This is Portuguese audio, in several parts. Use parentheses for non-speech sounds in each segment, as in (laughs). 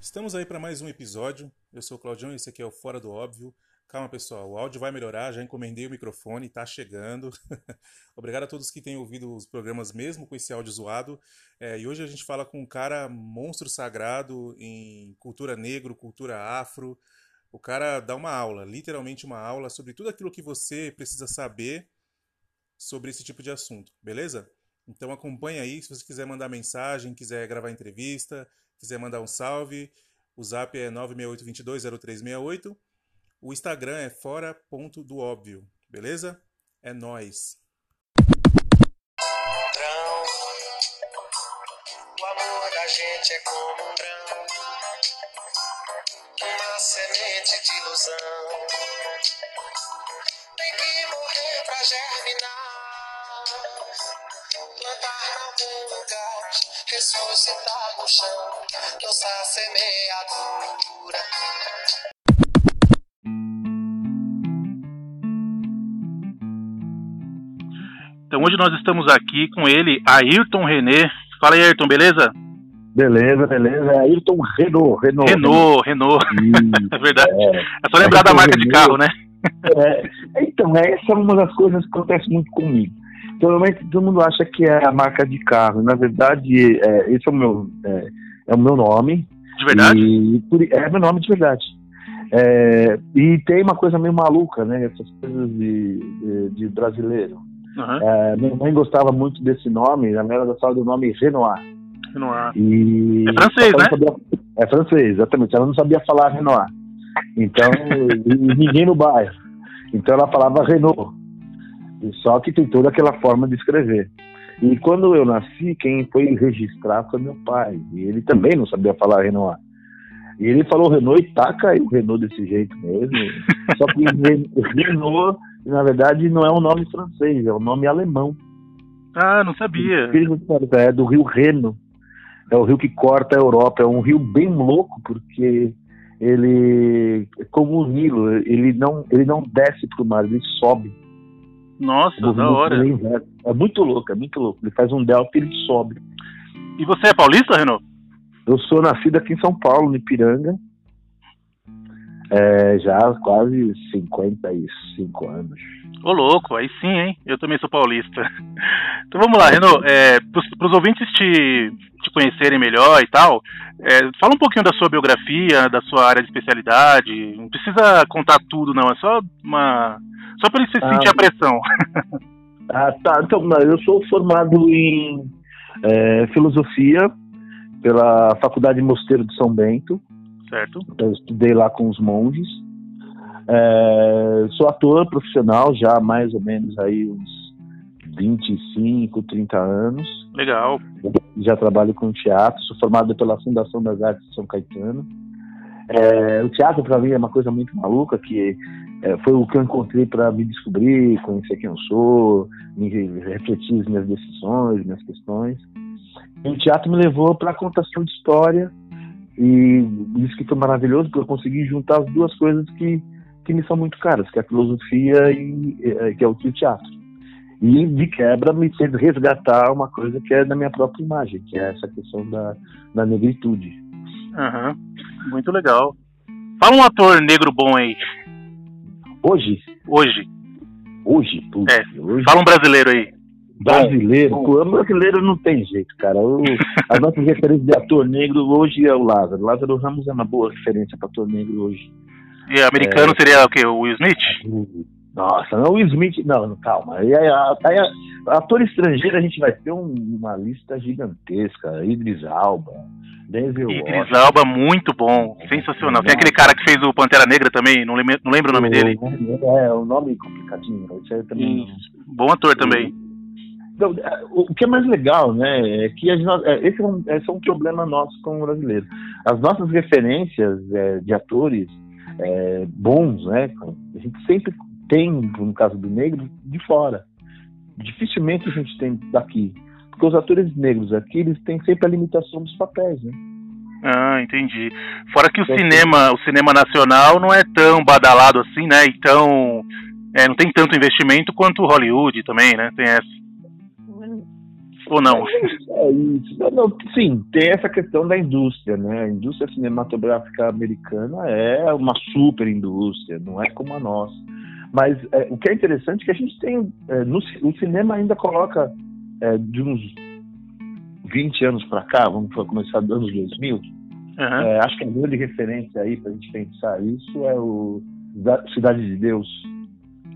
Estamos aí para mais um episódio. Eu sou o Claudião e esse aqui é o Fora do Óbvio. Calma, pessoal, o áudio vai melhorar, já encomendei o microfone, tá chegando. (laughs) Obrigado a todos que têm ouvido os programas mesmo com esse áudio zoado. É, e hoje a gente fala com um cara monstro sagrado em cultura negro, cultura afro. O cara dá uma aula, literalmente uma aula, sobre tudo aquilo que você precisa saber sobre esse tipo de assunto, beleza? Então acompanha aí, se você quiser mandar mensagem, quiser gravar entrevista, quiser mandar um salve, o zap é 968220368. O Instagram é fora.doóbvio, beleza? É nós. O amor da gente é como que morrer pra germinar, plantar algum lugar, ressuscitar no chão, lançar semeadura. Então hoje nós estamos aqui com ele, Ayrton René. Fala aí, Ayrton, beleza? Beleza, beleza. É Ayrton Renault. Renault, Renault, Renault. (laughs) é verdade. É, É só lembrar da Ayrton marca de René. carro, né? É, então, essa é uma das coisas que acontece muito comigo. Então, Normalmente todo mundo acha que é a marca de carro. Na verdade, é, esse é o meu, é, é o meu nome. De verdade? E, é meu nome de verdade. É, e tem uma coisa meio maluca, né? Essas coisas de, de, de brasileiro. É, minha mãe gostava muito desse nome, verdade ela gostava do nome Renoir. Renoir. E É francês, né? sabia- É francês, exatamente. Ela não sabia falar Renoir. Então, ninguém no bairro. Então ela falava Renault. Só que tem toda aquela forma de escrever. E quando eu nasci, quem foi registrar foi meu pai. E ele também não sabia falar Renoir. E ele falou Renault e aí o Renault desse jeito mesmo. Só que Re- Renault, na verdade, não é um nome francês, é um nome alemão. Ah, não sabia. É do rio Reno. É o rio que corta a Europa. É um rio bem louco, porque ele, como o Nilo, ele não, ele não desce para o mar, ele sobe. Nossa, da hora. é. É muito louco, é muito louco. Ele faz um delta e ele sobe. E você é paulista, Renault? Eu sou nascido aqui em São Paulo, no Ipiranga. É, já há quase 55 anos. Ô, louco, aí sim, hein? Eu também sou paulista. (laughs) Então vamos lá, Renault. É, para os ouvintes te, te conhecerem melhor e tal, é, fala um pouquinho da sua biografia, da sua área de especialidade. Não precisa contar tudo, não. É só uma. Só para ele se Ah. sentir a pressão. (laughs) Ah, tá. Então, eu sou formado em é, filosofia pela Faculdade Mosteiro de São Bento. Certo? Eu estudei lá com os monges. É, sou ator profissional já há mais ou menos aí uns 25, 30 anos. Legal. Já trabalho com teatro. Sou formado pela Fundação das Artes de São Caetano. É, o teatro para mim é uma coisa muito maluca que é, foi o que eu encontrei para me descobrir, conhecer quem eu sou, me refletir as minhas decisões, minhas questões. E o teatro me levou para a contação de história e isso que foi maravilhoso, porque eu consegui juntar as duas coisas que, que me são muito caras, que é a filosofia e eh, que é o teatro. E de quebra me fez resgatar uma coisa que é da minha própria imagem, que é essa questão da, da negritude. Aham. Muito legal. Fala um ator negro bom aí, Hoje, hoje. hoje, putz, É. hoje Fala um brasileiro aí. brasileiro, Bom. pô, brasileiro não tem jeito, cara. O, (laughs) as nossas referências de ator negro hoje é o Lázaro. Lázaro Ramos é uma boa referência para ator negro hoje. E americano seria o quê? O Will Smith? Nossa, não, o Will Smith, não, calma. Aí, aí, ator estrangeiro a gente vai ter um- uma lista gigantesca. Idris Alba, Denzel Idris. Alba, muito bom. Sensacional. Tem aquele cara que fez o Pantera Negra também, não lembro, não lembro o nome dele. É, o nome complicadinho. Também Bom ator também. Então, é, o que é mais legal, né, é que as é, esse é um, esse é um problema nosso como brasileiro. As nossas referências é, de atores é, bons, né, a gente sempre tem, no caso do negro, de fora. Dificilmente a gente tem daqui. Porque os atores negros aqui, eles têm sempre a limitação dos papéis, né? Ah, entendi. Fora que o Então, cinema, o cinema nacional não é tão badalado assim, né? E tão É, não tem tanto investimento quanto Hollywood também, né? Tem essa. Ou não? É isso. Não, sim, tem essa questão da indústria, né? A indústria cinematográfica americana é uma super indústria, não é como a nossa. Mas é, o que é interessante é que a gente tem. É, no, o cinema ainda coloca é, de uns 20 anos para cá, vamos começar dos anos 2000. Uhum. acho que a grande referência aí para a gente pensar isso é o Cidade de Deus.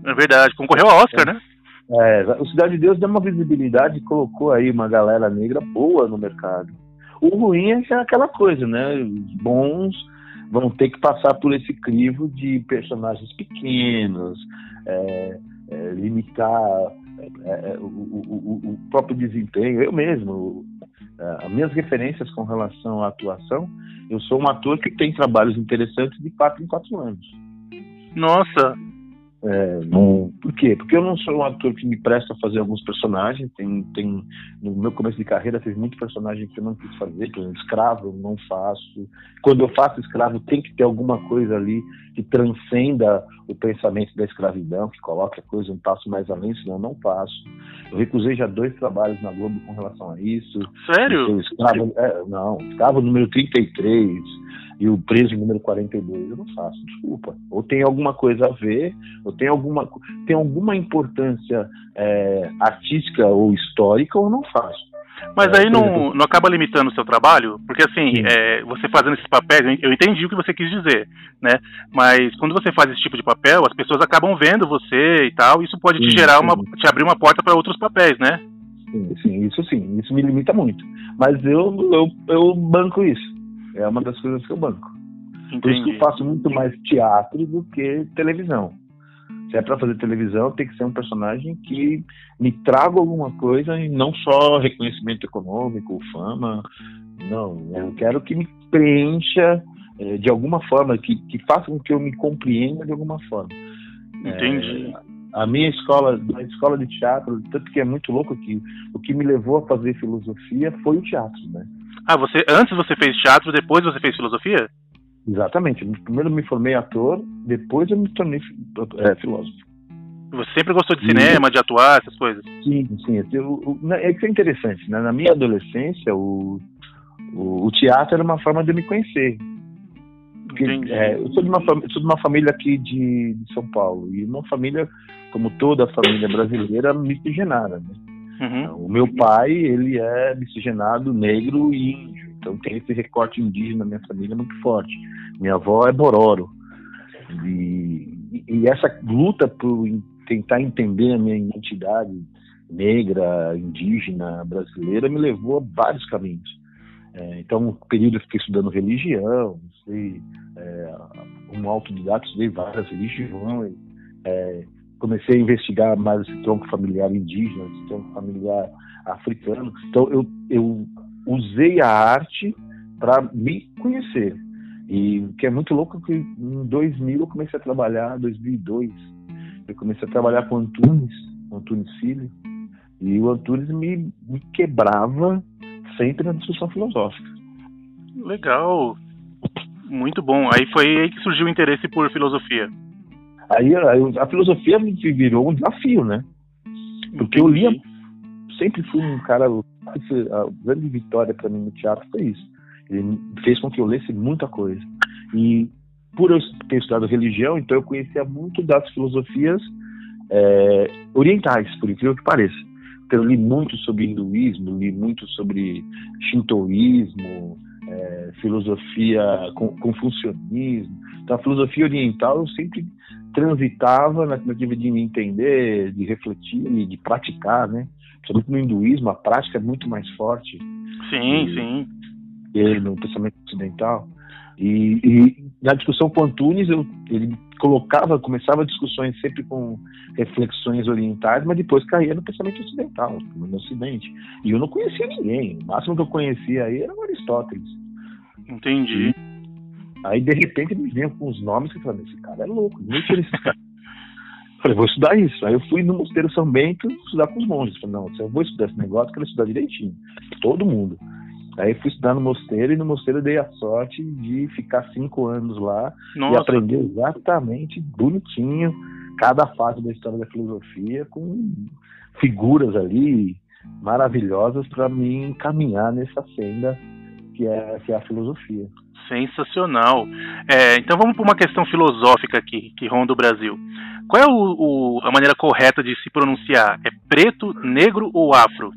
É verdade, concorreu ao Oscar, né? É, o Cidade de Deus deu uma visibilidade e colocou aí uma galera negra boa no mercado. O ruim é, aquela coisa, né? Os bons vão ter que passar por esse crivo de personagens pequenos, é, é, limitar é, é o, o, o, próprio desempenho. Eu mesmo, é, as minhas referências com relação à atuação, eu sou um ator que tem trabalhos interessantes de quatro em quatro anos. Nossa, é, não, por quê? Porque eu não sou um ator que me presta a fazer alguns personagens. Tem, tem, no meu começo de carreira, fiz muitos personagens que eu não quis fazer. Por exemplo, escravo, eu não faço. Quando eu faço escravo, tem que ter alguma coisa ali que transcenda o pensamento da escravidão, que coloque a coisa um passo mais além, senão eu não faço. Eu recusei já dois trabalhos na Globo com relação a isso. Sério? Escravo, é, não, escravo número 33 e o preso número 42, eu não faço, desculpa. Ou tem alguma coisa a ver, ou tem alguma, tem alguma importância é, artística ou histórica, ou não faço. Mas é, aí não, não acaba limitando o seu trabalho? Porque assim, é, você fazendo esses papéis, eu entendi o que você quis dizer, né? Mas quando você faz esse tipo de papel, as pessoas acabam vendo você e tal, isso pode te sim, gerar uma, te abrir uma porta para outros papéis, né? Sim, sim, isso sim, isso me limita muito. Mas eu, eu, eu banco isso. É uma das coisas que eu banco. Entendi. Por isso que eu faço muito mais teatro do que televisão. Se é para fazer televisão, tem que ser um personagem que me traga alguma coisa e não só reconhecimento econômico, fama. Não, eu quero que me preencha é, de alguma forma, que, que faça com que eu me compreenda de alguma forma. Entendi. É, a minha escola, a escola de teatro, tanto que é muito louco que o que me levou a fazer filosofia foi o teatro, né? Ah, você antes você fez teatro, depois você fez filosofia? Exatamente. Primeiro me formei ator, depois eu me tornei é, filósofo. Você sempre gostou de cinema, de atuar, essas coisas? Sim, sim. Eu, é que é interessante, né? Na minha adolescência, o, o, o, teatro era uma forma de me conhecer. Porque, é, eu sou de, uma, sou de uma família aqui de, de, São Paulo, e uma família, como toda a família brasileira, miscigenada, né? Uhum. O meu pai, ele é miscigenado negro e índio, então tem esse recorte indígena na minha família muito forte. Minha avó é Bororo. E, e essa luta por tentar entender a minha identidade negra, indígena, brasileira, me levou a vários caminhos. É, então, um período eu fiquei estudando religião, sei, é, um autodidata, estudei várias religiões, é, comecei a investigar mais esse tronco familiar indígena, esse tronco familiar africano. Então, eu, eu usei a arte para me conhecer. E o que é muito louco é que em 2000 eu comecei a trabalhar, em 2002, eu comecei a trabalhar com Antunes, Antunes Filho, e o Antunes me, me quebrava sempre na discussão filosófica. Legal, muito bom. Aí foi aí que surgiu o interesse por filosofia. Aí a, a filosofia me virou um desafio, né? Porque eu lia, sempre fui um cara. A grande vitória para mim no teatro foi isso. Ele fez com que eu lesse muita coisa. E por eu ter estudado religião, então eu conhecia muito das filosofias é, orientais, por incrível que pareça. Então eu li muito sobre hinduísmo, li muito sobre shintoísmo, é, filosofia confucionismo. Então a filosofia oriental eu sempre transitava na tentativa de me entender, de refletir e de praticar, né? Principalmente no hinduísmo, a prática é muito mais forte. Sim, sim. E no pensamento ocidental. E, e, na discussão com Antunes, eu, ele colocava, começava discussões sempre com reflexões orientais, mas depois caía no pensamento ocidental, no Ocidente. E eu não conhecia ninguém. O máximo que eu conhecia aí era o Aristóteles. Entendi. Aí, de repente, eles vinham com os nomes e falaram, esse cara é louco, nem tira esse cara. (laughs) Falei, vou estudar isso. Aí eu fui no Mosteiro São Bento estudar com os monges. Falei, não, se eu vou estudar esse negócio, eu quero estudar direitinho. Todo mundo. Aí fui estudar no mosteiro e no mosteiro dei a sorte de ficar cinco anos lá Nossa. e aprender exatamente bonitinho cada fase da história da filosofia com figuras ali maravilhosas para me encaminhar nessa senda que é, que é a filosofia. Sensacional. É, então vamos para uma questão filosófica aqui, que ronda o Brasil. Qual é o, o, a maneira correta de se pronunciar? É preto, negro ou afro?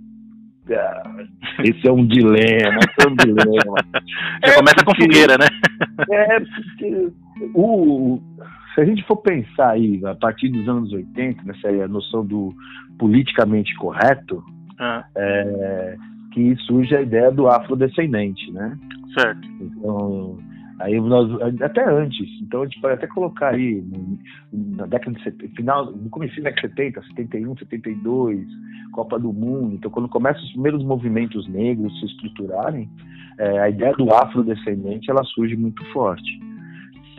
Ah, esse é um dilema, é um dilema. (laughs) Já é começa porque, com fogueira, né? (laughs) É, porque o, se a gente for pensar aí, a partir dos anos 80, nessa né, noção do politicamente correto, ah. é, que surge a ideia do afrodescendente, né? Certo. Então, aí nós, até antes, então a gente pode até colocar aí, na década de 70, final, no começo da década de 70, 71, 72, Copa do Mundo, então quando começam os primeiros movimentos negros se estruturarem, é, a ideia do afrodescendente, ela surge muito forte.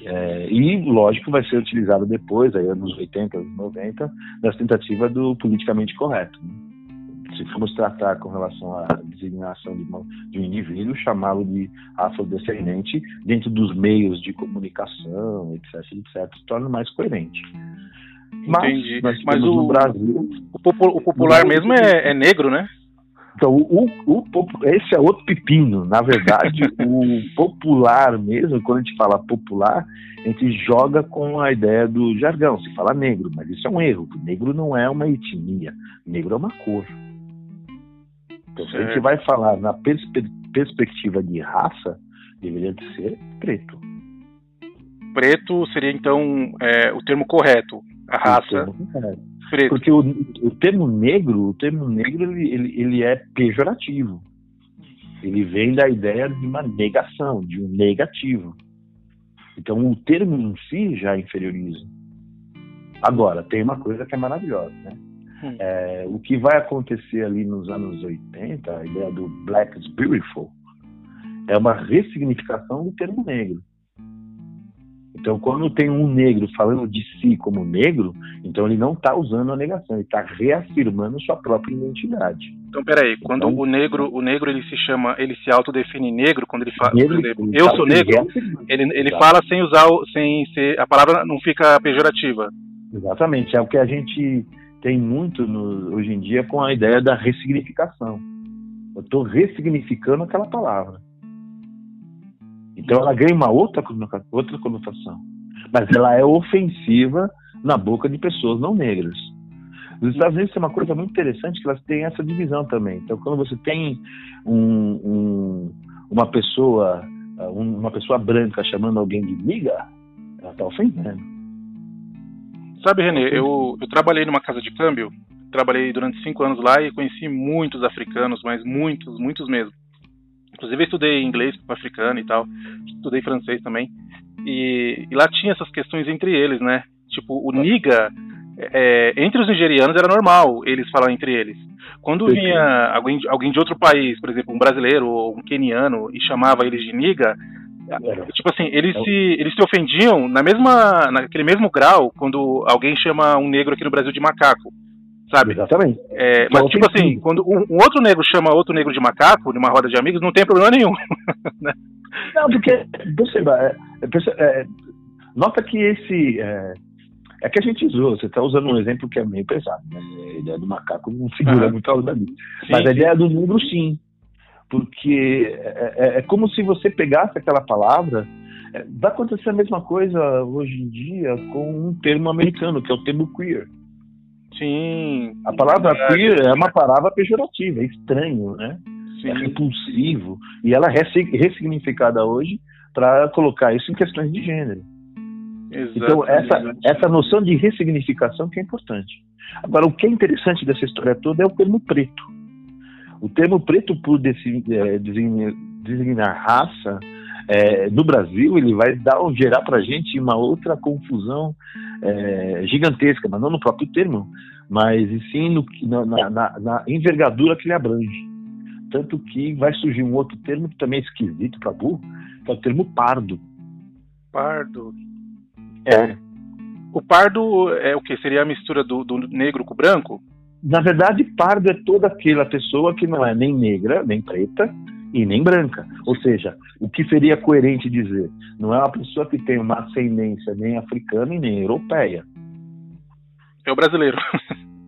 É, e, lógico, vai ser utilizado depois, aí anos 80, anos 90, nas tentativas do politicamente correto. Né? Se formos tratar com relação à designação de, uma, de um indivíduo, chamá-lo de afrodescendente dentro dos meios de comunicação, etc, etc, se torna mais coerente. Mas, Entendi. Mas o, Brasil, o, o popular mesmo é, é negro, né? Então, o, o, esse é outro pepino. Na verdade, (laughs) o popular mesmo, quando a gente fala popular, a gente joga com a ideia do jargão. Se fala negro, mas isso é um erro. Negro não é uma etnia. Negro é uma cor. Então, se a gente vai falar na perspe perspectiva de raça, deveria ser preto. Preto seria, então, é, o termo correto. A raça. Preto. Porque o, o termo negro, o termo negro, ele, ele, ele é pejorativo. Ele vem da ideia de uma negação, de um negativo. Então o termo em si já inferioriza. Agora, tem uma coisa que é maravilhosa, né? Hum. É, o que vai acontecer ali nos anos 80, a ideia do Black is Beautiful, é uma ressignificação do termo negro. Então, quando tem um negro falando de si como negro, então ele não está usando a negação, ele está reafirmando sua própria identidade. Então, peraí, quando então, o negro, o negro ele se chama, ele se autodefine negro, quando ele fala, negro, exemplo, eu sou negro, ele, ele fala sem usar, sem ser, a palavra não fica pejorativa. Exatamente, é o que a gente tem muito no, hoje em dia com a ideia da ressignificação. Eu estou ressignificando aquela palavra. Então ela ganha uma outra, outra conotação. Mas ela é ofensiva na boca de pessoas não negras. Nos Estados Unidos tem uma coisa muito interessante que elas têm essa divisão também. Então quando você tem um, um, uma pessoa uma pessoa branca chamando alguém de miga, ela está ofendendo. Sabe, Renê, eu, eu trabalhei numa casa de câmbio, trabalhei durante cinco anos lá e conheci muitos africanos, mas muitos, muitos mesmo. Inclusive, eu estudei inglês para africano e tal, estudei francês também. E, e, lá tinha essas questões entre eles, né? Tipo, o niga, é, entre os nigerianos era normal eles falarem entre eles. Quando vinha alguém, alguém de outro país, por exemplo, um brasileiro ou um queniano, e chamava eles de niga, tipo assim, eles se, eles se ofendiam na mesma, naquele mesmo grau quando alguém chama um negro aqui no Brasil de macaco sabe? Exatamente. É, mas, tipo assim, quando um, um, outro negro chama outro negro de macaco, numa roda de amigos, não tem problema nenhum. (laughs) né? Não, porque, perceba, é, é, é, nota que esse. É, é, que a gente usou, você está usando um exemplo que é meio pesado, né? A ideia do macaco não figura uhum. muito aula ali. Mas a ideia do negro, sim. Porque é, é, é, como se você pegasse aquela palavra. vai acontecer a mesma coisa hoje em dia com um termo americano, que é o termo queer. Sim. A palavra é, queer é uma palavra pejorativa, é estranho, né? Sim. É repulsivo. E ela é ressignificada hoje para colocar isso em questões de gênero. Exatamente. Então, essa, essa noção de ressignificação que é importante. Agora, o que é interessante dessa história toda é o termo preto. O termo preto, por é, designar, designar raça, é, no Brasil, ele vai dar, gerar para a gente uma outra confusão é, gigantesca, mas não no próprio termo, mas sim no, na, na, na, envergadura que ele abrange. Tanto que vai surgir um outro termo que também é esquisito para burro, que é o termo pardo. Pardo. É. O pardo é o que? Seria a mistura do, do negro com o branco? Na verdade, pardo é toda aquela pessoa que não é nem negra, nem preta, e nem branca. Ou seja, o que seria coerente dizer? Não é uma pessoa que tem uma ascendência nem africana e nem europeia. É o brasileiro.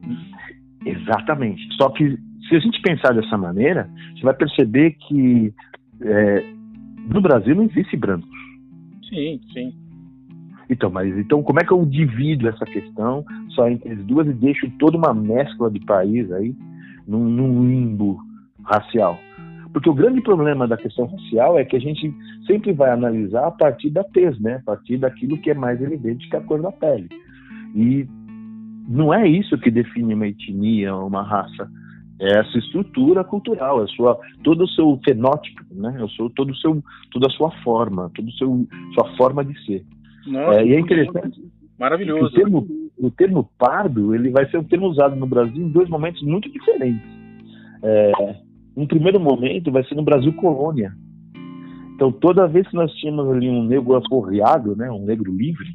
(laughs) Exatamente. Só que se a gente pensar dessa maneira, você vai perceber que é, no Brasil não existe brancos. Sim, sim. Então, mas então como é que eu divido essa questão só entre as duas e deixo toda uma mescla de país aí num, num limbo racial? Porque o grande problema da questão racial é que a gente sempre vai analisar a partir da tez, né? A partir daquilo que é mais evidente que a cor da pele. E não é isso que define uma etnia, uma raça. É essa estrutura cultural, é sua, todo o seu fenótipo, né? É o todo o seu, toda a sua forma, toda a sua forma de ser. Nossa, é, e é interessante. Maravilhoso. O termo, o termo pardo ele vai ser um termo usado no Brasil em dois momentos muito diferentes. É, um primeiro momento vai ser no Brasil colônia. Então, toda vez que nós tínhamos ali um negro aporreado, né, um negro livre,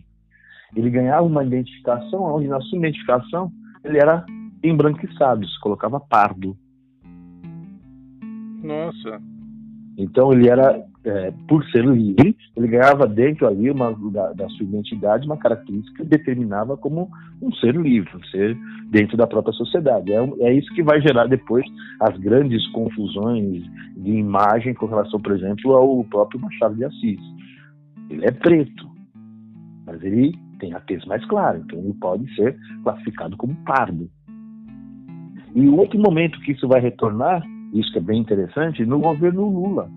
ele ganhava uma identificação, onde na sua identificação ele era embranquiçado, se colocava pardo. Nossa. Então ele era, é, por ser livre, ele ganhava dentro ali uma, da, da, sua identidade uma característica que determinava como um ser livre, um ser dentro da própria sociedade. É, é isso que vai gerar depois as grandes confusões de imagem com relação, por exemplo, ao próprio Machado de Assis. Ele é preto, mas ele tem a tez mais clara, então ele pode ser classificado como pardo. E o outro momento que isso vai retornar isso que é bem interessante, no governo Lula.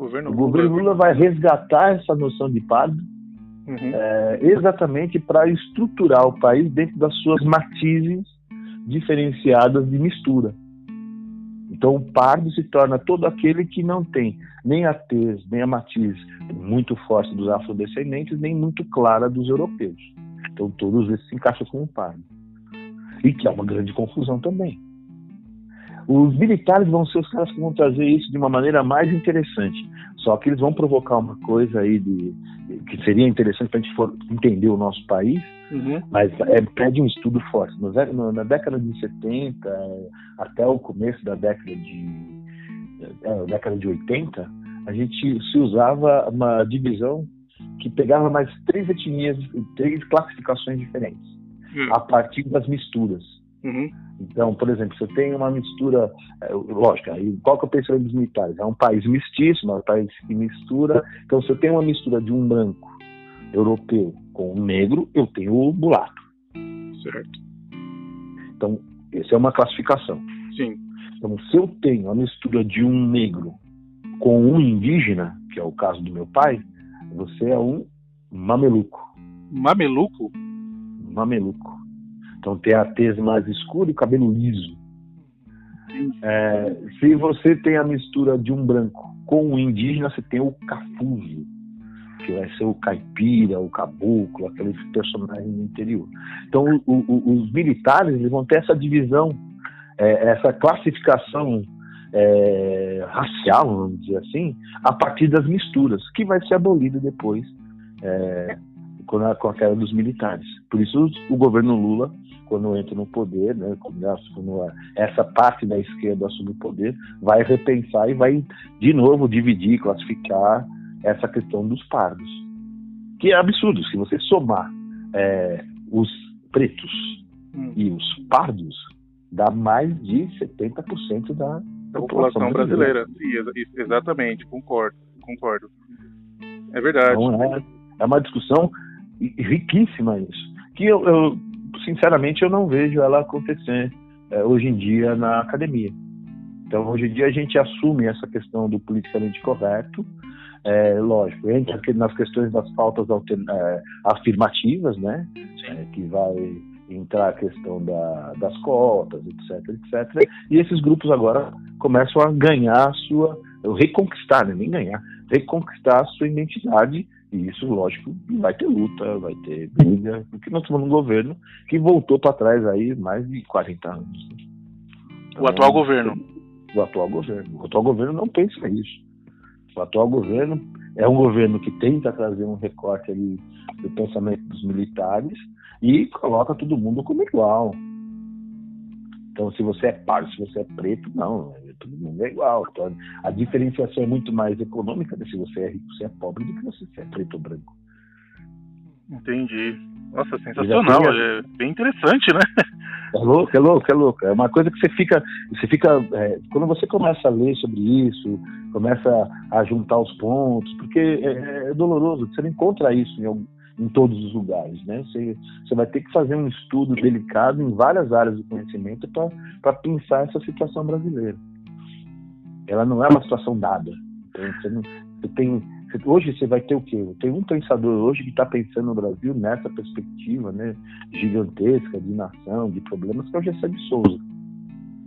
Governo o governo Lula vai resgatar essa noção de pardo uhum. é, exatamente para estruturar o país dentro das suas matizes diferenciadas de mistura. Então, o pardo se torna todo aquele que não tem nem a tez, nem a matiz muito forte dos afrodescendentes, nem muito clara dos europeus. Então, todos esses se encaixam como pardo. E que é uma grande confusão também. Os militares vão ser os caras que vão trazer isso de uma maneira mais interessante. Só que eles vão provocar uma coisa aí de, que seria interessante para a gente for, entender o nosso país, uhum. mas é, pede um estudo forte. No, no, na década de 70 até o começo da década de, é, década de 80, a gente se usava uma divisão que pegava mais três etnias, três classificações diferentes, uhum. a partir das misturas. Uhum. Então, por exemplo, você tem uma mistura, é, lógico, aí, qual que é o pensamento dos militares? É um país mestiço, um país que mistura. Então, se eu tenho uma mistura de um branco europeu com um negro, eu tenho o mulato. Certo. Então, essa é uma classificação. Sim. Então, se eu tenho a mistura de um negro com um indígena, que é o caso do meu pai, você é um mameluco. Mameluco? Mameluco. Então tem a tez mais escura e o cabelo liso. É, se você tem a mistura de um branco com um indígena, você tem o cafuso, que vai ser o caipira, o caboclo, aquele personagem do interior. Então o, o, os militares eles vão ter essa divisão, é, essa classificação é, racial, vamos dizer assim, a partir das misturas, que vai ser abolido depois é, com, a, com a queda dos militares. Por isso o governo Lula quando entra no poder, né, quando essa parte da esquerda assume o poder, vai repensar e vai de novo dividir, classificar essa questão dos pardos. Que é absurdo, se você somar é, os pretos hum. e os pardos, dá mais de 70% da, população brasileira. brasileira. Sim, exatamente, concordo, concordo. É verdade. Então, é, é uma discussão riquíssima isso. Que eu, eu sinceramente, eu não vejo ela acontecer é, hoje em dia na academia. Então, hoje em dia, a gente assume essa questão do politicamente correto, é, lógico, entra nas questões das pautas é, afirmativas, né? É, que vai entrar a questão da, das cotas, etc, etc. E esses grupos agora começam a ganhar a sua, reconquistar, né? nem ganhar, reconquistar a sua identidade e isso, lógico, vai ter luta, vai ter briga, porque nós estamos num governo que voltou para trás aí mais de 40 anos. Então, o atual governo. O atual governo. O atual governo não pensa isso. O atual governo é um governo que tenta trazer um recorte ali do pensamento dos militares e coloca todo mundo como igual. Então, se você é pardo, se você é preto, não, todo mundo é igual. Então, a diferenciação é muito mais econômica de se você é rico, se é pobre, do que se você é preto ou branco. Entendi. Nossa, sensacional, é bem interessante, né? É louco, é louco, é louco. É uma coisa que você fica, você fica, é, quando você começa a ler sobre isso, começa a juntar os pontos, porque é, é doloroso, você não encontra isso em, em, todos os lugares, né? Você, você vai ter que fazer um estudo delicado em várias áreas do conhecimento para pensar essa situação brasileira. Ela não é uma situação dada. Então, você, não, você tem Hoje você vai ter o quê? Tem um pensador hoje que está pensando no Brasil nessa perspectiva né, gigantesca de nação, de problemas, que é o Gessé de Souza.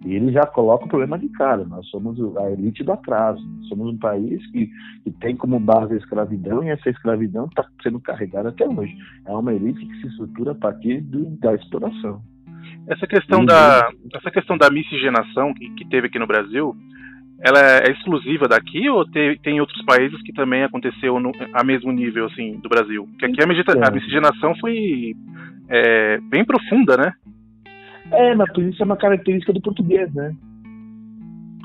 E ele já coloca o problema de cara. Nós somos a elite do atraso. Nós somos um país que, que tem como base a escravidão e essa escravidão está sendo carregada até hoje. É uma elite que se estrutura a partir do, da exploração. Essa questão, da, essa questão da miscigenação que, que teve aqui no Brasil, ela é exclusiva daqui ou tem, tem outros países que também aconteceu no, a mesmo nível assim do Brasil? Porque aqui a, a miscigenação foi é, bem profunda, né? É, mas por isso é uma característica do português, né?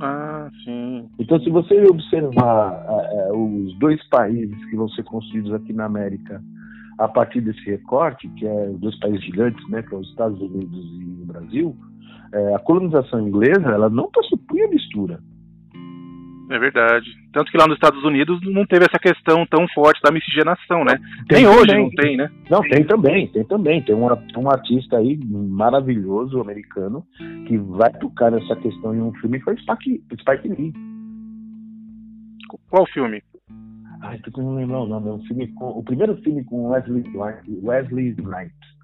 Ah, sim. Então, se você observar uh, uh, os dois países que vão ser construídos aqui na América a partir desse recorte, que é os dois países gigantes, né, que é os Estados Unidos e o Brasil, uh, a colonização inglesa ela não pressupunha mistura. É verdade. Tanto que lá nos Estados Unidos não teve essa questão tão forte da miscigenação, né? Tem, hoje também. não tem, né? Não, tem também, tem também. Tem um, um artista aí maravilhoso, americano, que vai tocar nessa questão em um filme que foi Spike, Spike Lee. Qual filme? Ai, tô tentando lembrar o nome. É um filme com, o primeiro filme com Wesley, Wesley Snipes.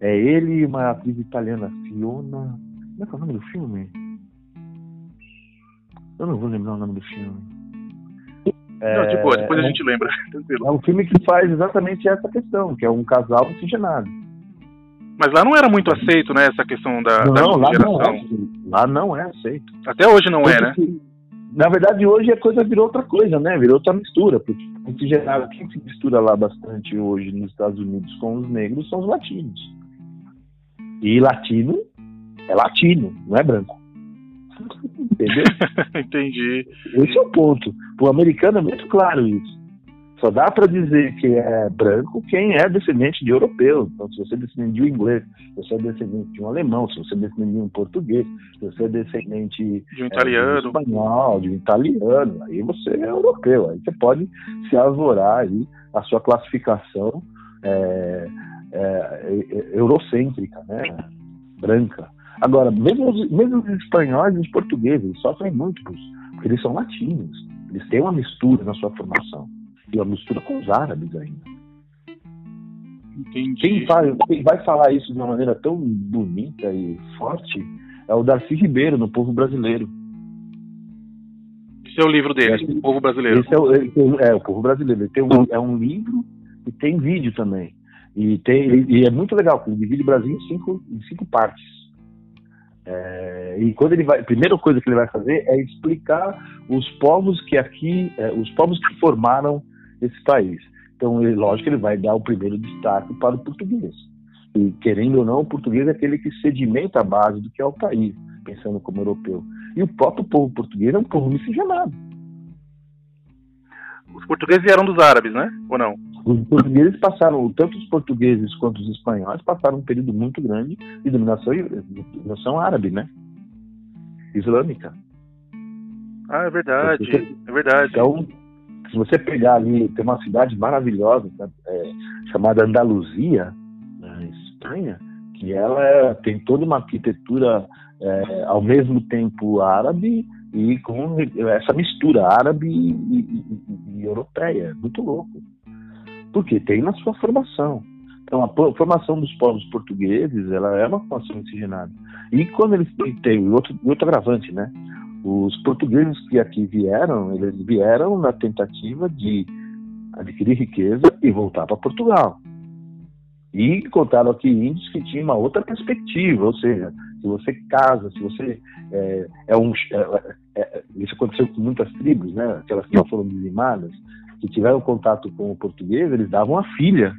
É ele e uma atriz italiana, Fiona... Como é que é o nome do filme? Eu não vou lembrar o nome do filme. É, não, depois a é gente lembra. (laughs) É um filme que faz exatamente essa questão, que é um casal miscigenado. Mas lá não era muito aceito, né, essa questão da, não, da lá não, é, lá não é aceito. Até hoje não é, né? na verdade, hoje a coisa virou outra coisa, né? Virou outra mistura. Porque, miscigenado, quem se mistura lá bastante hoje nos Estados Unidos com os negros são os latinos. E latino é latino, não é branco. Entendeu? (laughs) Entendi. Esse é o ponto. O americano é muito claro isso. Só dá para dizer que é branco quem é descendente de europeu. Então, se você é descendente de um inglês, se você é descendente de um alemão, se você é descendente de um português, se você é descendente de um italiano, é, de um espanhol, de um italiano, aí você é europeu. Aí você pode se avorar aí a sua classificação é, é, é eurocêntrica, né? branca. Agora, mesmo os, mesmo os espanhóis e os portugueses sofrem muito, porque eles são latinos. Eles têm uma mistura na sua formação. E uma mistura com os árabes ainda. Entendi. Quem, faz, quem vai falar isso de uma maneira tão bonita e forte é o Darcy Ribeiro, no Povo Brasileiro. Esse é o livro dele, O Povo Brasileiro. Esse é o, é, o Povo Brasileiro. Ele tem um, é um livro e tem vídeo também. E, tem, e é muito legal, porque ele divide o Brasil em cinco, em cinco partes. É, e quando ele vai, a primeira coisa que ele vai fazer é explicar os povos que aqui, é, os povos que formaram esse país. Então, ele, lógico, ele vai dar o primeiro destaque para o português. E querendo ou não, o português é aquele que sedimenta a base do que é o país, pensando como europeu. E o próprio povo português é um povo miscigenado. Os portugueses vieram dos árabes, né? Ou não? Os portugueses passaram, tanto os portugueses quanto os espanhóis passaram um período muito grande de dominação, dominação árabe, né? Islâmica. Ah, é verdade, você, é verdade. Então, se você pegar ali, tem uma cidade maravilhosa é, chamada Andaluzia, na Espanha, que ela é, tem toda uma arquitetura é, ao mesmo tempo árabe e com essa mistura árabe e, e, e, e europeia, muito louco porque tem na sua formação. Então, a formação dos povos portugueses, ela é uma formação miscigenada. E quando eles têm outro, outro agravante, né? Os portugueses que aqui vieram, eles vieram na tentativa de adquirir riqueza e voltar para Portugal. E encontraram aqui índios que tinham uma outra perspectiva, ou seja, se você casa, se você é, é um. É, é, isso aconteceu com muitas tribos, né? Aquelas que foram dizimadas, que tiveram contato com o português, eles davam a filha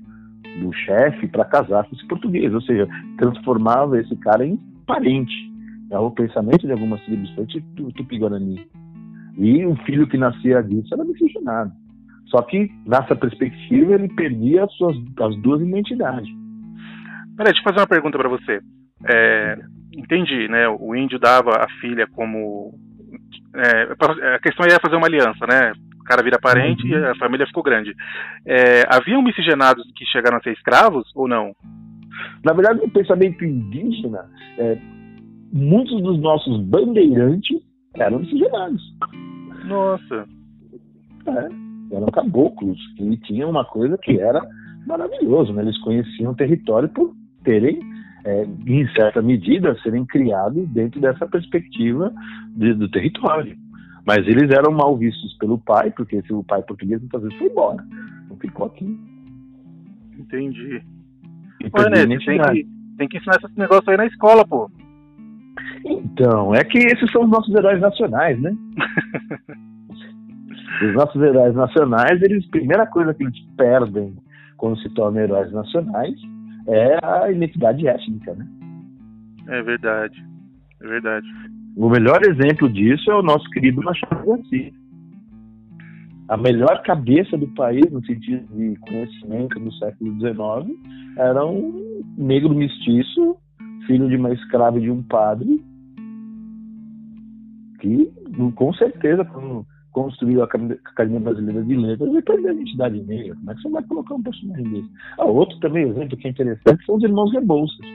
do chefe para casar com esse português, ou seja, transformava esse cara em parente. É o pensamento de algumas tribos, do Tupi-Guarani. E o filho que nascia disso era miscigenado. Só que, nessa perspectiva, ele perdia as, suas, as duas identidades. Peraí, deixa eu fazer uma pergunta para você. É, entendi, né? O índio dava a filha como. É, a questão é fazer uma aliança, né? O cara vira parente uhum. e a família ficou grande. É, haviam miscigenados que chegaram a ser escravos ou não? Na verdade, no pensamento indígena, é, muitos dos nossos bandeirantes eram miscigenados. Nossa. É, eram caboclos, que tinham uma coisa que era maravilhoso, né? Eles conheciam o território por terem, é, em certa medida, serem criados dentro dessa perspectiva de, do território. Mas eles eram mal vistos pelo pai, porque se o pai português muitas vezes foi embora, não ficou aqui. Entendi. Pô, né, tem que, tem que ensinar esse negócio aí na escola, pô. Então, é que esses são os nossos heróis nacionais, né? (laughs) os nossos heróis nacionais, eles, a primeira coisa que eles perdem quando se tornam heróis nacionais é a identidade étnica, né? É verdade, é verdade. O melhor exemplo disso é o nosso querido Machado Garcia. A melhor cabeça do país, no sentido de conhecimento do século XIX, era um negro mestiço, filho de uma escrava e de um padre, que, com certeza, quando construiu a Academia Brasileira de Letras, vai perder a identidade negra. Como é que você vai colocar um personagem desse? Ah, outro também exemplo que é interessante são os irmãos Rebouças.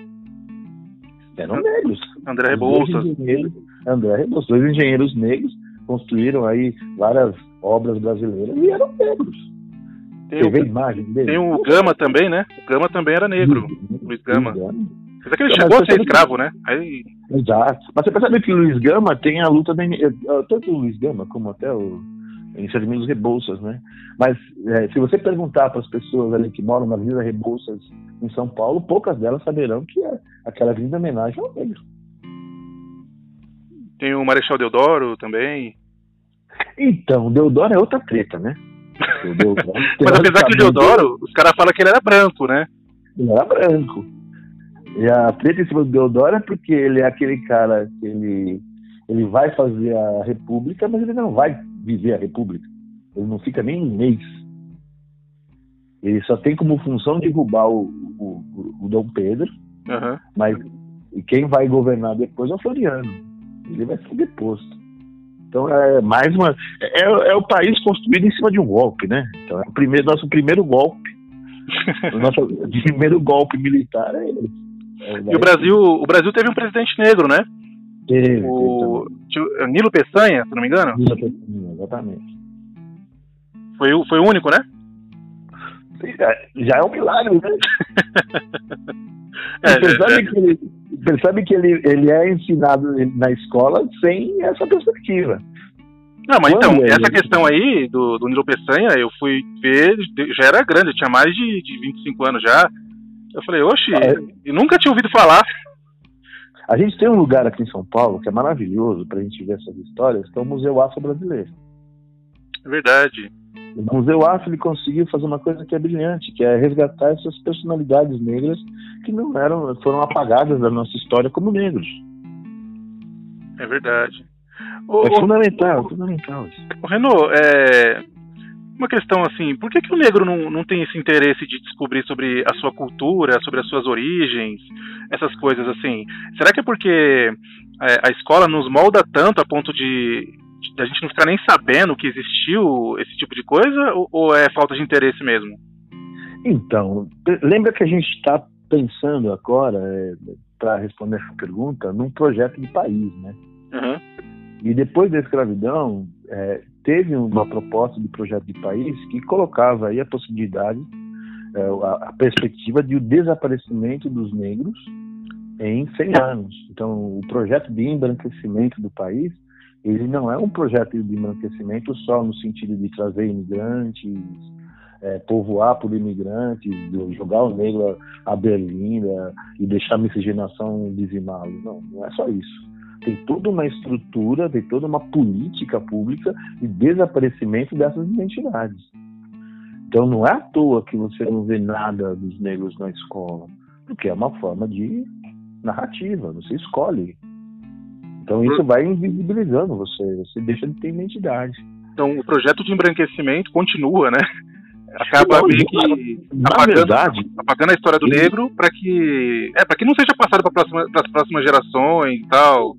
Eram negros. André Rebouças. André Rebouças. Dois engenheiros negros construíram aí várias obras brasileiras e eram negros. Tem, o, imagem dele? tem o Gama também, né? O Gama também era negro. Luiz Gama. Mas é que ele chegou a ser escravo, né? Aí... Exato. Mas você percebe que o Luiz Gama tem a luta da, eh, tanto o Luiz Gama como até o Iniciativos Rebouças, né? Mas é, se você perguntar para as pessoas ali que moram na Avenida Rebouças em São Paulo, poucas delas saberão que é aquela avenida homenagem ao negro. Tem o Marechal Deodoro também. Então, o Deodoro é outra treta, né? (laughs) Deodoro, Mas apesar que o Deodoro, os caras falam que ele era branco, né? Ele era branco. E a treta em cima do Deodoro é porque ele é aquele cara que ele, ele vai fazer a república, mas ele não vai viver a república. Ele não fica nem um mês. Ele só tem como função derrubar o, o, o Dom Pedro, uhum. mas quem vai governar depois é o Floriano. Ele vai ser deposto. Então é mais uma. É, é, o país construído em cima de um golpe, né? Então é o primeiro, nosso primeiro golpe. (laughs) o nosso primeiro golpe militar é ele. É, e o Brasil, o Brasil teve um presidente negro, né? Teve. O teve Nilo Peçanha, se não me engano. Nilo Peçanha, exatamente. Foi, o, foi o único, né? É, já é um milagre, né? (laughs) é, percebe, é, que ele, percebe que ele, ele é ensinado na escola sem essa perspectiva. Não, mas Quando então, essa questão aí do, do Nilo Peçanha, eu fui ver, já era grande, tinha mais de, de 25 anos já. Eu falei, oxe, é. eu nunca tinha ouvido falar. A gente tem um lugar aqui em São Paulo que é maravilhoso para a gente ver essas histórias, que é o Museu Afro-Brasileiro. É verdade. O Museu Afro ele conseguiu fazer uma coisa que é brilhante, que é resgatar essas personalidades negras que não eram, foram apagadas da nossa história como negros. É verdade. O, é fundamental, o, fundamental. O Renault, é, uma questão assim, por que, que o negro não, não tem esse interesse de descobrir sobre a sua cultura, sobre as suas origens, essas coisas assim? Será que é porque é, a escola nos molda tanto a ponto de, a gente não ficar nem sabendo que existiu esse tipo de coisa, ou, ou é falta de interesse mesmo? Então, lembra que a gente está pensando agora, é, para responder essa pergunta, num projeto de país, né? Uhum. E depois da escravidão, é, teve uma proposta de projeto de país que colocava aí a possibilidade, é, a, a, perspectiva de o desaparecimento dos negros em 100 anos. Então, o projeto de embranquecimento do país, ele não é um projeto de embranquecimento só no sentido de trazer imigrantes, é, povoar por imigrantes, jogar o negro à berlinda e deixar a miscigenação dizimá-lo. Não, não é só isso tem toda uma estrutura, tem toda uma política pública de desaparecimento dessas identidades. Então não é à toa que você não vê nada dos negros na escola, porque é uma forma de narrativa, você escolhe. Então isso vai invisibilizando você, você deixa de ter identidade. Então o projeto de embranquecimento continua, né? Acaba Não, meio que apagando, verdade, apagando a história do ele- negro para que é para que não seja passado para próxima, as próximas gerações e tal.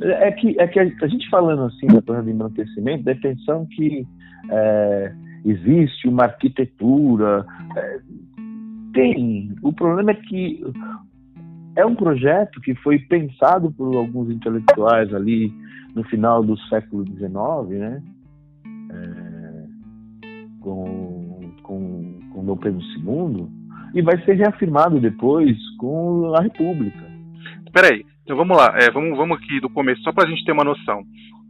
É que, é que a, a gente falando assim da coisa de embranquecimento, dá a impressão que é, existe uma arquitetura. é, tem. O problema é que é um projeto que foi pensado por alguns intelectuais ali no final do século XIX, né? É, com, com, com Dom Pedro II, e vai ser reafirmado depois com a República. Peraí, então vamos lá, é, vamos, vamos aqui do começo, só para a gente ter uma noção.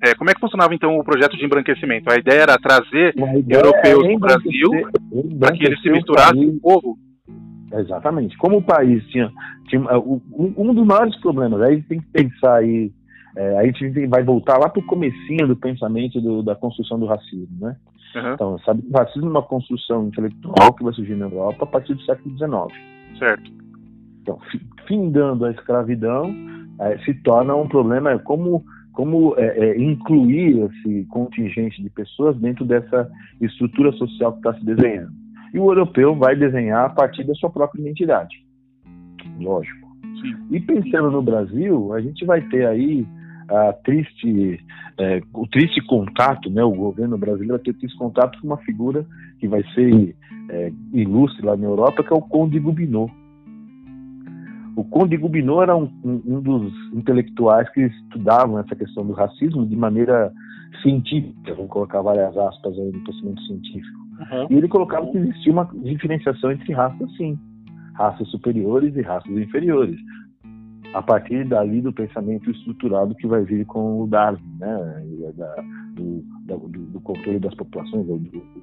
É, como é que funcionava então o projeto de embranquecimento? A ideia era trazer ideia europeus é no Brasil para que eles se o misturassem com o povo? Exatamente. Como o país tinha, tinha o- um, dos maiores problemas, aí tem que pensar aí, é, aí a gente vai voltar lá para o comecinho do pensamento do- da construção do racismo, né? Aham, Então, sabe, o racismo é uma construção intelectual que vai surgir na Europa a partir do século XIX. certo. Então, fi- findando a escravidão, eh, se torna um problema como como eh, eh, incluir esse contingente de pessoas dentro dessa estrutura social que está se desenhando. E o europeu vai desenhar a partir da sua própria identidade, lógico. Sim. E pensando no Brasil, a gente vai ter aí a triste, eh, o triste contato, né? O governo brasileiro vai ter triste contato com uma figura que vai ser eh, ilustre lá na Europa, que é o Conde Gobineau. O Conde Gobineau era um, um- um dos intelectuais que estudavam essa questão do racismo de maneira científica, vamos colocar várias aspas aí no pensamento científico. Uhum. E ele colocava que existia uma diferenciação entre raças, sim. Raças superiores e raças inferiores. A partir dali do pensamento estruturado que vai vir com o Darwin, né? e da- do, da- do- do controle das populações, do, do-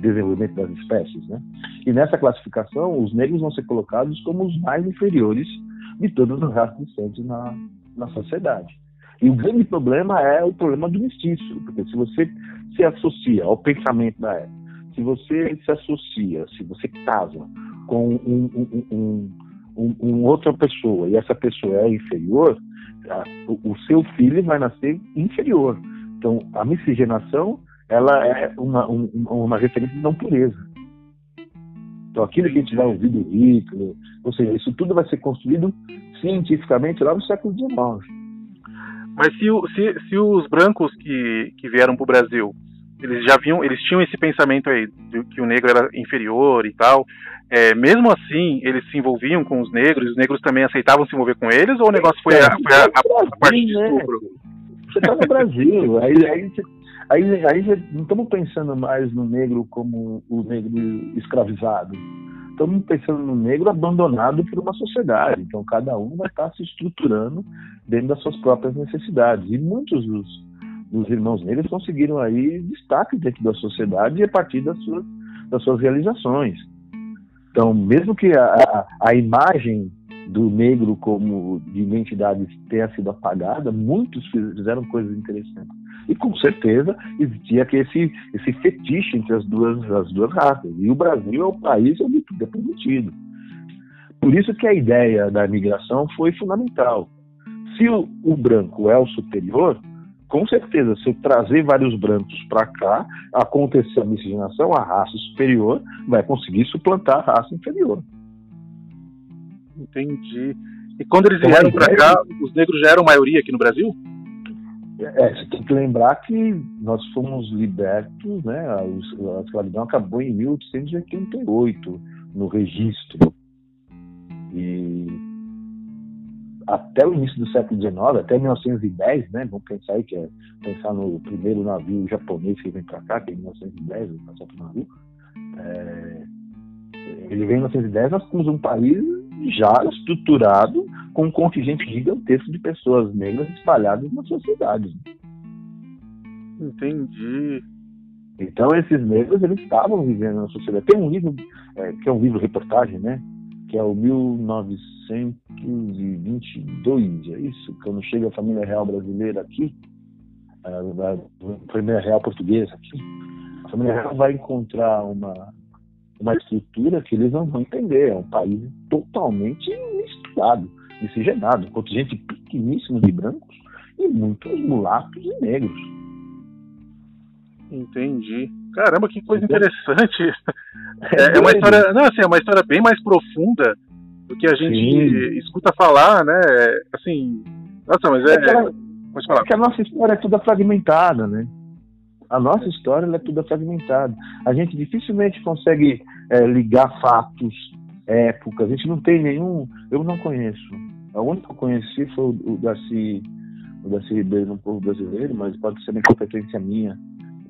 desenvolvimento das espécies, né? E nessa classificação, os negros vão ser colocados como os mais inferiores de todas as raças existentes na, na sociedade. E o grande problema é o problema do mestiço, porque se você se associa ao pensamento da época, se você se associa, se você casa com um, um, um, um, outra pessoa e essa pessoa é inferior, a- o, o seu filho vai nascer inferior. Então, a miscigenação ela é uma, um- uma referência de não pureza. Então, aquilo que a gente vai ouvir do Hitler, ou seja, isso tudo vai ser construído cientificamente lá no século XIX. Mas se, se, se os brancos que, que vieram para o Brasil, eles já viam, eles tinham esse pensamento aí de que o negro era inferior e tal, é, mesmo assim eles se envolviam com os negros, os negros também aceitavam se envolver com eles, ou o negócio foi a, foi a, a- a parte de né? estupro? Você está no Brasil, (laughs) aí, aí, aí, aí não estamos pensando mais no negro como o negro escravizado. Estamos pensando no negro abandonado por uma sociedade. Então, cada um vai estar se estruturando dentro das suas próprias necessidades. E muitos dos, dos irmãos negros conseguiram aí destaque dentro da sociedade a partir das suas, das suas realizações. Então, mesmo que a, a imagem do negro como de identidade tenha sido apagada, muitos fizeram coisas interessantes. E com certeza existia que esse, esse fetiche entre as duas, as duas raças. E o Brasil é o país onde tudo é permitido. Por isso que a ideia da migração foi fundamental. Se o, o branco é o superior, com certeza, se eu trazer vários brancos para cá, acontecer a miscigenação, a raça superior vai conseguir suplantar a raça inferior. Entendi. E quando eles Então, vieram a para cá, os negros já eram maioria aqui no Brasil? É, você tem que lembrar que nós fomos libertos, né? A, a escravidão acabou em 1888 no registro. E até o início do século XIX, até 1910, né? Vamos pensar aí que é pensar no primeiro navio japonês que vem para cá, que é em 1910, ele passou pro navio. É, ele vem em 1910, nós temos um país já estruturado com um contingente gigantesco de pessoas negras espalhadas na sociedade. Entendi. Então esses negros eles estavam vivendo na sociedade. Tem um livro é, que é um livro reportagem, né? Que é o 1922, é isso? Quando chega a família real brasileira aqui, a, a, família real portuguesa aqui, a família real vai encontrar uma uma estrutura que eles não vão entender. É um país totalmente misturado, miscigenado, um contingente pequeníssimo de brancos e muitos mulatos e negros. Entendi. Caramba, que coisa interessante. (laughs) É, é uma história, não, assim, é uma história bem mais profunda do que a gente Sim. escuta falar, né? Assim, nossa, mas é. é Pode falar. Porque a nossa história é toda fragmentada, né? A nossa história é toda fragmentada. A gente dificilmente consegue é, ligar fatos, épocas. A gente não tem nenhum. Eu não conheço. A única que eu conheci foi o, o Darcy, o Darcy Ribeiro no povo brasileiro, mas pode ser uma competência minha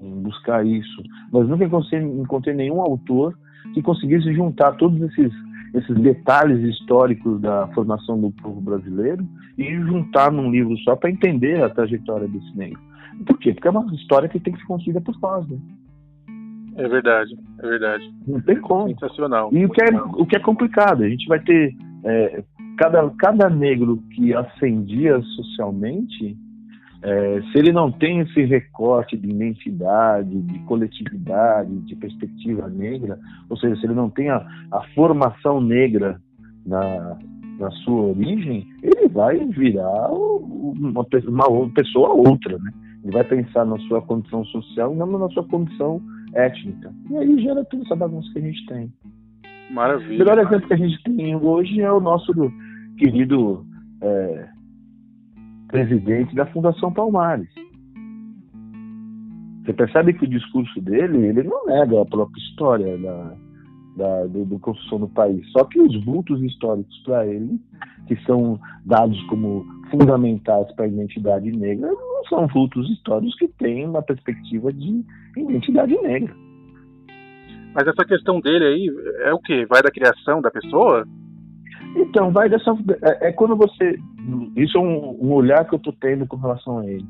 em buscar isso. Mas nunca encontrei nenhum autor que conseguisse juntar todos esses, esses detalhes históricos da formação do povo brasileiro e juntar num livro só para entender a trajetória desse negro. Por quê? Porque é uma história que tem que ser construída por nós, né? É verdade, é verdade. Não tem como. Sensacional. E o que é, o que é complicado, a gente vai ter é, cada, cada negro que ascendia socialmente, é, se ele não tem esse recorte de identidade, de coletividade, de perspectiva negra, ou seja, se ele não tem a, a formação negra na, na sua origem, ele vai virar uma, uma pessoa outra, né? Ele vai pensar na sua condição social e não na sua condição étnica. E aí gera toda essa bagunça que a gente tem. Maravilha. O melhor exemplo que a gente tem hoje é o nosso querido é, presidente da Fundação Palmares. Você percebe que o discurso dele, ele não nega a própria história da, da do, do construção do país. Só que os vultos históricos para ele, que são dados como fundamentais para a identidade negra, não são vultos históricos que têm uma perspectiva de identidade negra. Mas essa questão dele aí é o que? Vai da criação da pessoa? Então, vai dessa. É, é quando você. Isso é um, um, olhar que eu estou tendo com relação a ele.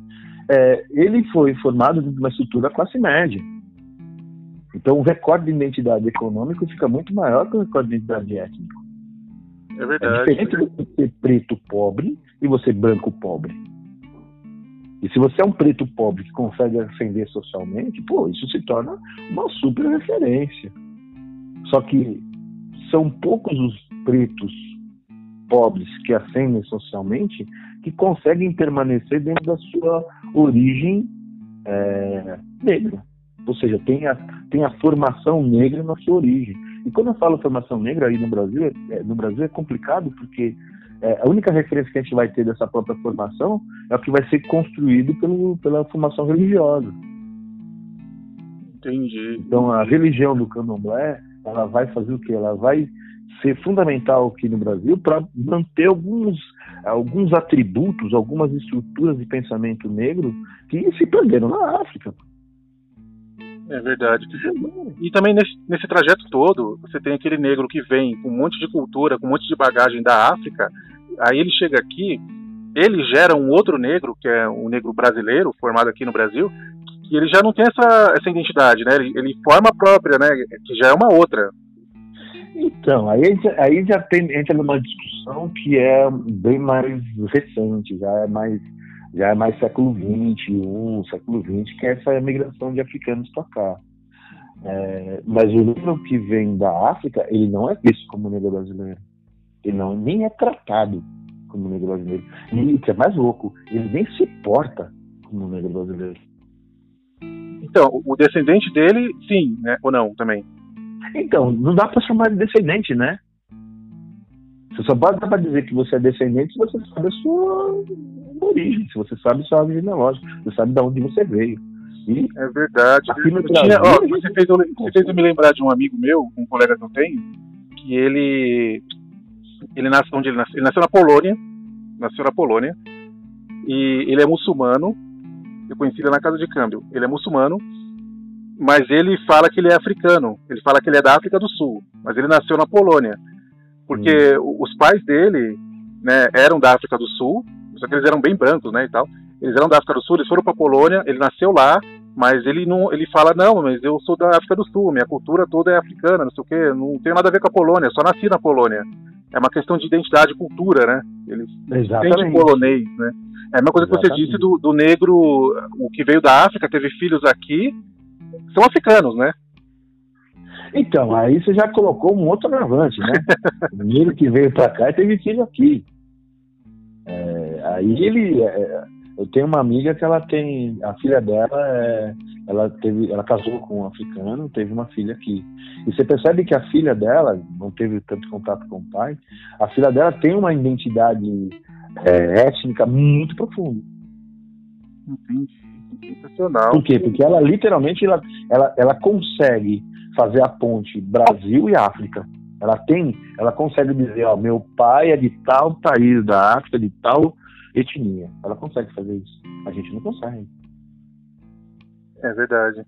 É, ele foi formado de uma estrutura classe média. Então, o recorde de identidade econômica fica muito maior que o recorde de identidade étnica. É verdade. É diferente você ser preto pobre e você branco pobre. E se você é um preto pobre que consegue ascender socialmente, pô, isso se torna uma super referência. Só que são poucos os pretos pobres que ascendem socialmente que conseguem permanecer dentro da sua origem é, negra. Ou seja, tem a, tem a formação negra na sua origem. E quando eu falo formação negra aí no Brasil, é, no Brasil é complicado porque é, a única referência que a gente vai ter dessa própria formação é o que vai ser construído pelo, pela formação religiosa. Entendi. Então a religião do candomblé, ela vai fazer o quê? Ela vai ser fundamental aqui no Brasil para manter alguns, alguns atributos, algumas estruturas de pensamento negro que se perderam na África. É verdade. E também nesse, nesse trajeto todo, você tem aquele negro que vem com um monte de cultura, com um monte de bagagem da África, aí ele chega aqui, ele gera um outro negro, que é um negro brasileiro, formado aqui no Brasil, que ele já não tem essa, essa identidade, né? Ele, ele forma própria, né? Que já é uma outra. Então, aí, aí já tem, entra numa discussão que é bem mais recente, já é mais, já é mais século XXI, século XX, que é essa migração de africanos para cá. É, mas o negro que vem da África, ele não é visto como negro brasileiro. Ele não, nem é tratado como negro brasileiro. E o que é mais louco, ele nem se porta como negro brasileiro. Então, o descendente dele, sim, né? Ou não, também? Então, não dá para chamar de descendente, né? Você só pode dar para dizer que você é descendente se você sabe a sua origem, se você sabe a sua árvore genealógica, você sabe de onde você veio. E é verdade. Tinha, ó, você, fez eu, você fez eu me lembrar de um amigo meu, um colega que eu tenho, que ele ele nasceu onde ele nasceu? Ele nasceu na Polônia, nasceu na Polônia, e ele é muçulmano. Eu conheci ele na casa de câmbio. Ele é muçulmano mas ele fala que ele é africano. Ele fala que ele é da África do Sul, mas ele nasceu na Polônia, porque hum. os pais dele, né, eram da África do Sul, só que eles eram bem brancos, né, e tal. Eles eram da África do Sul, eles foram para Polônia, ele nasceu lá, mas ele não, ele fala não, mas eu sou da África do Sul, minha cultura toda é africana, não sei o quê, não tem nada a ver com a Polônia, só nasci na Polônia. É uma questão de identidade e cultura, né? Ele sente polonês, né? É a mesma coisa que você disse do, do negro, o que veio da África, teve filhos aqui, são africanos, né? Então, aí você já colocou um outro agravante, né? (laughs) o menino que veio para cá e teve filho aqui. É, aí ele. É, eu tenho uma amiga que ela tem. A filha dela é, ela teve, ela casou com um africano, teve uma filha aqui. E você percebe que a filha dela não teve tanto contato com o pai. A filha dela tem uma identidade é, étnica muito profunda. Entendi. Sensacional. Por quê? Porque ela literalmente ela, ela, ela consegue fazer a ponte Brasil e África. Ela tem, ela consegue dizer, ó, meu pai é de tal país da África, de tal etnia. Ela consegue fazer isso. A gente não consegue. É verdade.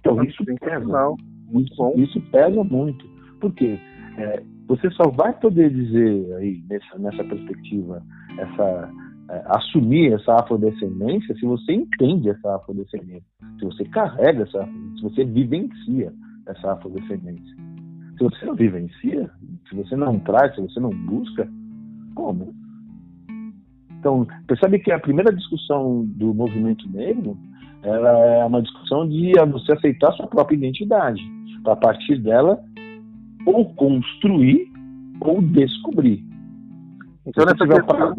Então isso pesa. Muito bom. Isso pesa muito. Por quê? É, você só vai poder dizer aí, nessa, nessa perspectiva, essa, é, assumir essa afrodescendência se você entende essa afrodescendência, se você carrega essa, se você vivencia essa afrodescendência. Se você não vivencia, se você não traz, se você não busca, como? Então, percebe que a primeira discussão do movimento negro ela é uma discussão de você aceitar sua própria identidade, para a partir dela ou construir ou descobrir. Então, nessa questão,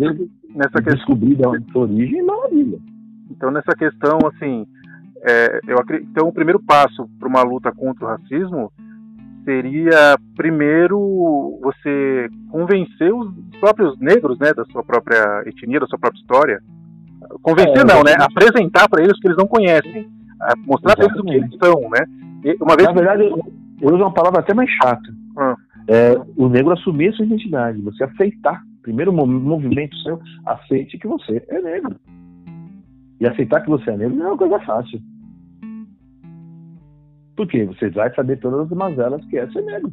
nessa descobrir da origem, maravilha. Então, nessa questão, assim, é, eu acredito, então o primeiro passo para uma luta contra o racismo seria primeiro você convencer os próprios negros, né, da sua própria etnia, da sua própria história, Convencer é, não, né? Apresentar para eles que eles não conhecem. Mostrar para eles o que eles são, né? E uma vez Na verdade, eu, eu uso uma palavra até mais chata. Ah. É, o negro assumir a sua identidade, você aceitar. Primeiro movimento seu, aceite que você é negro. E aceitar que você é negro não é uma coisa fácil. Porque você vai saber todas as mazelas que é ser negro.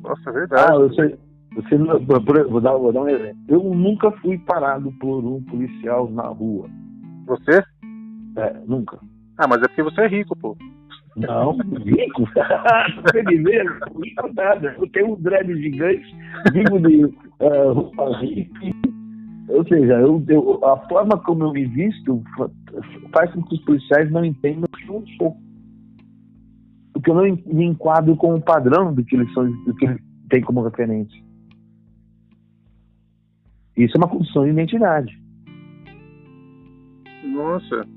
Nossa, é verdade. Ah, você, você vou, dar, vou dar um exemplo. Eu nunca fui parado por um policial na rua. Você? É, nunca. Ah, mas é porque você é rico, pô. Não, rico? (laughs) você me vê, não nada. Eu tenho um dread gigante, vivo de uh, roupa hippie. Ou seja, eu, eu, a forma como eu me visto faz com que os policiais não entendam que eu sou. Porque eu não me enquadro com o padrão do que eles, são, do que eles têm como referência. Isso é uma construção de identidade. Nossa.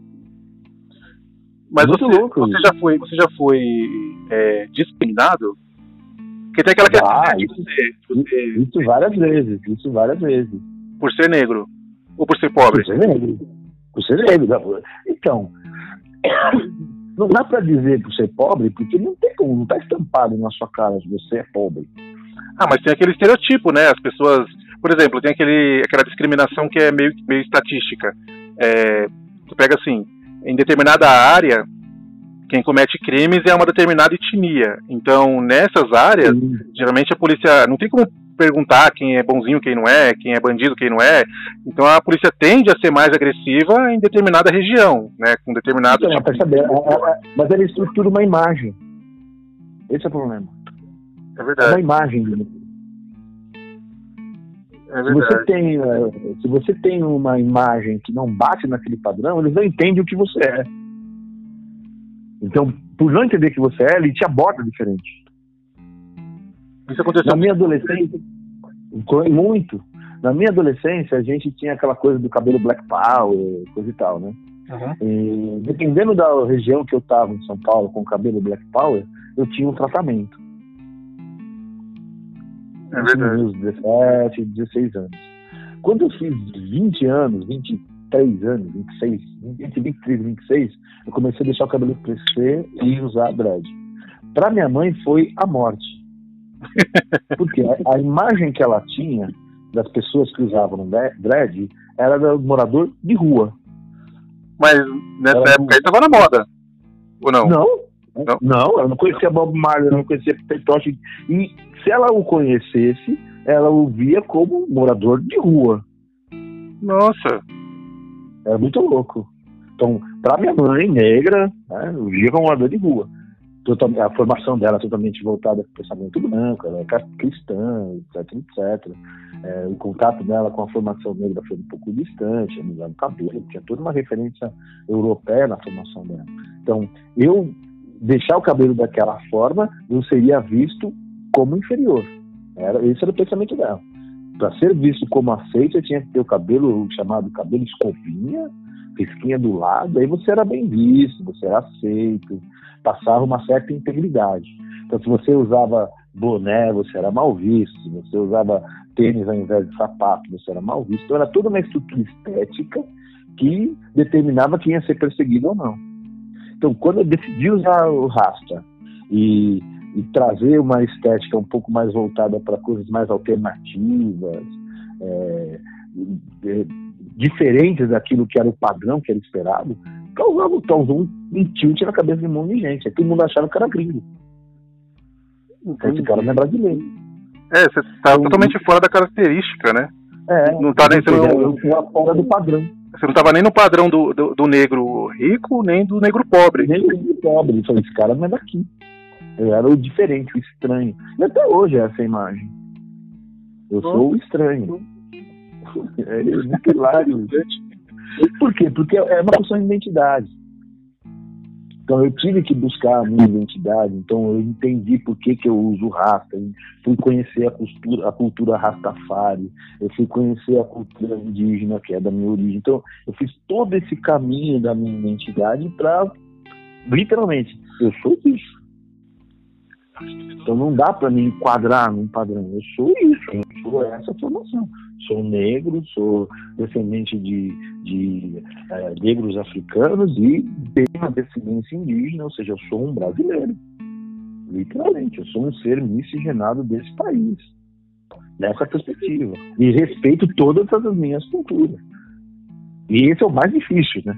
Mas você, louco, você já foi, você já foi é, discriminado? Porque tem aquela questão ah, de você, você, Isso várias vezes, isso várias vezes. Por ser negro? Ou por ser pobre? Por ser negro. Por ser negro. Então, (coughs) não dá para dizer por ser pobre, porque não tem como, não está estampado na sua cara que você é pobre. Ah, mas tem aquele estereotipo, né? As pessoas por exemplo, tem aquele, aquela discriminação que é meio, meio estatística. É, tu pega assim, em determinada área, quem comete crimes é uma determinada etnia. Então, nessas áreas, geralmente a polícia não tem como perguntar quem é bonzinho, quem não é, quem é bandido, quem não é. Então a polícia tende a ser mais agressiva em determinada região, né, com determinado então, tipo saber, de... mas ela estrutura uma imagem. Esse é o problema. É verdade. É uma imagem é se, você tem, eh, se você tem uma imagem que não bate naquele padrão, eles não entendem o que você é. Então, por não entender que você é, ele te aborda diferente. Isso aconteceu na minha adolescência, muito. Na minha adolescência, a gente tinha aquela coisa do cabelo black power, coisa e tal, né? Uhum. E, dependendo da região que eu estava em São Paulo com o cabelo black power, eu tinha um tratamento. É verdade. Meus 17, 16 anos. Quando eu fiz 20 anos, 23 anos, 26, entre 23 e 26, eu comecei a deixar o cabelo crescer e usar dread. Para minha mãe foi a morte. (laughs) Porque a, a, imagem que ela tinha das pessoas que usavam dread era do morador de rua. Mas nessa era época aí estava na moda, ou não? Não, não, não, eu não conhecia Bob Marley, eu não conhecia Peter Tosh. E se ela o conhecesse, ela o via como morador de rua. Nossa. Era muito louco. Então, para minha mãe negra, né, eu via como morador de rua. A formação dela é totalmente voltada para o pensamento branco, ela é cristã, etc, etc. É, o contato dela com a formação negra foi um pouco distante, no cabelo, tinha toda uma referência europeia na formação dela. Então, eu deixar o cabelo daquela forma, eu seria visto como inferior. Era, esse era o pensamento dela. Para ser visto como aceito, eu tinha que ter o cabelo chamado cabelo escovinha, risquinha do lado, aí você era bem visto, você era aceito, passava uma certa integridade. Então, se você usava boné, você era mal visto, se você usava tênis ao invés de sapato, você era mal visto. Então, era toda uma estrutura estética que determinava quem ia ser perseguido ou não. Então, quando eu decidi usar o rasta e, e trazer uma estética um pouco mais voltada para coisas mais alternativas, é, é, diferentes daquilo que era o padrão que era esperado, causava, causou um, um tilt na cabeça de um monte de gente. Aí todo mundo achava que era gringo. Então, esse cara não é brasileiro. É, você está então, totalmente fora da característica, né? É, não tá nem sendo... fora do padrão. Você não estava nem no padrão do, do, do, negro rico, nem do negro pobre. Nem do negro pobre. Falou, esse cara não é daqui. Eu era o diferente, o estranho. E até hoje é essa imagem. Eu sou o estranho. (laughs) É muito hilário. Por quê? Porque é uma questão de identidade. Então eu tive que buscar a minha identidade, então eu entendi por que, que eu uso rasta, fui conhecer a cultura, a cultura rastafari, eu fui conhecer a cultura indígena que é da minha origem. Então eu fiz todo esse caminho da minha identidade para, literalmente, eu sou isso. Então não dá para me enquadrar num padrão. Eu sou isso, eu sou essa formação. Sou negro, sou descendente de, de é, negros africanos e tenho uma descendência indígena, ou seja, eu sou um brasileiro. Literalmente, eu sou um ser miscigenado desse país. Nessa perspectiva. E respeito todas as minhas culturas. E esse é o mais difícil, né?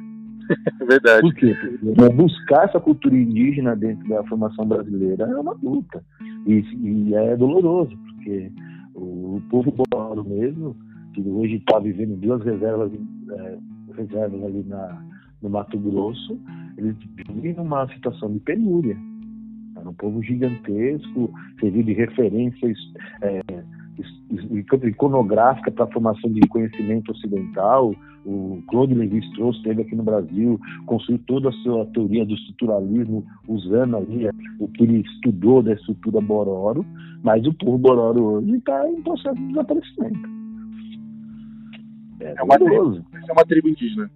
(laughs) Verdade. Por quê? Porque buscar essa cultura indígena dentro da formação brasileira é uma luta. E, e é doloroso, porque o, povo bororo mesmo, que hoje está vivendo duas reservas, é, reservas ali na, no Mato Grosso, eles vivem numa situação de penúria. Era um povo gigantesco, serviu de referências é, iconográfica para a formação de conhecimento ocidental. O Claude Lévi-Strauss esteve aqui no Brasil, construiu toda a sua teoria do estruturalismo usando ali o que ele estudou da estrutura Bororo, mas o povo Bororo hoje está em processo de desaparecimento. É, é, uma tribo, é uma tribo indígena.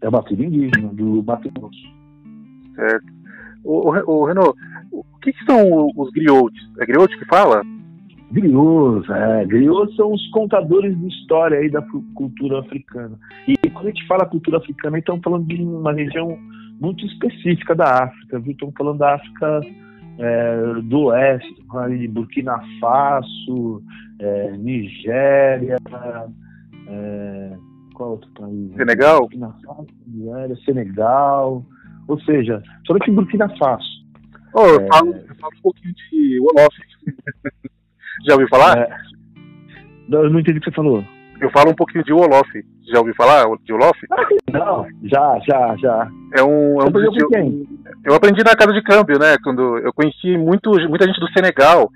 É uma tribo indígena do Mato Grosso. Certo. O, o, o o que, que são os griotes? É griote que fala? Griots, é, griots são os contadores de história aí da cultura africana. E quando a gente fala cultura africana, estamos falando de uma região muito específica da África, viu? Estamos falando da África é, do Oeste, de Burkina Faso, é, Nigéria, é, qual outro país? Senegal? Burkina Faso, Nigéria, Senegal, ou seja, somente Burkina Faso. Oh, eu, falo, eu falo um pouquinho de Wolof. Já ouviu falar? É... Não, eu não entendi o que você falou. Eu falo um pouquinho de Wolof. Já ouviu falar de Wolof? Ah, não, já, já, já. É um. É um eu, quem? eu aprendi na casa de câmbio, né? Quando eu conheci muito, muita gente do Senegal.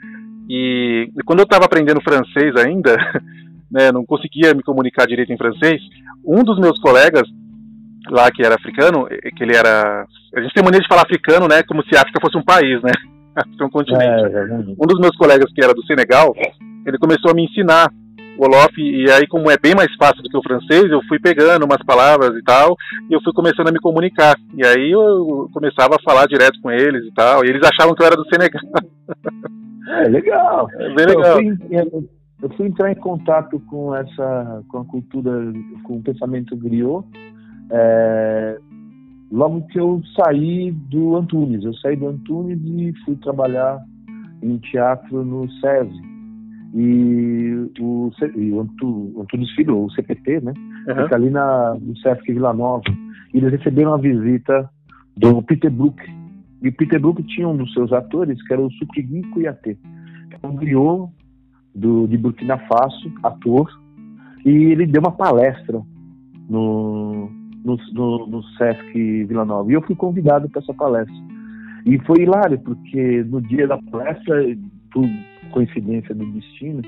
E quando eu estava aprendendo francês ainda, (laughs) né, não conseguia me comunicar direito em francês, um dos meus colegas lá que era africano, que ele era. A gente tem mania de falar africano, né? Como se a África fosse um país, né? (laughs) um continente. É, um dos meus colegas que era do Senegal, ele começou a me ensinar o Olof, e aí como é bem mais fácil do que o francês, eu fui pegando umas palavras e tal, e eu fui começando a me comunicar. E aí eu começava a falar direto com eles e tal, e eles achavam que eu era do Senegal. É legal. É bem legal. Eu fui, eu fui entrar em contato com essa, com a cultura, com o pensamento griot, é, logo que eu saí do Antunes. Eu saí do Antunes e fui trabalhar em teatro no SESI. E o, e o Antunes Filho, o CPT, né? Uhum. Fica ali na, no Sesc Vila Nova. E eles receberam a visita do Peter Brook. E o Peter Brook tinha um dos seus atores, que era o Sukigui Kuyate, que é um griot do, de Burkina Faso, ator. E ele deu uma palestra no, no, no, no Sesc Vila Nova. E eu fui convidado para essa palestra. E foi hilário, porque no dia da palestra, por coincidência do destino,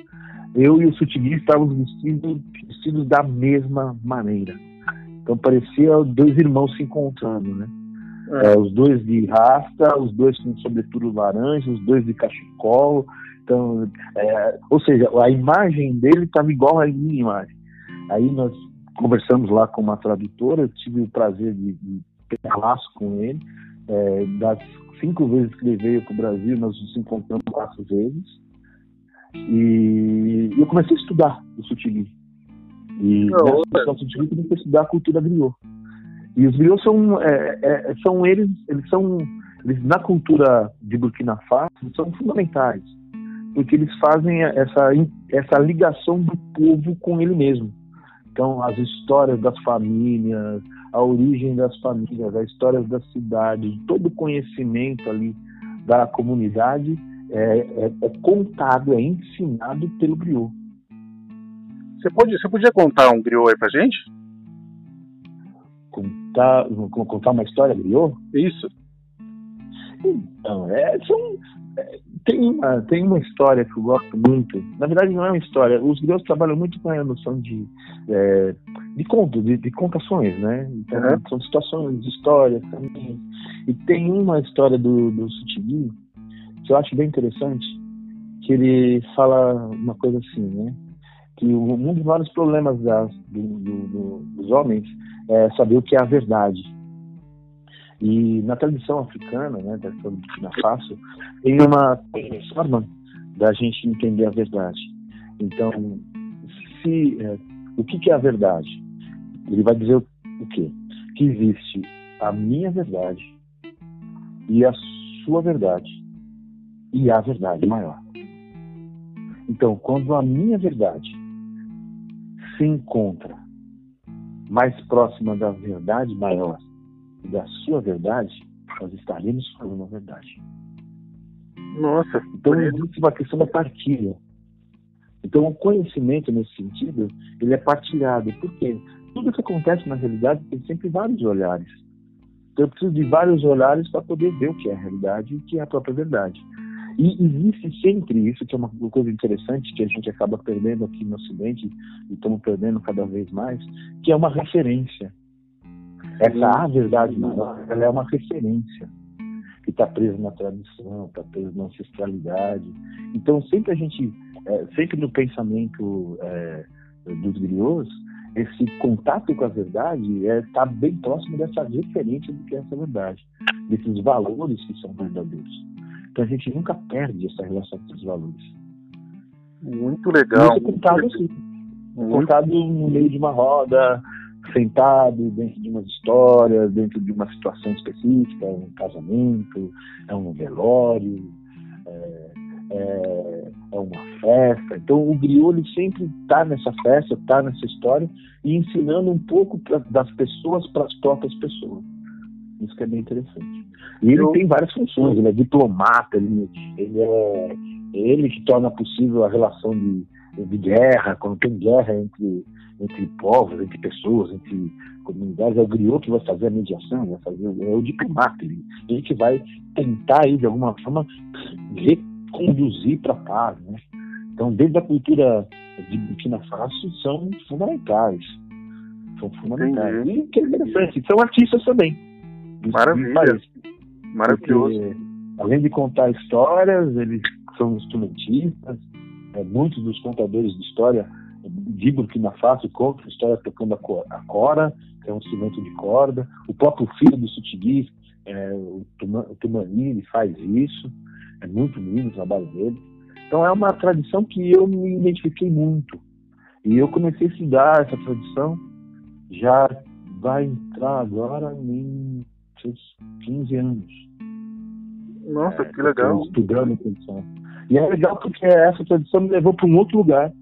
eu e o Sutigui estávamos vestidos, vestidos da mesma maneira. Então parecia dois irmãos se encontrando, né? É. É, os dois de rasta, os dois com sobretudo laranja, os dois de cachecol. Então, é, ou seja, a imagem dele estava igual à minha imagem. Aí nós conversamos lá com uma tradutora, eu tive o prazer de, de ter laço com ele. É, das cinco vezes que ele veio para o Brasil, nós nos encontramos quatro vezes. E eu comecei a estudar o Sutili. E Não, nessa eu comecei a estudar a cultura griot. E os griots são, é, é, são eles, eles são, eles, na cultura de Burkina Faso, são fundamentais. Porque eles fazem essa, essa ligação do povo com ele mesmo. Então, as histórias das famílias, a origem das famílias, as histórias das cidades, todo o conhecimento ali da comunidade é, é, é contado, é ensinado pelo griot. Você, pode, você podia contar um griot aí pra gente? Contar, contar uma história griot? Isso. Então, é, são, é, tem, uma, tem uma história que eu gosto muito. Na verdade, não é uma história. Os griots trabalham muito com a noção de, é, de conto, de, de, contações, né? Então, uhum. São situações, histórias também. E tem uma história do, do Sutigi que eu acho bem interessante, que ele fala uma coisa assim, né? Que um dos vários problemas das, do, do, dos homens é saber o que é a verdade. E na tradição africana, né, da Burkina Faso, tem uma forma da gente entender a verdade. Então, se é, o que, que é a verdade? Ele vai dizer o, o quê? Que existe a minha verdade e a sua verdade e a verdade maior. Então, quando a minha verdade se encontra mais próxima da verdade maior da sua verdade, nós estaremos falando a verdade. Nossa. Então existe uma questão da partilha. Então o conhecimento nesse sentido, ele é partilhado. Por quê? Tudo que acontece na realidade tem sempre vários olhares. Então eu preciso de vários olhares para poder ver o que é a realidade e o que é a própria verdade. E existe sempre isso, que é uma coisa interessante que a gente acaba perdendo aqui no Ocidente, e estamos perdendo cada vez mais, que é uma referência. Essa a verdade maior, ela é uma referência que está presa na tradição, está presa na ancestralidade. Então, sempre a gente, é, sempre no pensamento é, dos griots, esse contato com a verdade está é, tá bem próximo dessa referência do que é essa verdade, desses valores que são verdadeiros. Então, a gente nunca perde essa relação com esses valores. Muito legal. Isso é contado assim. Contado no meio de uma roda, sentado dentro de umas histórias, dentro de uma situação específica, um casamento, é um velório, é, é, é uma festa. Então o griot sempre está nessa festa, está nessa história e ensinando um pouco pra, das pessoas para as próprias pessoas. Isso que é bem interessante. E ele Eu... tem várias funções, ele é diplomata, ele, ele é ele que torna possível a relação de, de guerra, quando tem guerra entre entre povos, entre pessoas, entre comunidades, é o griot que vai fazer a mediação, vai fazer, é o diplomata, ele, ele que vai tentar aí, de alguma forma reconduzir para a paz, né? Então, desde a cultura de Burkina Faso são fundamentais, são fundamentais. Entendi. E que é interessante, são artistas também. Maravilha, maravilhoso. Porque, além de contar histórias, eles são instrumentistas, é, muitos dos contadores de história de Burkina Faso conta a história tocando a cora, que é um instrumento de corda. O próprio filho do Sutiguis, é, o Tumani, ele faz isso. É muito lindo o trabalho dele. Então é uma tradição que eu me identifiquei muito. E eu comecei a estudar essa tradição, já vai entrar agora em 15 anos. Nossa, é, que legal. Estudando a tradição. E é legal porque essa tradição me levou para um outro lugar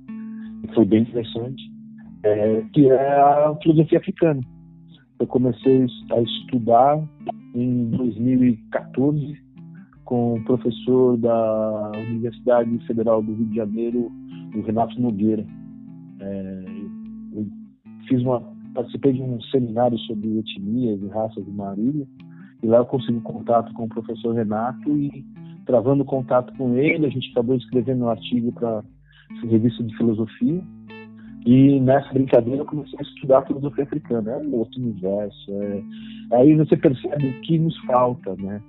foi bem interessante, é, que é a filosofia africana. Eu comecei a estudar em 2014 com o professor da Universidade Federal do Rio de Janeiro, o Renato Nogueira. É, eu fiz uma, participei de um seminário sobre etnias e raças de Marília, e lá eu consegui contato com o professor Renato e travando contato com ele, a gente acabou escrevendo um artigo para revista de filosofia. E nessa brincadeira eu comecei a estudar filosofia africana. É um outro universo. É... Aí você percebe o que nos falta, né?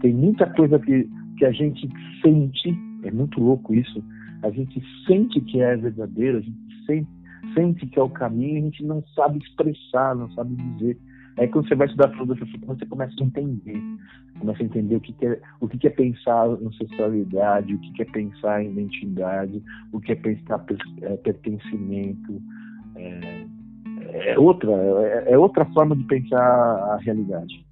Tem muita coisa que, que a gente sente, é muito louco isso. A gente sente que é verdadeiro, a gente sente, sente que é o caminho, a gente não sabe expressar, não sabe dizer. Aí quando você vai estudar filosofia, você começa a entender, começa a entender o que, que é, o que, que é pensar na sexualidade, o que, que é pensar em identidade, o que é pensar é, pertencimento. É, é outra, é, é outra forma de pensar a realidade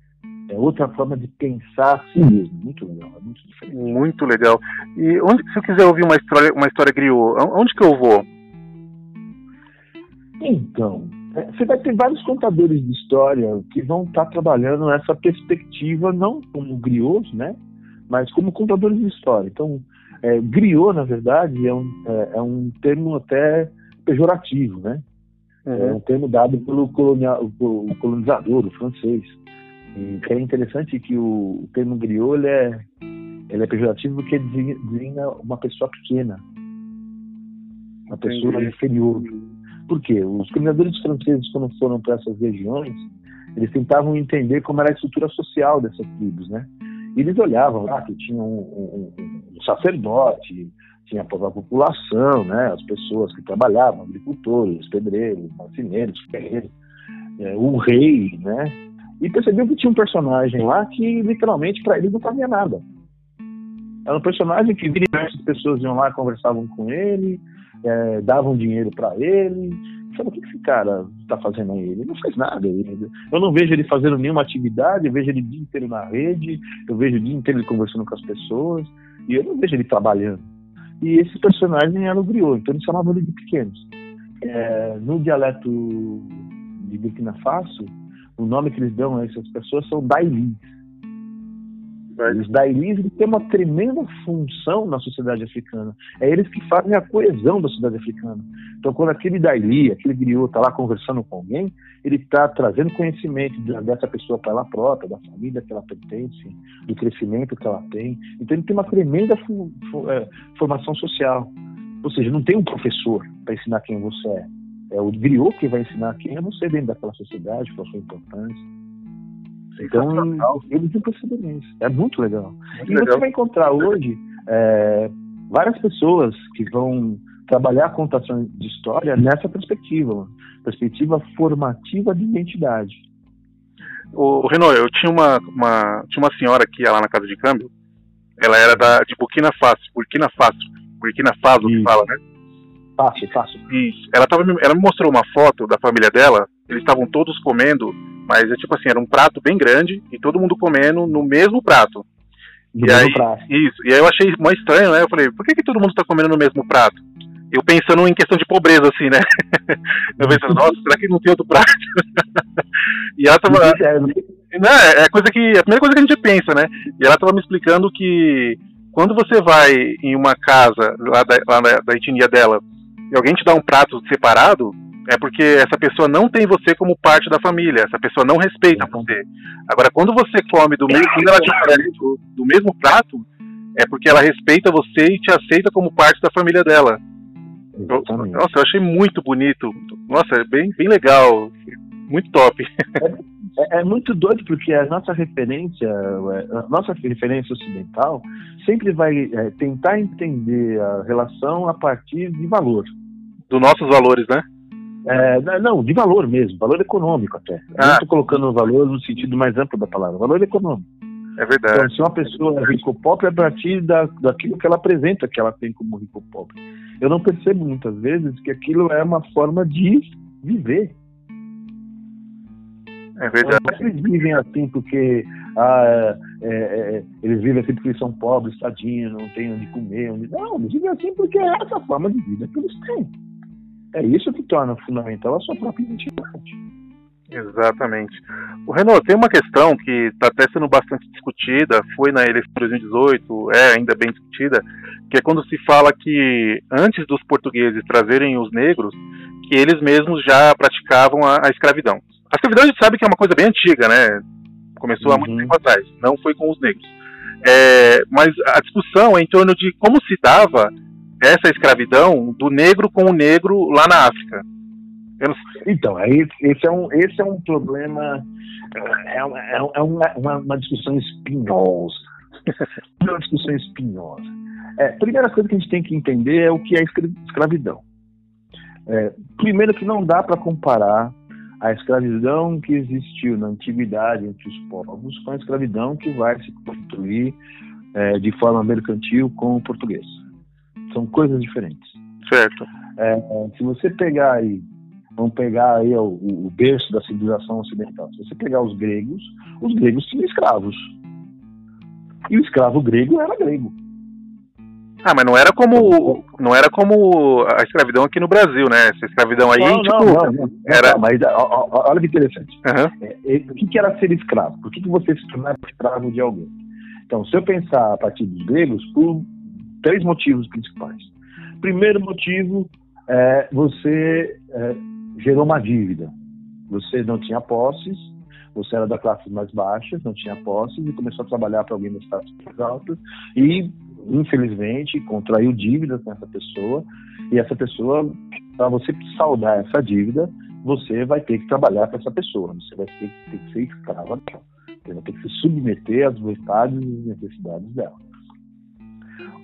é outra forma de pensar a si mesmo. Muito legal, é muito diferente. Muito legal. E onde, se eu quiser ouvir uma história, uma história griot, onde que eu vou? Então, você vai ter vários contadores de história que vão estar trabalhando nessa perspectiva, não como griots, né? Mas como contadores de história. Então, é, griot, na verdade, é um, é, é um termo até pejorativo, né? Uhum. É um termo dado pelo colonial, o colonizador, o francês. E é interessante que o, o termo griot ele é, ele é pejorativo porque designa uma pessoa pequena, uma pessoa Entendi. inferior. Por quê? Os colonizadores franceses, quando foram para essas regiões, eles tentavam entender como era a estrutura social dessas tribos, né? Eles olhavam lá que tinha um, um, um sacerdote, tinha a população, né? As pessoas que trabalhavam, agricultores, pedreiros, marceneiros, ferreiros, é, o rei, né? E percebeu que tinha um personagem lá que literalmente para ele não fazia nada. Era um personagem que diversas pessoas iam lá, conversavam com ele, é, davam dinheiro para ele. Sabe o que esse cara está fazendo aí? Ele não faz nada. Eu não vejo ele fazendo nenhuma atividade, eu vejo ele o dia inteiro na rede, eu vejo o dia inteiro ele conversando com as pessoas, e eu não vejo ele trabalhando. E esse personagem era o griot, então eles chamavam ele de pequenos. É, no dialeto de Burkina Faso, o nome que eles dão a essas pessoas são dailis. Os dailis têm uma tremenda função na sociedade africana. É eles que fazem a coesão da sociedade africana. Então, quando aquele daili, aquele griot está lá conversando com alguém, ele está trazendo conhecimento dessa pessoa para ela própria, da família que ela pertence, do crescimento que ela tem. Então, ele tem uma tremenda é, formação social. Ou seja, não tem um professor para ensinar quem você é. É o griot que vai ensinar quem é você dentro daquela sociedade, qual a sua importância. Então, eles têm. É muito legal. Muito e legal. você vai encontrar hoje é, várias pessoas que vão trabalhar a contação de história nessa perspectiva, perspectiva formativa de identidade. O, o Renault, eu tinha uma, uma, tinha uma senhora que ia lá na casa de câmbio, ela era da, de Burkina Faso, Burkina Faso, Burkina Faso que fala, né? Fácil, fácil. Isso. Ela, tava, ela me mostrou uma foto da família dela, eles estavam todos comendo mas é tipo assim, era um prato bem grande e todo mundo comendo no mesmo prato. No e aí, prato. Isso. E aí eu achei mais estranho, né? Eu falei, por que, que todo mundo está comendo no mesmo prato? Eu pensando em questão de pobreza, assim, né? (laughs) eu pensando, nossa, será que não tem outro prato? (laughs) e ela tava. Não, é, é coisa que. É a primeira coisa que a gente pensa, né? E ela tava me explicando que quando você vai em uma casa lá da, lá da etnia dela e alguém te dá um prato separado, é porque essa pessoa não tem você como parte da família, essa pessoa não respeita você. Agora, quando você come do mesmo, quando ela te oferece do, do mesmo prato, é porque ela respeita você e te aceita como parte da família dela. Eu, nossa, eu achei muito bonito. Nossa, é bem, bem legal. Muito top. É, é, muito doido porque a nossa referência, a nossa referência ocidental sempre vai é, tentar entender a relação a partir de valor. Dos nossos valores, né? É, não, de valor mesmo, valor econômico até. Ah. Eu estou colocando valor no sentido mais amplo da palavra, valor econômico. É verdade. Então, se uma pessoa é rico ou pobre, é a partir da, daquilo que ela apresenta que ela tem como rico ou pobre. Eu não percebo muitas vezes que aquilo é uma forma de viver. É verdade. Não eles vivem assim porque ah, é, é, eles vivem assim porque são pobres, tadinhos, não têm onde comer. Onde... Não, eles vivem assim porque é essa forma de vida que eles têm. É isso que torna fundamental a sua própria identidade. Exatamente. O Renault, tem uma questão que está até sendo bastante discutida, foi na eleição de 2018, é ainda bem discutida, que é quando se fala que antes dos portugueses trazerem os negros, que eles mesmos já praticavam a, a escravidão. A escravidão a gente sabe que é uma coisa bem antiga, né? Começou uhum. há muito uhum. tempo atrás, não foi com os negros. É, mas a discussão é em torno de como se dava essa escravidão do negro com o negro lá na África. Então, esse é um, esse é um problema, é, é, é uma, uma, uma, discussão espinhosa. É (laughs) uma discussão espinhosa. É, a primeira coisa que a gente tem que entender é o que é escravidão. É, primeiro que não dá para comparar a escravidão que existiu na antiguidade entre os povos com a escravidão que vai se construir é, de forma mercantil com o português. São coisas diferentes. Certo. É, se você pegar aí, vamos pegar aí o, o, berço da civilização ocidental. Se você pegar os gregos, os gregos tinham escravos. E o escravo grego era grego. Ah, mas não era como não era como a escravidão aqui no Brasil, né? Essa escravidão aí, não, tipo, não, não, não. era. mas olha que interessante. Uhum. É, o que, era ser escravo? Por que, que você se tornava escravo de alguém? Então, se eu pensar a partir dos gregos, por três motivos principais. Primeiro motivo é você é, gerou uma dívida. Você não tinha posses, você era da classe mais baixa, não tinha posses e começou a trabalhar para alguém no status mais alto e infelizmente, contraiu dívidas com essa pessoa, e essa pessoa, para você saldar essa dívida, você vai ter que trabalhar para essa pessoa, você vai ter, ter que ser escrava dela, você vai ter que se submeter às vontades e necessidades dela.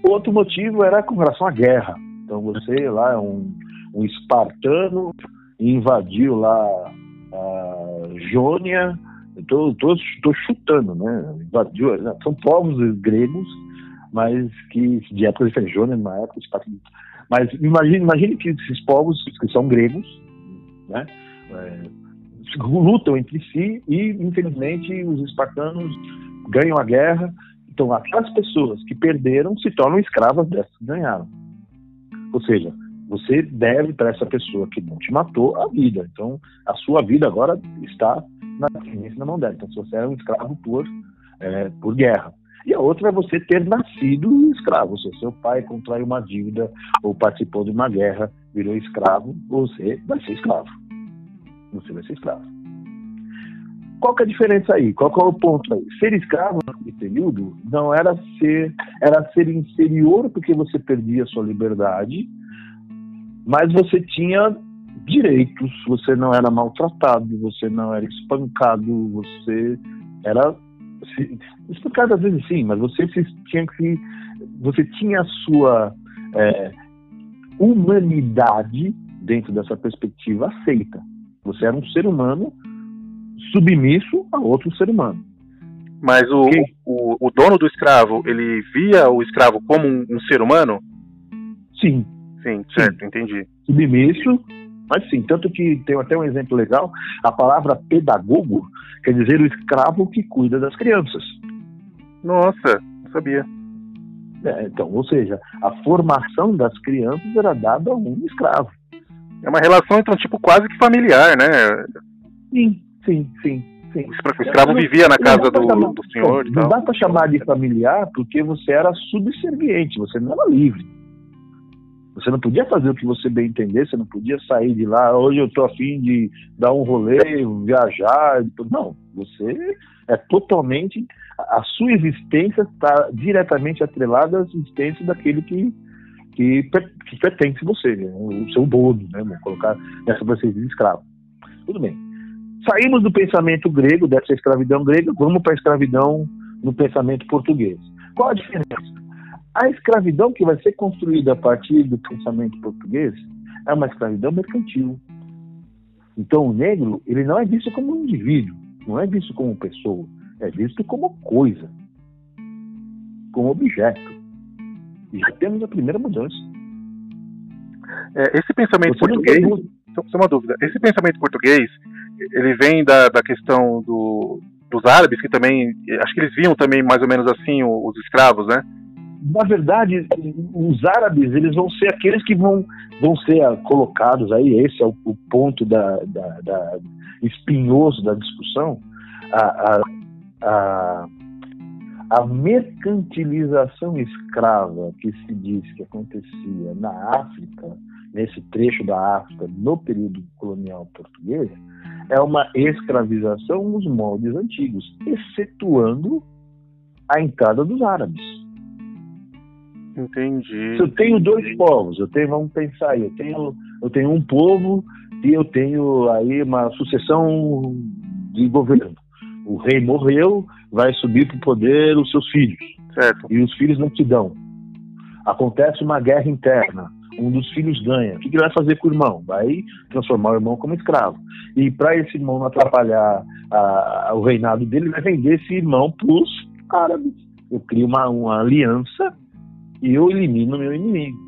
Outro motivo era com relação à guerra. Então você lá é um, um espartano invadiu lá a Jônia, estou chutando, né? Invadiu, são povos gregos mas que de época diferentes, Jonas na época de Mas imagine, imagine que esses povos que são gregos, né, é, lutam entre si e infelizmente os espartanos ganham a guerra. Então aquelas pessoas que perderam se tornam escravas dessas que ganharam. Ou seja, você deve para essa pessoa que não te matou a vida. Então a sua vida agora está na, na mão dela. Então se você era um escravo por é, por guerra. E a outra é você ter nascido escravo. Se seu pai contraiu uma dívida ou participou de uma guerra, virou escravo, você vai ser escravo. Você vai ser escravo. Qual que é a diferença aí? Qual é o ponto aí? Ser escravo naquele período não era ser, era ser inferior porque você perdia a sua liberdade, mas você tinha direitos, você não era maltratado, você não era espancado, você era explicado às vezes sim, mas você tinha que você tinha a sua é, humanidade dentro dessa perspectiva aceita. Você era um ser humano submisso a outro ser humano. Mas o, okay? o, o, dono do escravo, ele via o escravo como um, um ser humano? Sim. Sim, certo, sim. entendi. Submisso, mas sim, tanto que tem até um exemplo legal, a palavra pedagogo quer dizer o escravo que cuida das crianças. Nossa, não sabia. É, então, ou seja, a formação das crianças era dada a um escravo. É uma relação, então, tipo, quase que familiar, né? Sim, sim, sim. sim. O escravo vivia na casa do, chamar, do senhor. Não dá para chamar de familiar porque você era subserviente, você não era livre. Você não podia fazer o que você bem entender, você não podia sair de lá, hoje eu estou afim de dar um rolê, viajar. Não, você é totalmente. A sua existência está diretamente atrelada à existência daquele que, que, que pertence a você, né? o seu dono, né? Vamos colocar nessa perspectiva de escravo. Tudo bem. Saímos do pensamento grego, dessa escravidão grega, vamos para a escravidão no pensamento português. Qual a diferença? A escravidão que vai ser construída a partir do pensamento português é uma escravidão mercantil. Então, o negro ele não é visto como um indivíduo, não é visto como pessoa, é visto como coisa, como objeto. E já temos a primeira mudança. É, esse pensamento Você português, só uma dúvida, esse pensamento português, ele vem da, da questão do, dos árabes, que também, acho que eles viam também mais ou menos assim os escravos, né? na verdade, os árabes eles vão ser aqueles que vão, vão ser colocados aí, esse é o, o ponto da, da, da, espinhoso da discussão, a, a, a, a, mercantilização escrava que se diz que acontecia na África, nesse trecho da África, no período colonial português, é uma escravização nos moldes antigos, excetuando a entrada dos árabes. Entendi. Se eu tenho dois povos, eu tenho, vamos pensar aí, eu tenho, eu tenho um povo e eu tenho aí uma sucessão de governo. O rei morreu, vai subir para o poder os seus filhos. Certo. E os filhos não te dão. Acontece uma guerra interna. Um dos filhos ganha. O que, ele vai fazer com o irmão? Vai transformar o irmão como escravo. E para esse irmão não atrapalhar a, a, o reinado dele, ele vai vender esse irmão para os árabes. Eu crio uma, uma aliança e eu elimino meu inimigo.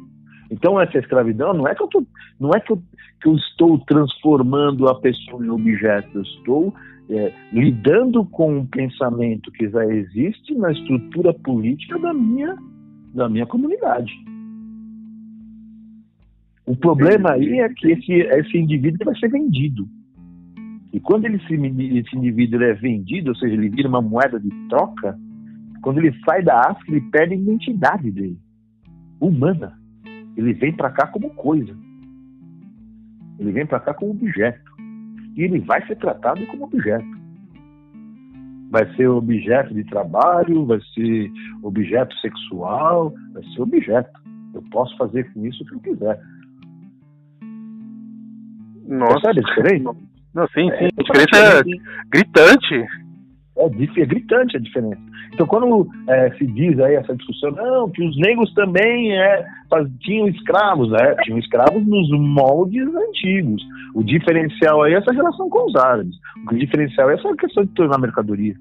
Então essa escravidão não é que eu, tô, não é que eu, que eu estou transformando a pessoa em objeto, eu estou é, lidando com um pensamento que já existe na estrutura política da minha, da minha comunidade. O problema aí é que esse, esse indivíduo vai ser vendido. E quando ele, esse, esse indivíduo é vendido, ou seja, ele vira uma moeda de troca, quando ele sai da África, ele perde a identidade dele, humana. Ele vem para cá como coisa. Ele vem para cá como objeto. E ele vai ser tratado como objeto. Vai ser objeto de trabalho, vai ser objeto sexual, vai ser objeto. Eu posso fazer com isso o que eu quiser. Nossa. Percebe a diferença? Não, sim, sim. A diferença é gritante. É, é gritante a diferença. Então, quando é, se diz aí essa discussão, não, que os negros também é, tinham escravos, é, tinham escravos nos moldes antigos. O diferencial aí é essa relação com os árabes. O diferencial é essa questão de tornar mercadoria.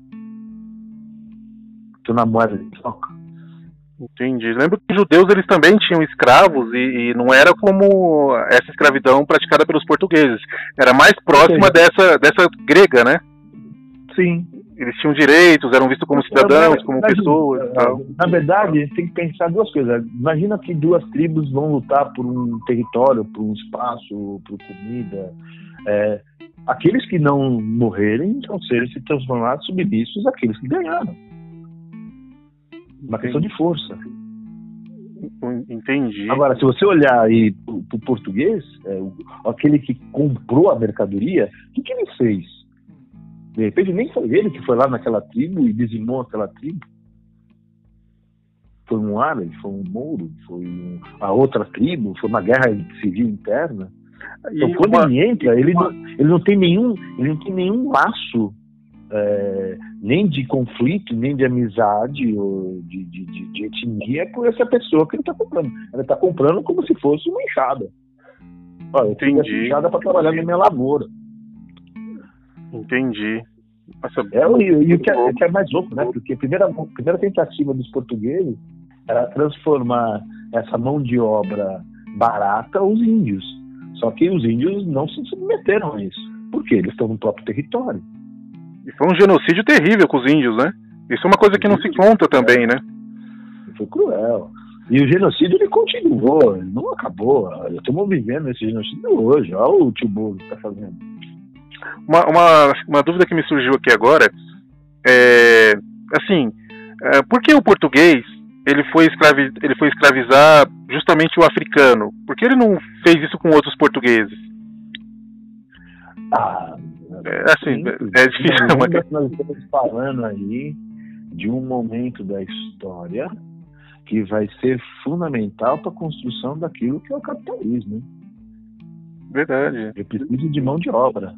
Tornar moeda de troca. Entendi. Lembro que os judeus eles também tinham escravos e, e, não era como essa escravidão praticada pelos portugueses. Era mais próxima dessa, dessa grega, né? Sim. Eles tinham direitos, eram vistos como cidadãos, como pessoas e tal. Na verdade, a gente tem que pensar duas coisas. Imagina que duas tribos vão lutar por um território, por um espaço, por comida. É, aqueles que não morrerem vão ser se transformar submissos àqueles que ganharam uma questão de força. Entendi. Agora, se você olhar aí para o português, é, aquele que comprou a mercadoria, o que, que ele fez? De repente, nem foi ele que foi lá naquela tribo e dizimou aquela tribo. Foi um árabe, foi um mouro, foi um, a outra tribo, foi uma guerra civil interna. Então, quando uma... ele entra, ele não, ele não tem nenhum, ele não tem nenhum laço é, nem de conflito, nem de amizade ou de, de, de, de etnia com essa pessoa que ele está comprando. Ele está comprando como se fosse uma enxada. Olha, eu tenho essa enxada para trabalhar na minha lavoura. Entendi. Nossa, é, e, e o que é, que é, mais louco, né? Porque a primeira, a primeira tentativa dos portugueses era transformar essa mão de obra barata os índios. Só que os índios não se submeteram a isso. Por quê? Eles estão no próprio território. E foi um genocídio terrível com os índios, né? Isso é uma coisa que não se conta também, né? Foi cruel. E o genocídio ele continuou, ele não acabou. Estamos vivendo esse genocídio hoje. Olha o tio Bolo que está fazendo. Uma, uma, uma, dúvida que me surgiu aqui agora é assim, é, por que o português ele foi, escravi, ele foi escravizar justamente o africano? Por que ele não fez isso com outros portugueses? Ah, é, assim, é difícil. (laughs) Nós estamos falando aí de um momento da história que vai ser fundamental para a construção daquilo que é o capitalismo. Verdade. Eu preciso de mão de obra.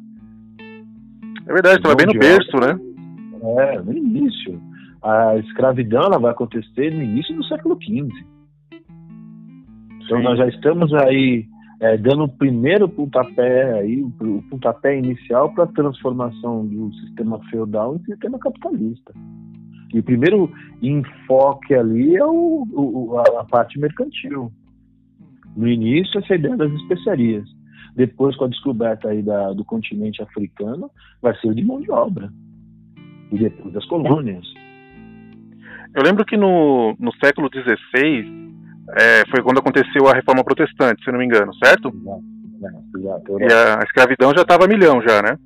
É verdade, estava bem no berço, obra, né? É, no início. A escravidão ela vai acontecer no início do século XV. Então Sim. nós já estamos aí é, dando o primeiro pontapé aí, o pontapé inicial para a transformação do sistema feudal em sistema capitalista. E o primeiro enfoque ali é o, o, a parte mercantil. No início, essa ideia das especiarias. Depois, com a descoberta aí da, do continente africano, vai ser o de mão de obra. E depois das colônias. Eu lembro que no, no século XVI, é, foi quando aconteceu a reforma protestante, se não me engano, certo? Exato, exato. E a, escravidão já estava a milhão já, né?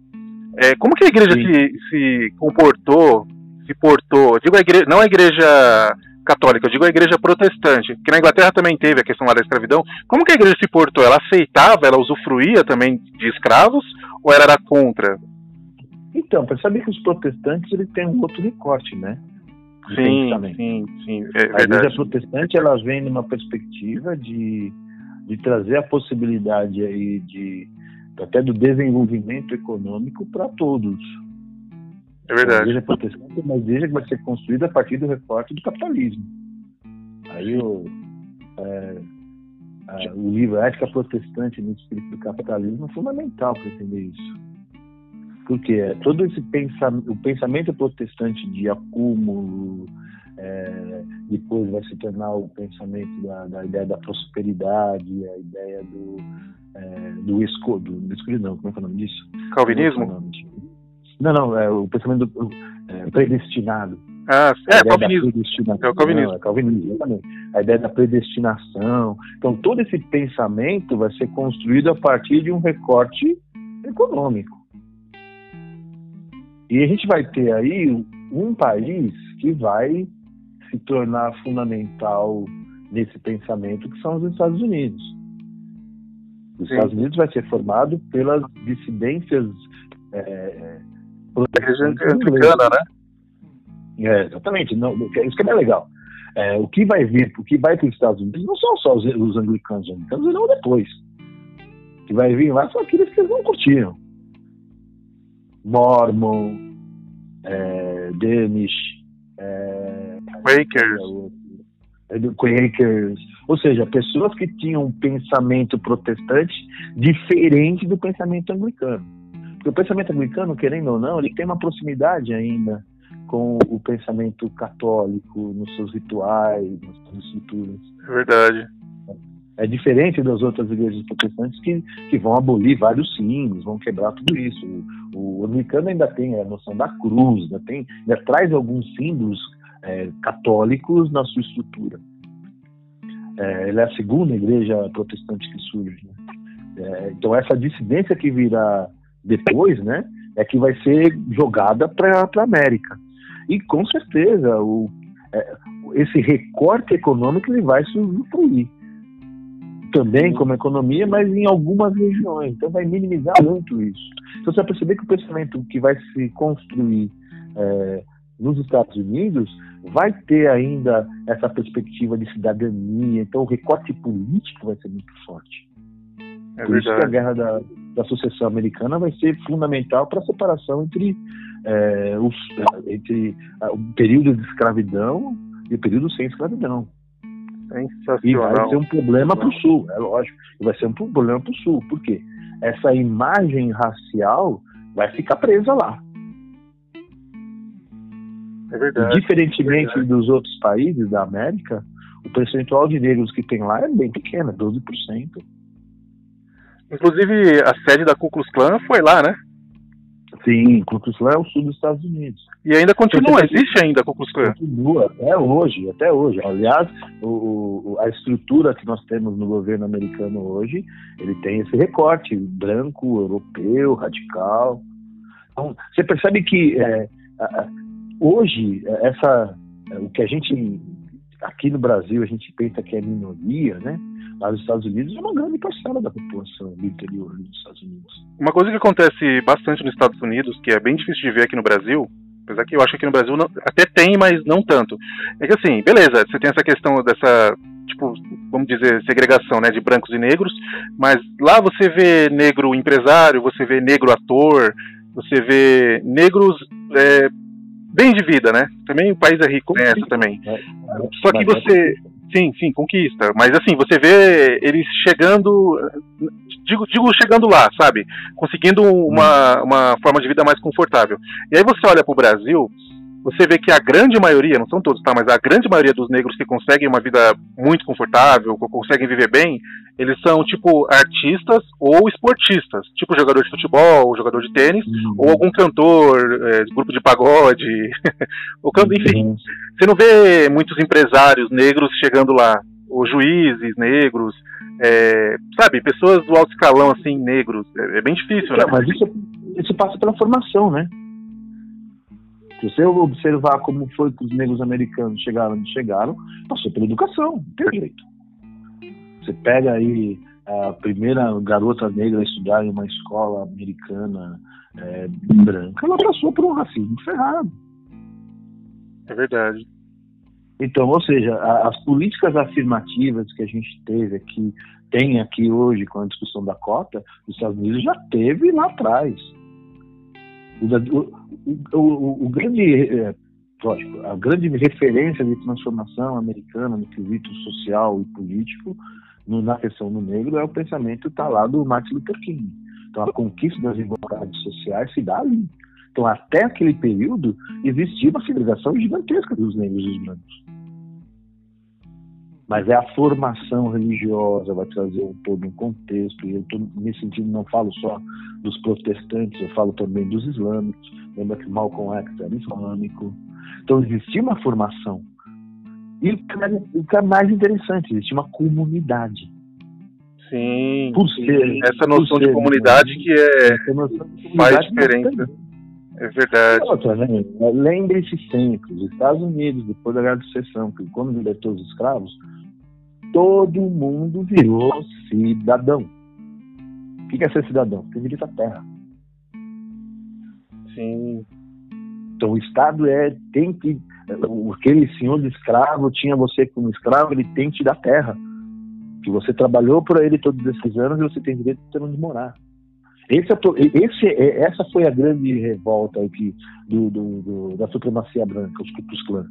É, como que a igreja se, se comportou, se portou? Digo a igreja, não a igreja católica, eu digo a igreja protestante, que na Inglaterra também teve a questão lá da escravidão. Como que a igreja se portou? Ela aceitava, ela usufruía também de escravos ou ela era contra? Então, percebe que os protestantes ele tem um outro recorte, né? Sim, sim, sim, é a igreja protestante ela vem numa perspectiva de, de trazer a possibilidade aí de até do desenvolvimento econômico para todos. É verdade. A igreja protestante é uma igreja que vai ser construída a partir do recorte do capitalismo. Aí o, é, Uh, o livro Ética Protestante no Espírito do Capitalismo é fundamental para entender isso. Porque todo esse pensamento, o pensamento protestante de acúmulo, é, depois vai se tornar o pensamento da, da ideia da prosperidade, a ideia do, é, do escudo, do escudo não, como é que é o nome disso? Calvinismo? Não, não, é o pensamento do, é, predestinado. Ah, é, calvinismo. É o calvinismo. Não, é calvinismo, exatamente. A ideia da predestinação. Então, todo esse pensamento vai ser construído a partir de um recorte econômico. E a gente vai ter aí um país que vai se tornar fundamental nesse pensamento, que são os Estados Unidos. Os Sim. Estados Unidos vai ser formado pelas dissidências é, anglicana, né? É, exatamente. Não, isso que é legal. É, o que vai vir, o que vai para os Estados Unidos não são só os, os anglicanos, os anglicanos virão depois. O que vai vir lá são aqueles que eles não curtiram. Mormon, é, Danish, é, Quakers. É, Quakers, ou seja, pessoas que tinham um pensamento protestante diferente do pensamento anglicano. Porque o pensamento anglicano, querendo ou não, ele tem uma proximidade ainda com o pensamento católico nos seus rituais, nas suas estruturas. É verdade. É diferente das outras igrejas protestantes que, que vão abolir vários símbolos, vão quebrar tudo isso. O, o anglicano ainda tem a noção da cruz, ainda, tem, ainda traz alguns símbolos é, católicos na sua estrutura. É, ele é a segunda igreja protestante que surge. Né? É, então essa dissidência que virá depois, né, é que vai ser jogada para a América. E com certeza o, é, esse recorte econômico ele vai se usufruir também como economia, mas em algumas regiões. Então vai minimizar muito isso. Então você vai perceber que o pensamento que vai se construir é, nos Estados Unidos vai ter ainda essa perspectiva de cidadania. Então o recorte político vai ser muito forte. É Por verdade. isso que a guerra da, da sucessão americana vai ser fundamental para a separação entre, é, os, entre o período de escravidão e o período sem escravidão. E vai ser um problema para o Sul, é lógico. Vai ser um problema para o Sul. Por quê? Essa imagem racial vai ficar presa lá. É verdade. Diferentemente é verdade. dos outros países da América, o percentual de negros que tem lá é bem pequeno, 12%. Inclusive, a sede da Ku Klux Klan foi lá, né? Sim, Ku Klux Klan é o sul dos Estados Unidos. E ainda continua, existe ainda Ku Klux Klan? Continua, até hoje, até hoje. Aliás, o, o, a estrutura que nós temos no governo americano hoje, ele tem esse recorte branco, europeu, radical. Então, você percebe que é, hoje, essa, o que a gente, aqui no Brasil, a gente pensa que é minoria, né? Nos Estados Unidos é uma grande parcela da população do interior dos Estados Unidos. Uma coisa que acontece bastante nos Estados Unidos, que é bem difícil de ver aqui no Brasil, apesar que eu acho que aqui no Brasil não, até tem, mas não tanto, é que assim, beleza, você tem essa questão dessa, tipo, vamos dizer, segregação, né, de brancos e negros, mas lá você vê negro empresário, você vê negro ator, você vê negros é, bem de vida, né? Também o país é rico nessa também. É, é, Só que você Sim, sim, conquista. Mas assim, você vê eles chegando. Digo, digo chegando lá, sabe? Conseguindo uma, uma forma de vida mais confortável. E aí você olha para o Brasil, você vê que a grande maioria, não são todos, tá? Mas a grande maioria dos negros que conseguem uma vida muito confortável, conseguem viver bem, eles são tipo artistas ou esportistas, tipo jogador de futebol, jogador de tênis, uhum. ou algum cantor, é, grupo de pagode, (laughs) ou enfim. Uhum. Você não vê muitos empresários negros chegando lá, ou juízes negros, é, sabe, pessoas do alto escalão assim negros, é, é bem difícil, né? Mas isso, isso passa pela formação, né? Se você observar como foi que os negros americanos chegaram onde chegaram, passou pela educação, não tem jeito. Você pega aí a primeira garota negra a estudar em uma escola americana é, branca, ela passou por um racismo ferrado. É verdade. Então, ou seja, as políticas afirmativas que a gente teve aqui, tem aqui hoje com a discussão da cota, os Estados Unidos já teve lá atrás. O, o, o grande, é, lógico, a grande referência de transformação americana no quesito social e político no, na questão do negro é o pensamento tá lá do Martin Luther King. Então a conquista das igualdades sociais se dá ali. Então até aquele período existia uma segregação gigantesca dos negros e dos brancos. Mas é a formação religiosa, vai trazer um todo um contexto. E eu tô, nesse sentido não falo só dos protestantes, eu falo também dos islâmicos. Lembra que Malcolm X era islâmico. Então existia uma formação e o que é mais interessante, existe uma comunidade. Sim, por ser, essa noção de comunidade que é faz diferença. É verdade. Outra, né? Lembre-se sempre, os Estados Unidos, depois da Guerra de Secessão, que quando libertou os escravos, todo mundo virou cidadão. O que é ser cidadão? Tem direito à terra. Sim. Então o Estado é, tem que aquele senhor de escravo tinha você como escravo, ele tem que te dar terra. Que você trabalhou por ele todos esses anos e você tem direito de ter onde morar. Esse, é esse, é, essa foi a grande revolta aqui do, do, do, da supremacia branca, os Ku Klux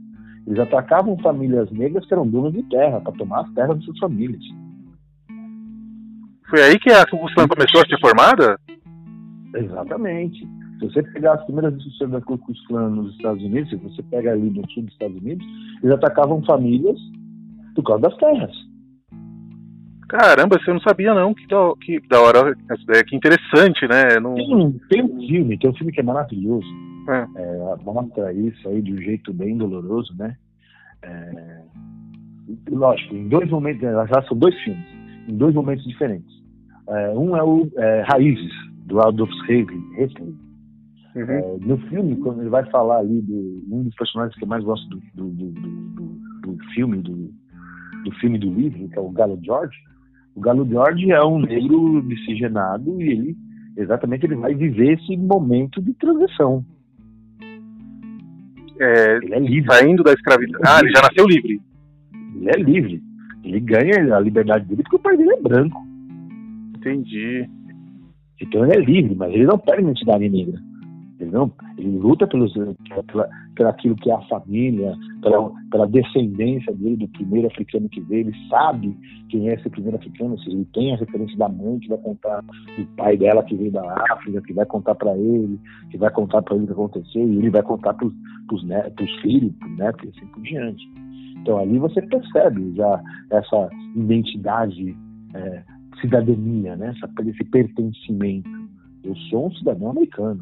Eles atacavam famílias negras que eram donas de terra, para tomar as terras das suas famílias. Foi aí que a Ku Klux Klan começou a ser formada? Exatamente. Se você pegar as primeiras discussões da Ku Klux Klan nos Estados Unidos, se você pega ali no sul dos Estados Unidos, eles atacavam famílias por causa das terras. Caramba, você não sabia não, que da, que da hora, que interessante, né? Não... Tem, tem um filme, tem um filme que é maravilhoso, é. É, mostra isso aí de um jeito bem doloroso, né? É, lógico, em dois momentos, já são dois filmes, em dois momentos diferentes. É, um é o é, Raízes, do Aldous Huxley, Uhum. É, no filme, quando ele vai falar ali do um dos personagens que eu mais gosto do, do, do, do, do filme, do, do filme do livro, que é o Galo George, o Galo George é um negro miscigenado e ele exatamente ele vai viver esse momento de transição. É, ele é livre. Saindo da escravidão. Ah, ele já nasceu livre. Ele é livre. Ele ganha a liberdade dele porque o pai dele é branco. Entendi. Então ele é livre, mas ele não perde a identidade negra. Ele, ele luta pelos, pela, pela aquilo que é a família, pela, pela descendência dele, do primeiro africano que veio. Ele sabe quem é esse primeiro africano, ou seja, ele tem a referência da mãe que vai contar do pai dela que veio da África, que vai contar para ele, que vai contar para ele o que aconteceu, e ele vai contar para os filhos, para os netos e assim por diante. Então ali você percebe já essa identidade, é, cidadania, né? Essa, esse pertencimento. Eu sou um cidadão americano.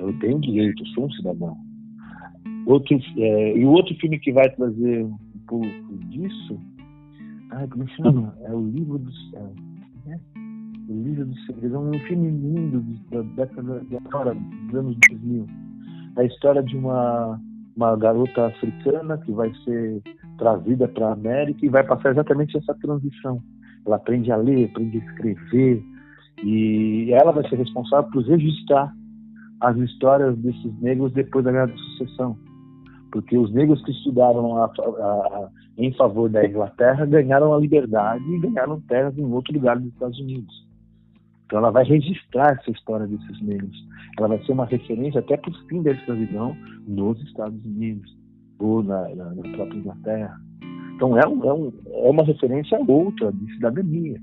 Eu tenho direito, eu sou um cidadão. Outro, é, e o outro filme que vai trazer um pouco disso, ai, como chama? É o Livro do Céu. Né? O Livro do Segredo. É um filme lindo da década agora, dos anos 2000. É a história de uma, uma garota africana que vai ser trazida para a América e vai passar exatamente essa transição. Ela aprende a ler, aprende a escrever, e ela vai ser responsável por registrar as histórias desses negros depois da Guerra de Sucessão. Porque os negros que estudaram a, a, a, em favor da Inglaterra ganharam a liberdade e ganharam terras em outro lugar dos Estados Unidos. Então ela vai registrar essa história desses negros. Ela vai ser uma referência até para o fim da escravidão nos Estados Unidos ou na, na, na própria Inglaterra. Então é, um, é, um, é uma referência outra de cidadania.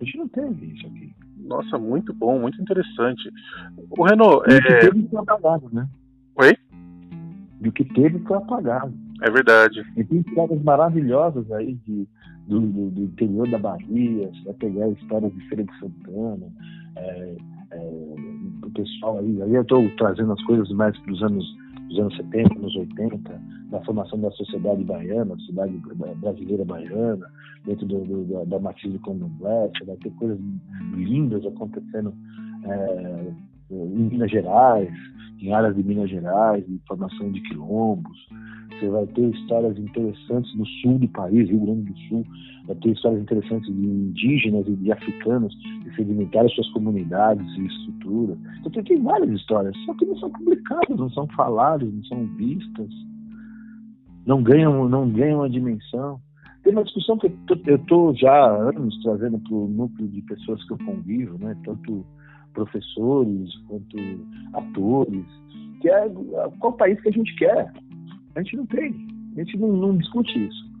A gente não teve isso aqui. Nossa, muito bom, muito interessante. O Renault. E o que é... teve foi apagado, né? Oi? E o que teve foi apagado. É verdade. E tem histórias maravilhosas aí de, do, do, do interior da Bahia, você vai pegar histórias de Feira de Santana, é, é, o pessoal aí, aí eu estou trazendo as coisas mais para os anos, dos anos 70, anos 80, da formação da sociedade baiana, da sociedade brasileira baiana, dentro do, do, da, da matriz do candomblé, você vai ter coisas lindas acontecendo é, em Minas Gerais, em áreas de Minas Gerais, de formação de quilombos. Você vai ter histórias interessantes no sul do país, Rio Grande do Sul, vai ter histórias interessantes de indígenas e de africanos que sedimentaram suas comunidades e estruturas. Então tem, tem várias histórias, só que não são publicadas, não são faladas, não são vistas, não ganham, não ganham a dimensão. Tem uma discussão que eu estou já há anos trazendo para o núcleo de pessoas que eu convivo, né? tanto professores quanto atores, que é qual país que a gente quer. A gente não tem, a gente não, não discute isso.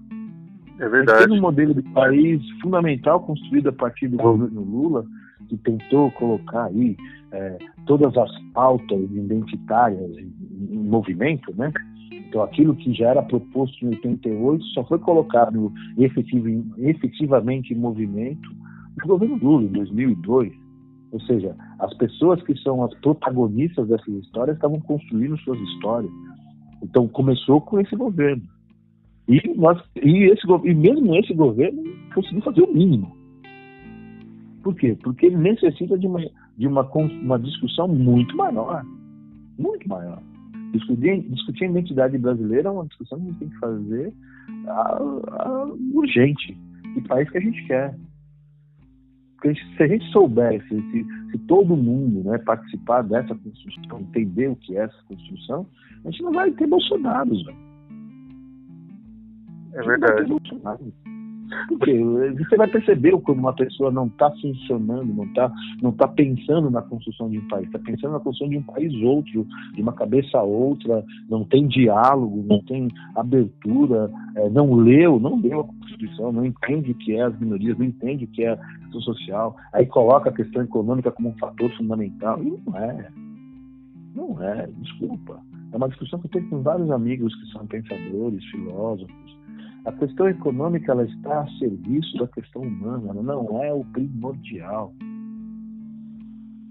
É verdade. Tem um modelo de país fundamental construído a partir do governo Lula, que tentou colocar aí é, todas as pautas identitárias em, em, movimento, né? Então, aquilo que já era proposto em 88 só foi colocado efetivo, efetivamente em movimento no governo Lula, em 2002. Ou seja, as pessoas que são as protagonistas dessas histórias estavam construindo suas histórias. Então, começou com esse governo. E, nós, e, esse, e mesmo esse governo conseguiu fazer o mínimo. Por quê? Porque ele necessita de uma, de uma, uma discussão muito maior. Muito maior. Discutir, discutir a identidade brasileira é uma discussão que a gente tem que fazer a, a, urgente. Que país que a gente quer. Porque se a gente soubesse, se, se todo mundo né, participar dessa construção, entender o que é essa construção, a gente não vai ter Bolsonaro, velho. É verdade. Porque (laughs) você vai perceber quando uma pessoa não está funcionando, não está não tá pensando na construção de um país, está pensando na construção de um país outro, de uma cabeça outra, não tem diálogo, não tem abertura, é, não leu, não leu a Constituição, não entende o que é as minorias, não entende o que é a questão social, aí coloca a questão econômica como um fator fundamental. E não é. Não é, desculpa. É uma discussão que eu tenho com vários amigos que são pensadores, filósofos, a questão econômica ela está a serviço da questão humana, ela não é o primordial.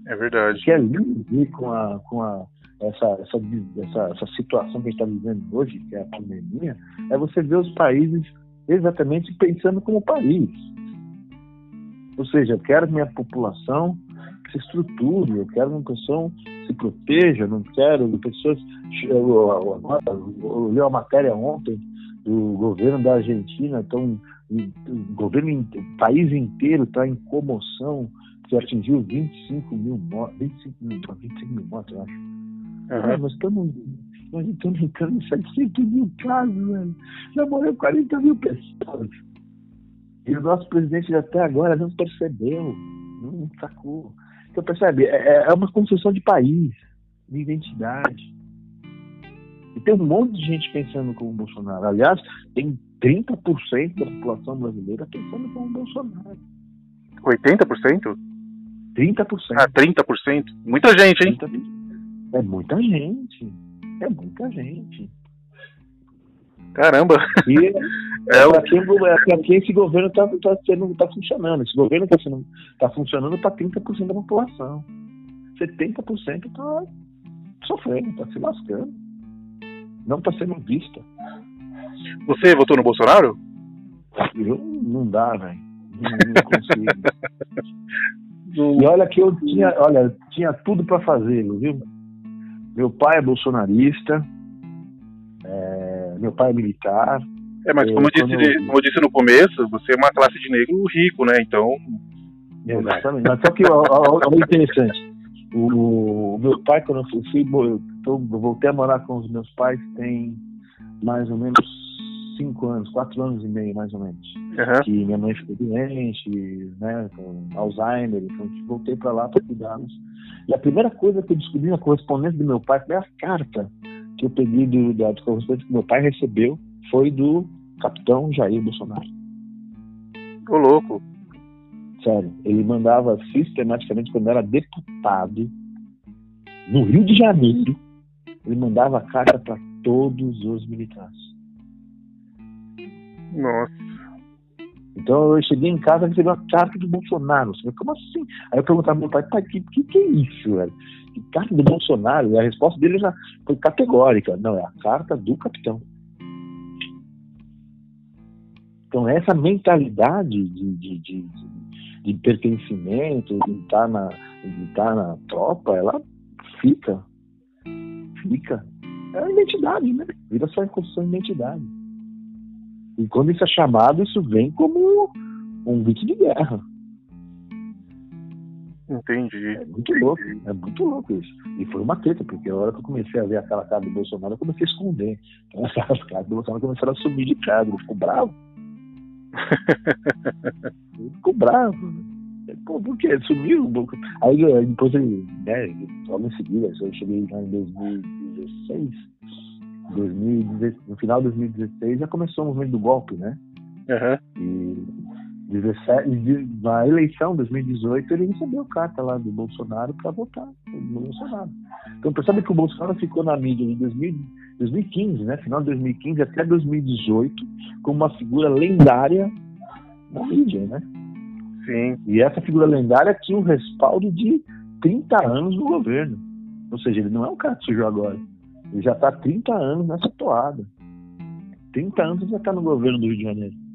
É verdade. O que é lindo com, a, com a, essa, essa, essa, essa situação que a gente está vivendo hoje, que é a pandemia, é você ver os países exatamente pensando como país. Ou seja, eu quero que minha população se estruture, eu quero que a pessoa se proteja, não quero que pessoas. Eu, eu, eu, eu li uma matéria ontem do governo da Argentina, então, o governo, o país inteiro está em comoção, que atingiu 25 mil mortes, 25 mil, 25 mil mortes, eu acho. Uhum. É, nós estamos nós estamos entrando em 700 mil casos, velho. Já morreu 40 mil pessoas. E o nosso presidente até agora não percebeu, não sacou. Então, percebe, é, é uma construção de país, de identidade. E tem um monte de gente pensando como Bolsonaro. Aliás, tem 30% da população brasileira pensando como Bolsonaro. 80%? 30%. Ah, 30%? Muita gente, hein? 30%. É muita gente. É muita gente. Caramba! E é, (laughs) é para quem, é quem esse governo está tá, tá funcionando. Esse governo está tá funcionando para 30% da população. 70% está sofrendo, está se lascando não está sendo vista. Você votou no Bolsonaro? Eu não dá, velho. Não, não consigo. (laughs) e olha que eu tinha, olha, tinha tudo para fazer, viu? Meu pai é bolsonarista, é, meu pai é militar. É, mas como eu, disse, como eu disse no começo, você é uma classe de negro rico, né? Então. Exatamente. Mas só que olha interessante. O, meu pai, quando eu fui, eu, eu voltei a morar com os meus pais tem mais ou menos cinco anos, quatro anos e meio, mais ou menos. Uhum. Que minha mãe ficou doente, né, com Alzheimer, então voltei para lá para cuidá-los. E a primeira coisa que eu descobri na correspondência do meu pai foi a carta que eu peguei do, da correspondência que meu pai recebeu, foi do capitão Jair Bolsonaro. Ô louco. Sério, ele mandava sistematicamente, quando era deputado, no Rio de Janeiro, ele mandava carta para todos os militares. Nossa. Então eu cheguei em casa e recebi uma carta do Bolsonaro. Falei, como assim? Aí eu perguntava pro meu pai, pai, que, que, que é isso, velho? Que carta do Bolsonaro? E a resposta dele já foi categórica. Não, é a carta do capitão. Então essa mentalidade de, de, de, de pertencimento, de estar na, de estar na tropa, ela fica. Fica. É a identidade, né? Vira só em construção de identidade. E quando isso é chamado, isso vem como um grito de guerra. Entendi. É muito louco, é muito louco isso. E foi uma treta, porque a hora que eu comecei a ver aquela cara do Bolsonaro, eu comecei a esconder. Então (laughs) as caras do Bolsonaro começaram a subir de casa, ele ficou bravo. (laughs) ele ficou bravo. Pô, por quê? Sumiu? Aí depois ele, né, logo em seguida, eu cheguei lá em 2016, 2016, no final de 2016 já começou o movimento do golpe, né? Uhum. E 17, na eleição de 2018 ele recebeu carta lá do Bolsonaro para votar no Bolsonaro. Então percebe que o Bolsonaro ficou na mídia de 2000, 2015, né, final de 2015 até 2018, como uma figura lendária na mídia, né? Sim. E essa figura lendária tinha um respaldo de 30 anos no governo. Ou seja, ele não é um cara que surgiu agora. Ele já está há 30 anos nessa toada. 30 anos ele já está no governo do Rio de Janeiro.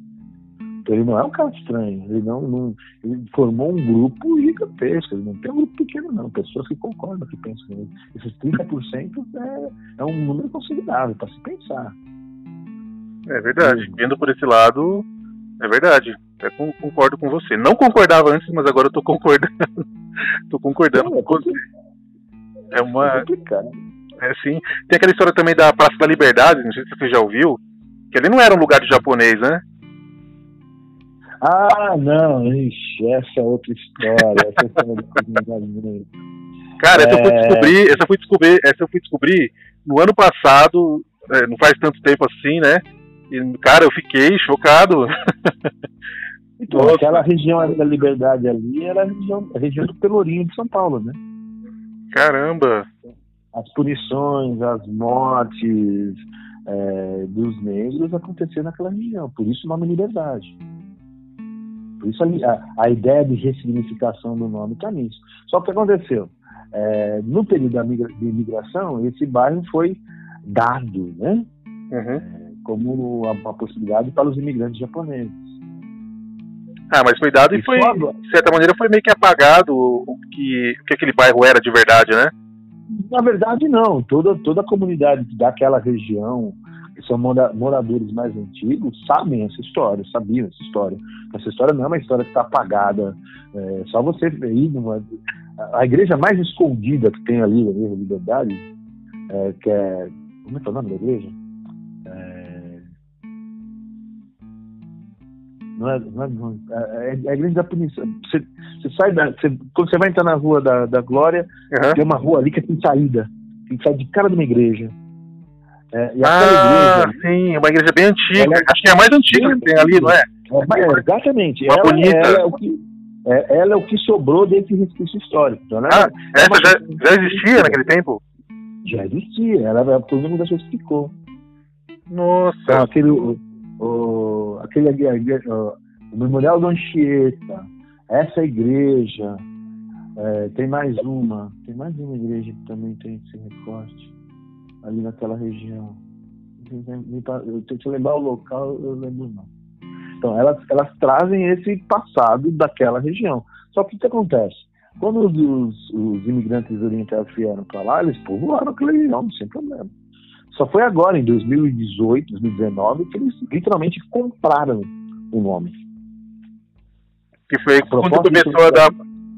Então ele não é um cara estranho. Ele não, não ele formou um grupo gigantesco. Ele não tem um grupo pequeno, não. Pessoas que concordam, que pensam nele. Esses 30% é, é um número considerável para se pensar. É verdade. Vendo por esse lado, é verdade. Eu concordo com você. Não concordava antes, mas agora eu tô concordando. (laughs) tô concordando Não, é com você. É uma. É complicado. É sim. Tem aquela história também da Praça da Liberdade, não sei se você já ouviu, que ali não era um lugar de japonês, né? Ah, não, ixi, essa é outra história. essa história Comunidade Cara, essa eu fui É. descobrir, essa eu fui descobrir, essa eu fui descobrir no ano passado, é, não faz tanto tempo assim, né? E, cara, eu fiquei chocado. (laughs) Então, Nossa. aquela região da Liberdade ali era a região, a região do Pelourinho de São Paulo, né? Caramba. As punições, as mortes é, dos negros aconteciam naquela região. Por isso o nome Liberdade. Por isso a, a, ideia de ressignificação do nome está nisso. Só que o que aconteceu? É, no período da migra, de imigração, esse bairro foi dado, né? Uhum. Como uma, uma possibilidade para os imigrantes japoneses. Ah, mas foi dado e E foi, agora- de certa maneira, foi meio que apagado o o que, o que aquele bairro era de verdade, né? Na verdade, não. Toda, toda a comunidade daquela região, que são mora- moradores mais antigos, sabem essa história, sabiam essa história. Essa história não é uma história que está apagada. É só você ir numa. A igreja mais escondida que tem ali na Igreja Liberdade, é, que é. Como é que é o nome da igreja? É, Não é, não é, não é, é a igreja da punição. Você, você sai da. Você, quando você vai entrar na rua da, da Glória, Uhum. tem uma rua ali que tem saída. Tem que sair de cara de uma igreja. É, e Ah, aquela sim, uma igreja bem antiga. Ela é- Acho que é a mais antiga que tem ali, não é? igreja. É, exatamente. Uma ela, bonita. ela é o que, é, ela é o que sobrou desse resquício histórico. Então, ela Ah, é essa uma- já, já existia naquele tempo? já existia. Ela é por menos das pessoas que ficou. Então, Nossa. aquele, o, o- aquele igreja- o Memorial do Anchieta, essa igreja, é, tem mais uma, tem mais uma igreja que também tem esse recorte ali naquela região. Eu tenho que lembrar o local, eu lembro não. Então, elas, elas trazem esse passado daquela região. Só que o que acontece? Quando os, os- os imigrantes orientais vieram para lá, eles povoaram aquela região, sem problema. Só foi agora, em 2018, 2019, que eles literalmente compraram o nome. Que foi quando começou a dar,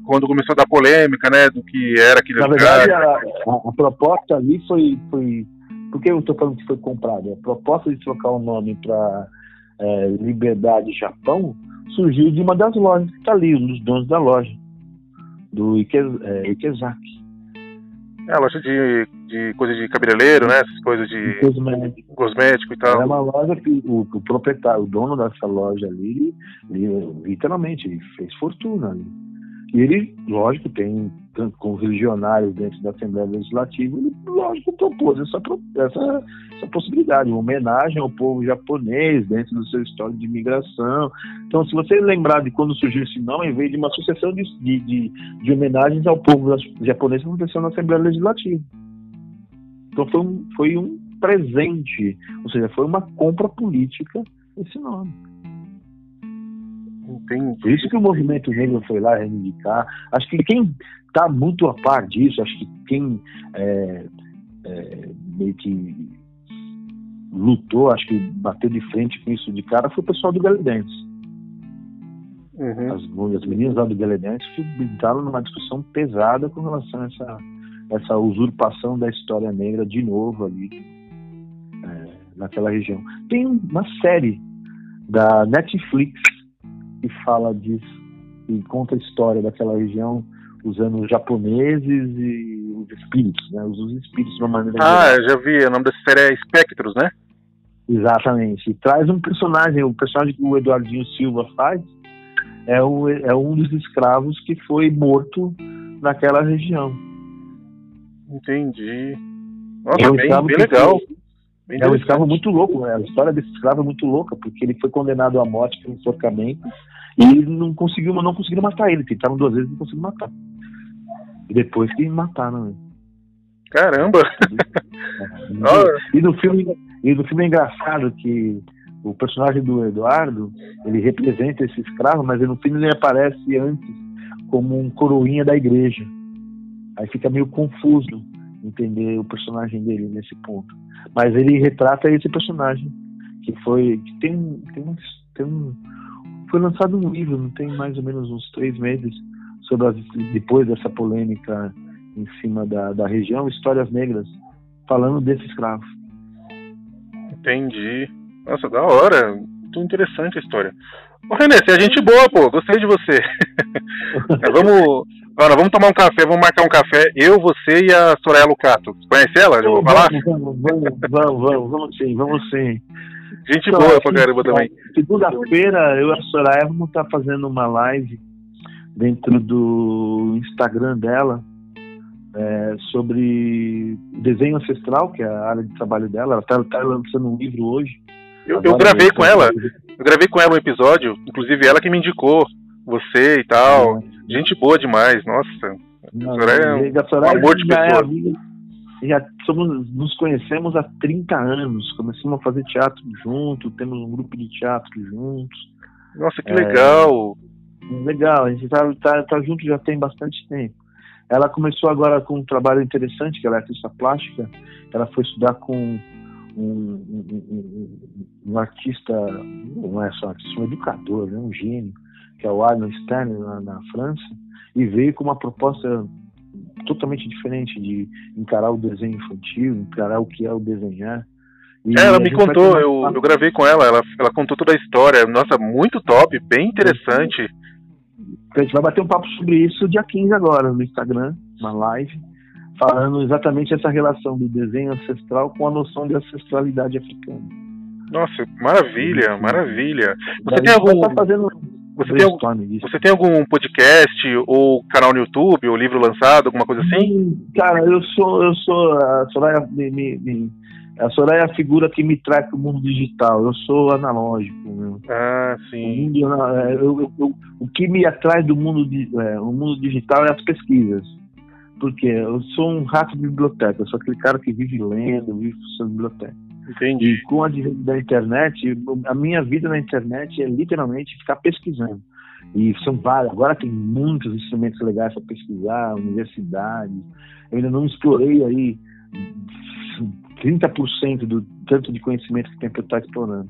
quando começou a dar polêmica, né, do que era aquele Na lugar. verdade, a, a- proposta ali foi, foi. Por que eu estou falando que foi comprado? A proposta de trocar o nome para Liberdade Japão surgiu de uma das lojas que está ali, um dos donos da loja, do Ike, é, Ikezaki. É, loja de, de coisa de cabeleireiro, né, essas coisas de Cosmético. cosmético e tal. É uma loja que o, o proprietário, o dono dessa loja ali, ele, literalmente, ele fez fortuna ali. E ele, lógico, tem, com os religionários dentro da Assembleia Legislativa, ele, lógico, propôs essa, essa, essa possibilidade, uma homenagem ao povo japonês dentro do seu histórico de imigração. Então, se você lembrar de quando surgiu esse nome, veio de uma sucessão de, de, de, de homenagens ao povo japonês que aconteceu na Assembleia Legislativa. Então, foi um, foi um presente, ou seja, foi uma compra política esse nome. Entendi. Por isso que o movimento negro foi lá reivindicar. Acho que quem está muito a par disso, acho que quem é, é, meio que lutou, acho que bateu de frente com isso de cara, foi o pessoal do Galedense. Uhum. As, as meninas lá do Galedense que entraram numa discussão pesada com relação a essa, essa usurpação da história negra de novo ali é, naquela região. Tem uma série da Netflix fala disso e conta a história daquela região usando os japoneses e os espíritos, né? Usa os espíritos de uma maneira Ah, eu já vi, o nome dessa série é Espectros, né? Exatamente. E traz um personagem, o personagem que o Eduardinho Silva faz é, o, é um dos escravos que foi morto naquela região. Entendi. Nossa, é um bem, bem legal. Bem é um escravo muito louco, né? A história desse escravo é muito louca, porque ele foi condenado à morte por enforcamento e não conseguiu, não conseguiram matar ele. Tentaram duas vezes e não conseguiram matar. E depois que mataram ele. Caramba! (laughs) e, no filme, e no filme é engraçado que o personagem do Eduardo, ele representa esse escravo, mas no filme ele aparece antes como um coroinha da igreja. Aí fica meio confuso entender o personagem dele nesse ponto. Mas ele retrata esse personagem que foi que tem tem tem um foi lançado um livro, não tem mais ou menos uns três meses sobre as, depois dessa polêmica em cima da, da região, histórias negras, falando desse escravo. Entendi. Nossa, da hora. Muito interessante a história. Ô René, você é gente boa, pô. Gostei de você. (laughs) vamos, Agora, vamos tomar um café, vamos marcar um café. Eu, você e a Soraya Lucato. Conhece ela? Já vou falar? Vamos, vamos, vamos, vamos, vamos sim, vamos sim. Gente então, boa pra caramba também. Segunda-feira, eu e a Soraya vamos estar fazendo uma live dentro do Instagram dela é, sobre desenho ancestral, que é a área de trabalho dela. Ela está tá lançando um livro hoje. Eu, eu gravei com ela. Eu gravei com ela um episódio, inclusive ela que me indicou você e tal. É. Gente boa demais, nossa. Não, Soraya é um, Soraya amor de pessoa. É amiga, já somos, nos conhecemos há 30 anos. Começamos a fazer teatro junto, temos um grupo de teatro juntos. Nossa, que é, legal! Legal, a gente tá, tá, tá junto já tem bastante tempo. Ela começou agora com um trabalho interessante, que ela é artista plástica. Ela foi estudar com um, um, um, um artista, não é só artista, um educador, né, um gênio, que é o Arnold Stern, na, na França, e veio com uma proposta totalmente diferente de encarar o desenho infantil, encarar o que é o desenhar. E é, ela me contou, eu, eu gravei com ela, ela, ela contou toda a história. Nossa, muito top, bem interessante. A gente vai bater um papo sobre isso dia 15 agora no Instagram, uma live, falando exatamente essa relação do desenho ancestral com a noção de ancestralidade africana. Nossa, maravilha, maravilha. Você tem algum... Tá fazendo você tem, algum, você tem algum podcast ou canal no YouTube ou livro lançado, alguma coisa assim? Cara, eu sou, eu sou a Soraya, me, me, me, a Soraya é a figura que me traz para o mundo digital. Eu sou analógico. Meu. Ah, sim. O, mundo, é, eu, eu, o que me atrai do mundo, é, o mundo digital é as pesquisas. Porque eu sou um rato de biblioteca. Eu sou aquele cara que vive lendo, vive funcionando biblioteca. Entendi. E com a da internet, a minha vida na internet é literalmente ficar pesquisando. E são vários, agora tem muitos instrumentos legais para pesquisar, universidades. Eu ainda não explorei aí 30% do tanto de conhecimento que tem para estar explorando.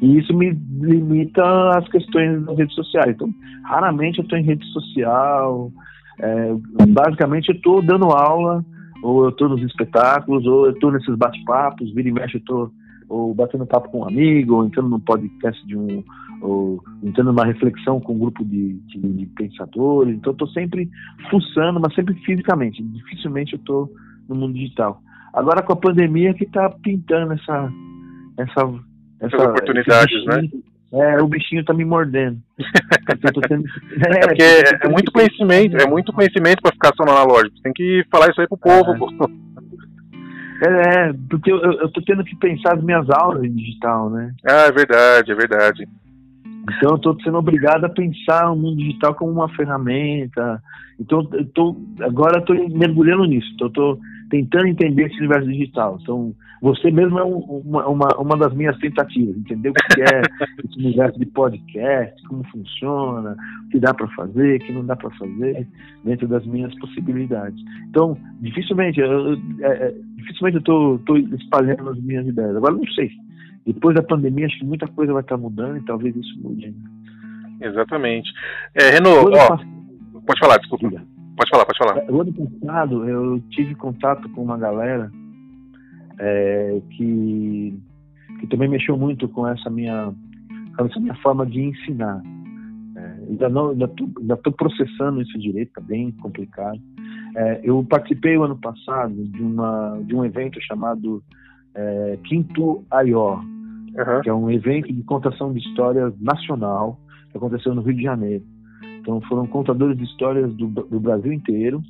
E isso me limita às questões das redes sociais. Então, raramente eu estou em rede social. É, basicamente, eu estou dando aula ou eu estou nos espetáculos, ou eu estou nesses bate-papos, vira e mexe, eu estou ou batendo papo com um amigo, ou entrando num podcast de um, ou entrando numa reflexão com um grupo de, de, de pensadores. Então, estou sempre fuçando, mas sempre fisicamente. Dificilmente eu estou no mundo digital. Agora, com a pandemia, que está pintando essa, essa, essa oportunidades, né? É, o bichinho tá me mordendo. é, (laughs) é, porque é, (laughs) é, muito conhecimento, é muito conhecimento para ficar só no analógico. Tem que falar isso aí pro povo. É, é porque eu, eu tô tendo que pensar as minhas aulas em digital, né? Ah, é verdade, é verdade. Então eu tô sendo obrigado a pensar o mundo digital como uma ferramenta. Então eu tô, agora eu tô mergulhando nisso. Então eu tô tentando entender esse universo digital. Então, você mesmo é um, uma, uma, uma das minhas tentativas, entender o que é (laughs) esse universo de podcast, como funciona, o que dá para fazer, o que não dá para fazer, dentro das minhas possibilidades. Então, dificilmente, eu, é, é dificilmente eu estou espalhando as minhas ideias. Agora, não sei. Depois da pandemia, acho que muita coisa vai estar mudando e talvez isso mude. Exatamente. É, ó, pode falar, desculpa. Pode falar, pode falar. O ano passado eu tive contato com uma galera é, que, que também mexeu muito com essa minha, com essa minha forma de ensinar. É, ainda não, ainda estou processando isso direito, está bem complicado. É, eu participei o ano passado de, uma, de um evento chamado é, Quinto Aió, Uhum. que é um evento de contação de histórias nacional que aconteceu no Rio de Janeiro. Então foram contadores de histórias do, do Brasil inteiro,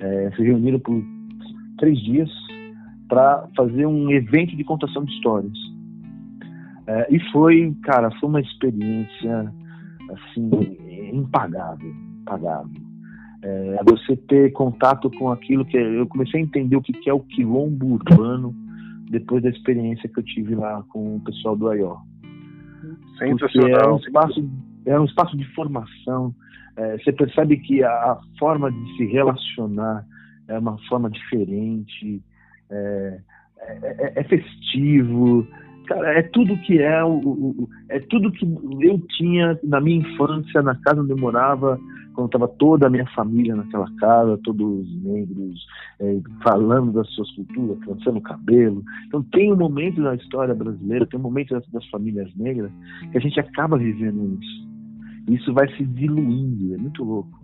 é, se reuniram por três dias para fazer um evento de contação de histórias. É, e foi, cara, foi uma experiência assim impagável, impagável. É, você ter contato com aquilo que eu comecei a entender o que é o quilombo urbano depois da experiência que eu tive lá com o pessoal do AIO. Sensacional. É um espaço, é um espaço de formação. É, você percebe que a, a, forma de se relacionar é uma forma diferente, é, é, é festivo, cara, é tudo que é o, o, é tudo que eu tinha na minha infância, na casa onde eu morava, quando estava toda a minha família naquela casa, todos os negros, é, falando das suas culturas, trançando o cabelo. Então tem um momento na história brasileira, tem um momento das, das famílias negras que a gente acaba vivendo isso. Isso vai se diluindo, é muito louco.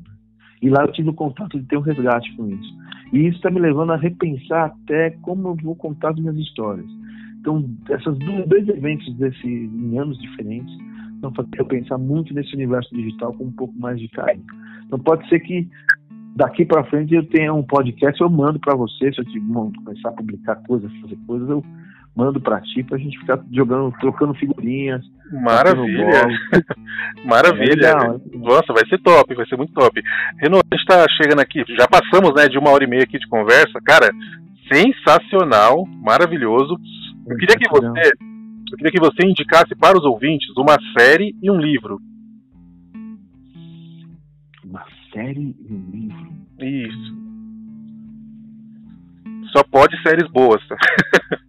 E lá eu tive o contato de ter um resgate com isso. E isso está me levando a repensar até como eu vou contar as minhas histórias. Então, esses dois eventos desse, em anos diferentes vão fazer eu pensar muito nesse universo digital com um pouco mais de carinho. Então, pode ser que daqui para frente eu tenha um podcast, eu mando para você, se eu te, começar a publicar coisas, fazer coisas, eu mando para ti para a gente ficar jogando, trocando figurinhas. Maravilha! (laughs) Maravilha! É Nossa, vai ser top, vai ser muito top. Renan, a gente está chegando aqui, já passamos né, de uma hora e meia aqui de conversa, cara, sensacional, maravilhoso. Eu queria que você, eu queria que você indicasse para os ouvintes uma série e um livro. Uma série e um livro. Isso. Só pode séries boas. (laughs)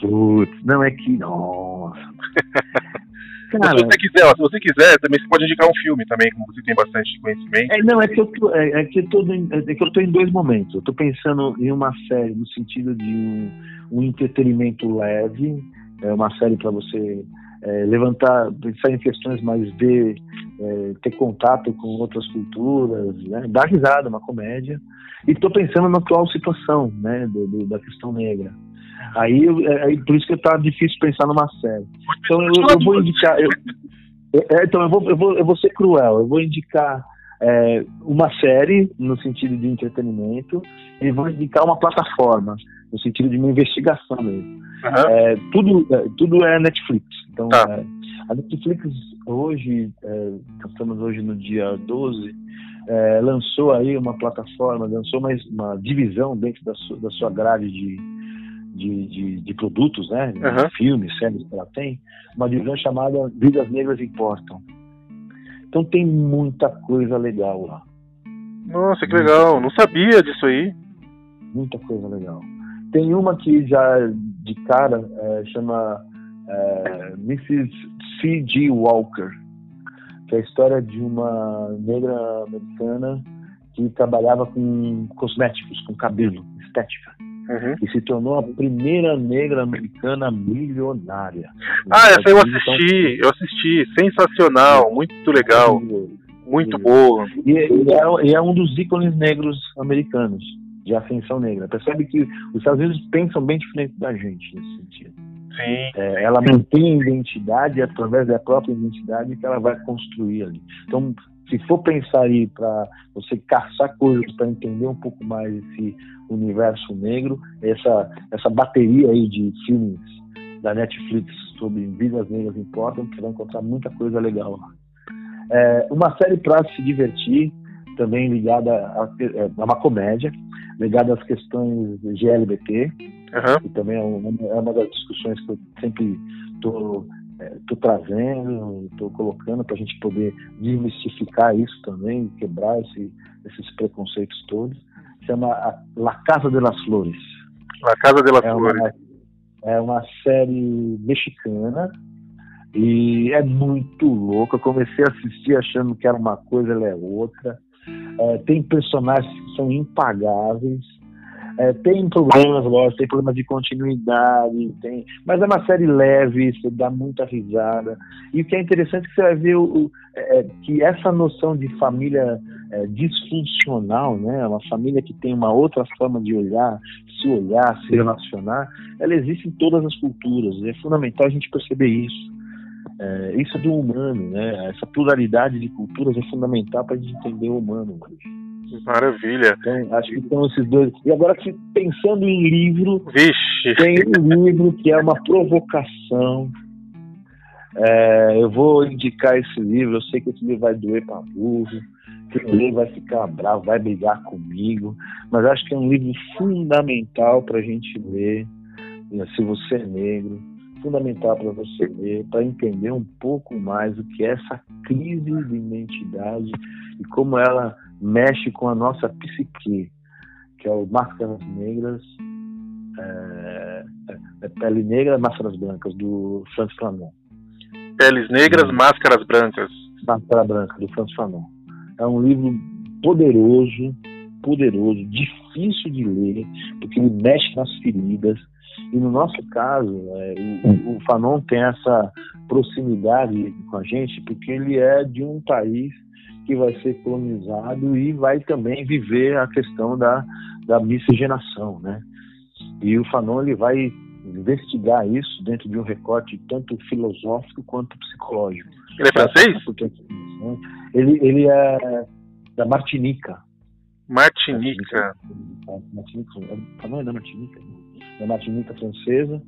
Putz, não é que. Nossa. (laughs) Cara, se você quiser, ó, se você quiser, também você pode indicar um filme também, como você tem bastante conhecimento. É, não, é que eu tô, é, é que eu tô, é que eu tô em dois momentos. Eu tô pensando em uma série no sentido de um, um entretenimento leve, é uma série para você é, levantar, pensar em questões mais ver, é, ter contato com outras culturas, né, dar risada, uma comédia. E estou pensando na atual situação, né, do, do, da questão negra. Aí, é, aí por isso que tá difícil pensar numa série. Então eu, eu vou indicar. Eu, é, então eu vou, eu vou, eu vou ser cruel. Eu vou indicar é, uma série no sentido de entretenimento e vou indicar uma plataforma no sentido de uma investigação mesmo. Uhum. É, tudo, é, tudo é Netflix. Então tá. É, a Netflix hoje, estamos hoje no dia 12, lançou aí uma plataforma, lançou mais uma divisão dentro da sua, da sua grade de de, de, de produtos, né? Uhum. Filmes, séries que ela tem, uma divisão chamada Vidas Negras Importam. Então tem muita coisa legal lá. Nossa, que legal! Não sabia disso aí. Muita coisa legal. Tem uma que já de cara é, chama é, Mrs. C.G. Walker, que é a história de uma negra americana que trabalhava com cosméticos, com cabelo, estética uhum. e se tornou a primeira negra americana milionária. Ah, essa eu assisti, eu assisti, sensacional, muito legal, muito boa. E, e, é, é um dos ícones negros americanos de ascensão negra. Percebe que os Estados Unidos pensam bem diferente da gente nesse sentido. Sim. É, ela mantém a identidade através da própria identidade que ela vai construir ali. Então, se for pensar aí para você caçar coisas para entender um pouco mais esse universo negro, essa, essa bateria aí de filmes da Netflix sobre vidas negras importam, você vai encontrar muita coisa legal lá. É, uma série para se divertir, também ligada a, a, é, uma comédia, ligada às questões GLBT, uhum. que também é uma, é uma das discussões que eu sempre estou estou é, trazendo, estou colocando para a gente poder desmistificar isso também, quebrar esse, esses preconceitos todos. Chama La Casa de las Flores. La Casa de las é Flores. Uma, é uma série mexicana e é muito louca. Eu comecei a assistir achando que era uma coisa, ela é outra. É, tem personagens que são impagáveis é, tem problemas, lógico, tem problemas de continuidade, tem, mas é uma série leve, você dá muita risada. E o que é interessante é que você vai ver o, é, é, que essa noção de família é, disfuncional, né? Uma família que tem uma outra forma de olhar, se olhar, se relacionar, ela existe em todas as culturas. É fundamental a gente perceber isso. É, isso é do humano, né? Essa pluralidade de culturas é fundamental para a gente entender o humano hoje. Maravilha. Então, acho que são esses dois. E agora, pensando em livro, Vixe. tem um livro que é uma provocação. É, eu vou indicar esse livro. Eu sei que esse livro vai doer para burro. Quem lê vai ficar bravo, vai brigar comigo. Mas acho que é um livro fundamental para a gente ler. Se você é negro, fundamental para você ler, para entender um pouco mais o que é essa crise de identidade e como ela mexe com a nossa psique, que é o Máscaras Negras, é, é Pele Negra, Máscaras Brancas, do Francis Fanon. Peles Negras, Máscaras Brancas. Máscara Branca, do Francis Fanon. É um livro poderoso, poderoso, difícil de ler, porque ele mexe nas feridas, e no nosso caso, é, o, o Fanon tem essa proximidade com a gente porque ele é de um país que vai ser colonizado e vai também viver a questão da, da miscigenação, né? E o Fanon ele vai investigar isso dentro de um recorte tanto filosófico quanto psicológico. Ele é francês? Ele, ele é da Martinica. Martinica. Martinica. Fanon é da Martinica. Né? da Martinica francesa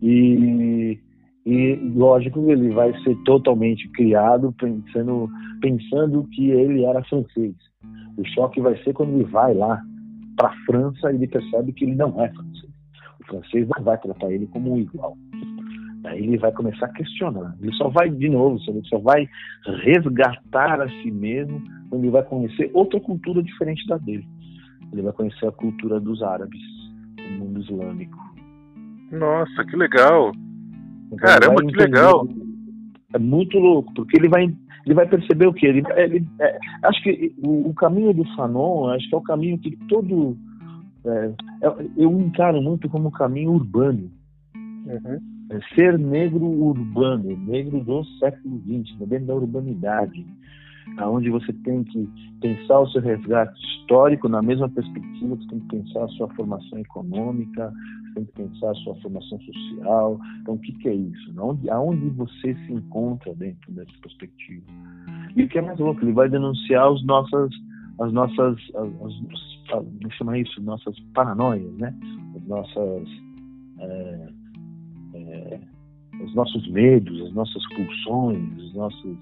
e, e lógico ele vai ser totalmente criado pensando pensando que ele era francês. O choque vai ser quando ele vai lá para a França e ele percebe que ele não é francês. O francês não vai tratar ele como um igual. Aí ele vai começar a questionar. Ele só vai, de novo, ele só vai resgatar a si mesmo quando ele vai conhecer outra cultura diferente da dele. Ele vai conhecer a cultura dos árabes o mundo islâmico. Nossa, que legal! Então, Caramba, que legal! É muito louco, porque ele vai, ele vai perceber o que? Ele, ele é, acho que o, o, caminho do Fanon, acho que é o caminho que todo. É, eu encaro muito como caminho urbano. Uhum. É ser negro urbano, negro do século XX, dentro da urbanidade aonde você tem que pensar o seu resgate histórico na mesma perspectiva, você tem que pensar a sua formação econômica, você tem que pensar a sua formação social. Então, o que, que é isso? Aonde, aonde você se encontra dentro dessa perspectiva? E o que é mais louco, ele vai denunciar os nossas, as nossas, as, as, como chama isso, nossas paranoias, né? As nossas, é, é, os nossos medos, as nossas pulsões, os nossos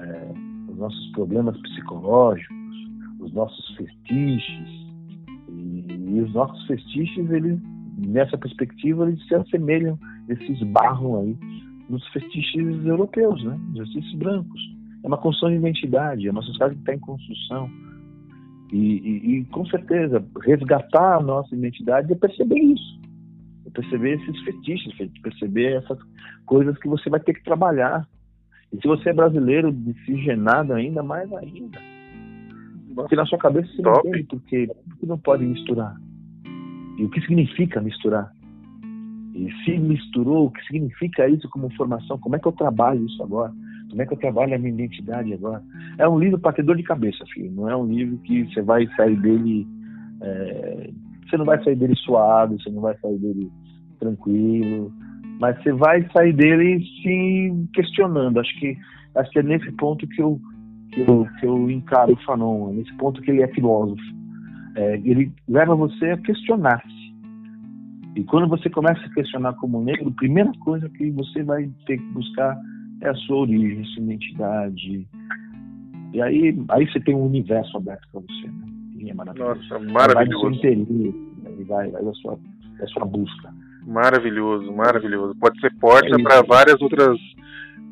é, os nossos problemas psicológicos, os nossos fetiches. E, e os nossos fetiches, eles, nessa perspectiva, eles se assemelham, eles se esbarram aí nos fetiches europeus, né? Os fetiches brancos. É uma construção de identidade, é uma sociedade que está em construção. E, e, e, com certeza, resgatar a nossa identidade é perceber isso. É perceber esses fetiches, perceber essas coisas que você vai ter que trabalhar e se você é brasileiro miscigenado ainda, mais ainda. Porque na sua cabeça você Top. não entende porque, porque não pode misturar. E o que significa misturar? E se misturou, o que significa isso como formação? Como é que eu trabalho isso agora? Como é que eu trabalho a minha identidade agora? É um livro para ter dor de cabeça, filho. Não é um livro que você vai sair dele. É... Você não vai sair dele suado, você não vai sair dele tranquilo mas você vai sair dele se questionando. Acho que, acho que é nesse ponto que eu, que eu, que eu encaro o Fanon, é nesse ponto que ele é filósofo. É, ele leva você a questionar-se. E quando você começa a questionar como negro, a primeira coisa que você vai ter que buscar é a sua origem, a sua identidade. E aí, aí você tem um universo aberto para você. Né? E é maravilhoso. Nossa, maravilhoso. Vai do seu interesse, vai, vai da sua, da sua busca. Maravilhoso, maravilhoso. Pode ser porta é para várias outras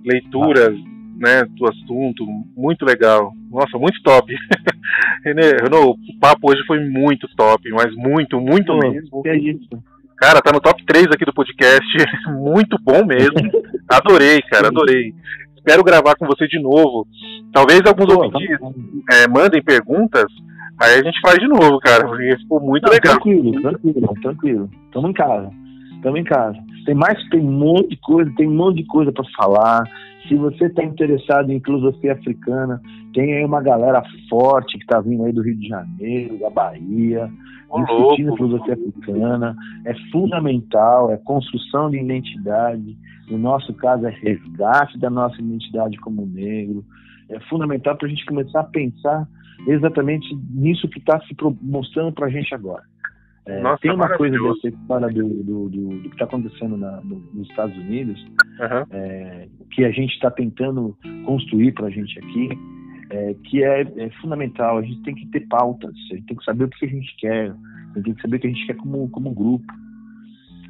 leituras, ah. né, do assunto. Muito legal. Nossa, muito top. (laughs) Renault, o papo hoje foi muito top, mas muito, muito mesmo. É isso. Cara, tá no top 3 aqui do podcast. (laughs) muito bom mesmo. (laughs) Adorei, cara, adorei. Espero gravar com você de novo. Talvez alguns Pô, ouvintes tá é, mandem perguntas. Aí a gente faz de novo, cara, porque ficou muito Não, legal. Tranquilo, tranquilo, tranquilo. Tamo em casa estamos em casa. Tem mais, tem um monte de coisa, tem um monte de coisa para falar. Se você está interessado em filosofia africana, tem aí uma galera forte que está vindo aí do Rio de Janeiro, da Bahia, discutindo louco. filosofia africana. É fundamental, é construção de identidade. No nosso caso, é resgate da nossa identidade como negro. É fundamental para a gente começar a pensar exatamente nisso que está se mostrando para a gente agora. É, Nossa, tem uma coisa dessa história do, do, do, do que está acontecendo na, no, nos Estados Unidos, uhum. é, que a gente está tentando construir para a gente aqui, é, que é, é, fundamental. A gente tem que ter pautas, a gente tem que saber o que a gente quer, a gente tem que saber o que a gente quer como, como grupo.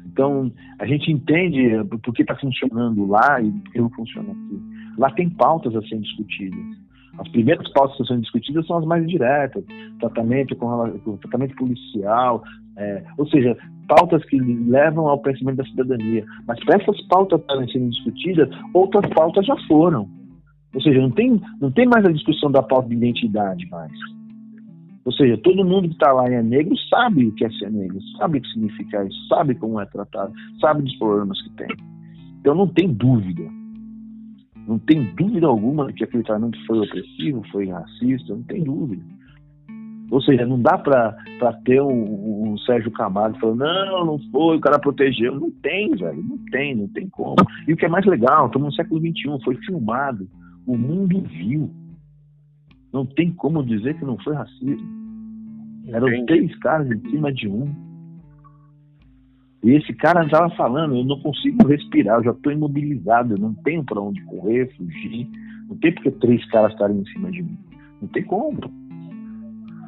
Então, a gente entende por que está funcionando lá e por que não funciona aqui. Lá tem pautas a serem discutidas. As primeiras pautas que estão sendo discutidas são as mais diretas, tratamento com tratamento policial, é, ou seja, pautas que levam ao crescimento da cidadania. Mas para essas pautas estarem sendo discutidas, outras pautas já foram. Ou seja, não tem, não tem mais a discussão da pauta de identidade mais. Ou seja, todo mundo que está lá e é negro sabe o que é ser negro, sabe o que significa isso, sabe como é tratado, sabe dos problemas que tem. Então não tem dúvida. Não tem dúvida alguma que aquele tratamento foi opressivo, foi racista, não tem dúvida. Ou seja, não dá para ter um, um, Sérgio Camargo falando, não, não foi, o cara protegeu. Não tem, velho, não tem, não tem como. E o que é mais legal, estamos no século XXI, foi filmado, o mundo viu. Não tem como dizer que não foi racismo. Eram Entendi. três caras em cima de um. E esse cara estava falando, eu não consigo respirar, eu já estou imobilizado, eu não tenho para onde correr, fugir. Não tem porque três caras estarem em cima de mim. Não tem como.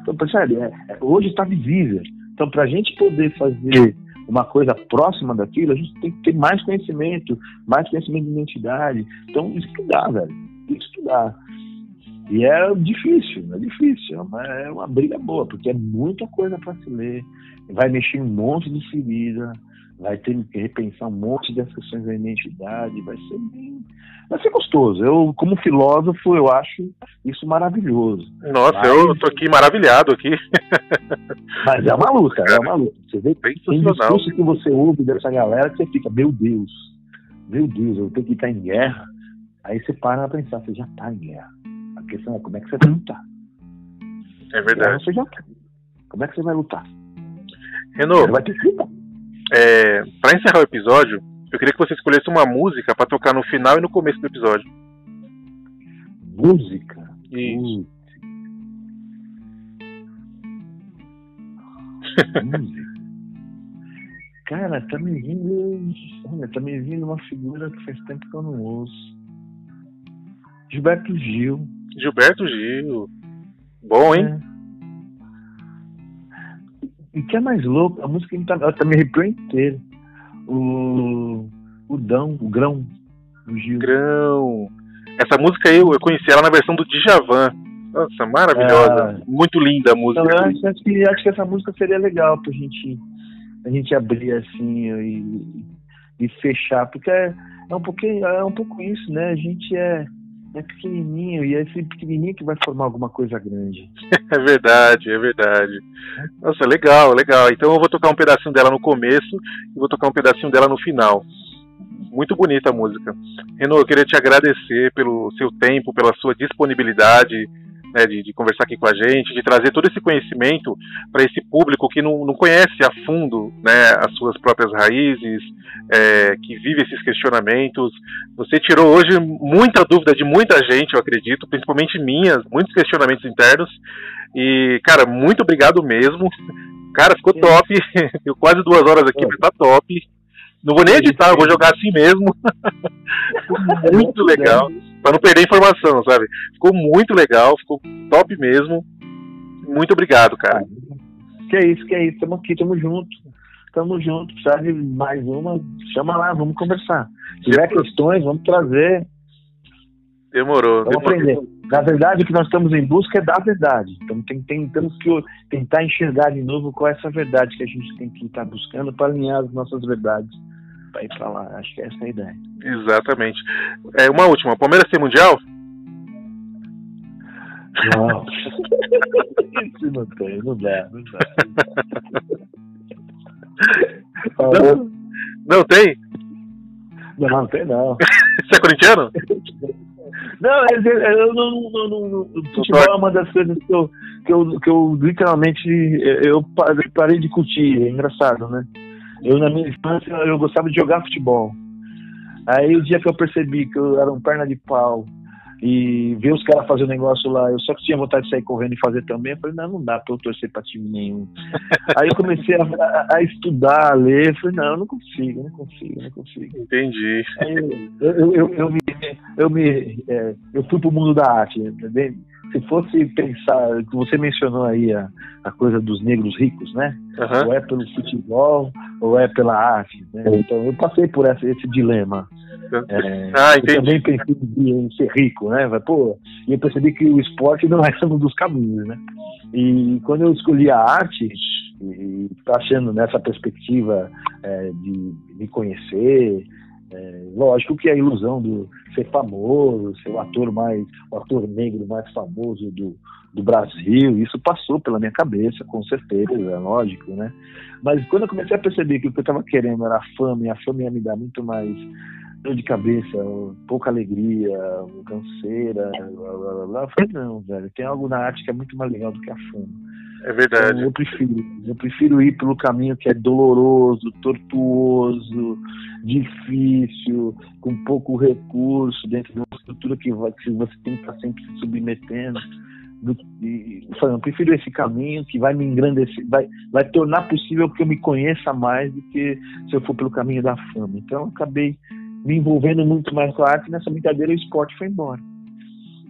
Então, percebe? É, é, hoje está visível. Então, para a gente poder fazer uma coisa próxima daquilo, a gente tem que ter mais conhecimento, mais conhecimento de identidade. Então, estudar, velho. Estudar. E é difícil, é difícil. É uma, é uma briga boa, porque é muita coisa para se ler. Vai mexer um monte de ferida, vai ter que repensar um monte de questões da identidade, vai ser bem, vai ser gostoso. Eu, como filósofo, eu acho isso maravilhoso. Nossa, mas, eu tô aqui maravilhado aqui. (laughs) Mas é uma luta, é uma luta. Você vê tem discurso que você ouve dessa galera que você fica, meu Deus, meu Deus, eu tenho que estar em guerra. Aí você para pra pensar, você já está em guerra. A questão é como é que você vai lutar. É verdade. Você já. Como é que você vai lutar? Renault, vai ter que lutar. É, para encerrar o episódio, eu queria que você escolhesse uma música para tocar no final e no começo do episódio. Música? Isso. música. Cara, tá me vindo. Olha, tá me vindo uma figura que faz tempo que eu não ouço. Gilberto Gil. Gilberto Gil. Bom, hein? É. E que é mais louco, a música tá, ela tá me arrepiou inteira. O, o Dão, o Grão, o Gil. Grão. Essa música aí eu, eu conheci ela na versão do Djavan. Nossa, maravilhosa. É... Muito linda a música. Então, eu acho, que, acho que essa música seria legal pra gente, a gente abrir assim e, e fechar, porque é, é um pouquinho, é um pouco isso, né? A gente é é pequenininho e é esse pequenininho que vai formar alguma coisa grande. (laughs) É verdade, é verdade. Nossa, legal, legal. Então eu vou tocar um pedacinho dela no começo e vou tocar um pedacinho dela no final. Muito bonita a música. Renault, eu queria te agradecer pelo seu tempo, pela sua disponibilidade né, de, de, conversar aqui com a gente, de trazer todo esse conhecimento para esse público que não, não conhece a fundo né, as suas próprias raízes, é, que vive esses questionamentos. Você tirou hoje muita dúvida de muita gente, eu acredito, principalmente minhas, muitos questionamentos internos. E, cara, muito obrigado mesmo. Cara, ficou top. (laughs) Ficou quase duas horas aqui, mas tá top. Não vou nem editar, eu vou jogar assim mesmo. (laughs) muito legal para não perder informação, sabe? Ficou muito legal, ficou top mesmo. Muito obrigado, cara. Que é isso, que é isso. Tamo aqui, tamo junto. Tamo junto. Precisa de mais uma, chama lá, vamos conversar. Se tiver questões, vamos trazer. Demorou. Vamos demorou. aprender. Na verdade, o que nós estamos em busca é da verdade. Então, tem, tem, temos que tentar enxergar de novo qual é essa verdade que a gente tem que estar buscando para alinhar as nossas verdades para ir para lá. Acho que essa é a ideia. Exatamente. É, uma última. O Palmeiras tem Mundial? Não. (laughs) Isso não tem, não dá, não dá. Não, não tem? Não, não tem não. Você é corintiano? Não, eu não, não, não, não, futebol é uma das coisas que eu, que eu, que eu literalmente eu parei de curtir, é engraçado, né? Eu na minha infância eu gostava de jogar futebol. Aí o dia que eu percebi que eu era um perna de pau e ver os caras fazendo negócio lá, eu só tinha vontade de sair correndo e fazer também. Eu falei, não, não dá pra eu torcer pra time nenhum. (laughs) Aí eu comecei a, a, estudar, a ler, falei, não, eu não consigo, não consigo, não consigo. Entendi. Aí eu, eu, eu, eu, me, eu, me, é, eu fui pro mundo da arte, entendeu? Se fosse pensar, que você mencionou aí a, a coisa dos negros ricos, né? Uhum. Ou é pelo futebol, ou é pela arte, né? Então eu passei por essa, esse dilema. É, ah, eu também pensei em ser rico, né? Pô, e eu percebi que o esporte não (laughs) é um dos caminhos, né? E quando eu escolhi a arte, e tá achando nessa perspectiva é, de me conhecer, é, lógico que a ilusão do ser famoso, ser o ator mais, o ator negro mais famoso do, do Brasil, isso passou pela minha cabeça, com certeza, é lógico, né? Mas quando eu comecei a perceber que o que eu estava querendo era a fama, e a fama ia me dar muito mais dor de cabeça, pouca alegria, canseira, blá, blá, blá, eu falei, não, velho, tem algo na arte que é muito mais legal do que a fama. É verdade. Então, eu prefiro, eu prefiro ir pelo caminho que é doloroso, tortuoso, difícil, com pouco recurso, dentro de uma estrutura que, você tem que estar sempre se submetendo. Do, eu prefiro esse caminho que vai me engrandecer, vai, vai tornar possível que eu me conheça mais do que se eu for pelo caminho da fama. Então eu acabei me envolvendo muito mais com a arte, nessa brincadeira o esporte foi embora.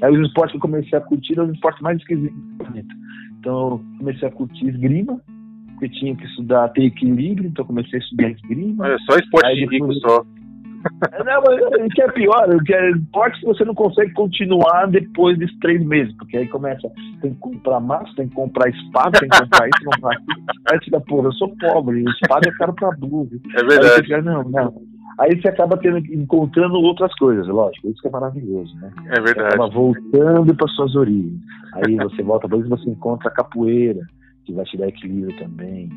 Aí os esportes que eu comecei a curtir eram os esportes mais esquisitos do planeta. Então eu comecei a curtir esgrima, porque tinha que estudar, ter equilíbrio, então comecei a estudar esgrima. É só esporte de rico só. Não, mas o que é pior, o que é esporte que você não consegue continuar depois desses três meses, porque aí começa, tem que comprar massa, tem que comprar espada, tem que comprar isso, comprar aquilo. Aí você fica, porra, eu sou pobre, espada é caro pra burro. É verdade. Aí você fica, não, não, aí você acaba tendo, encontrando outras coisas, lógico, isso que é maravilhoso, né? É verdade. Você acaba voltando para suas origens. Aí você volta para isso você encontra a capoeira, que vai te dar equilíbrio também.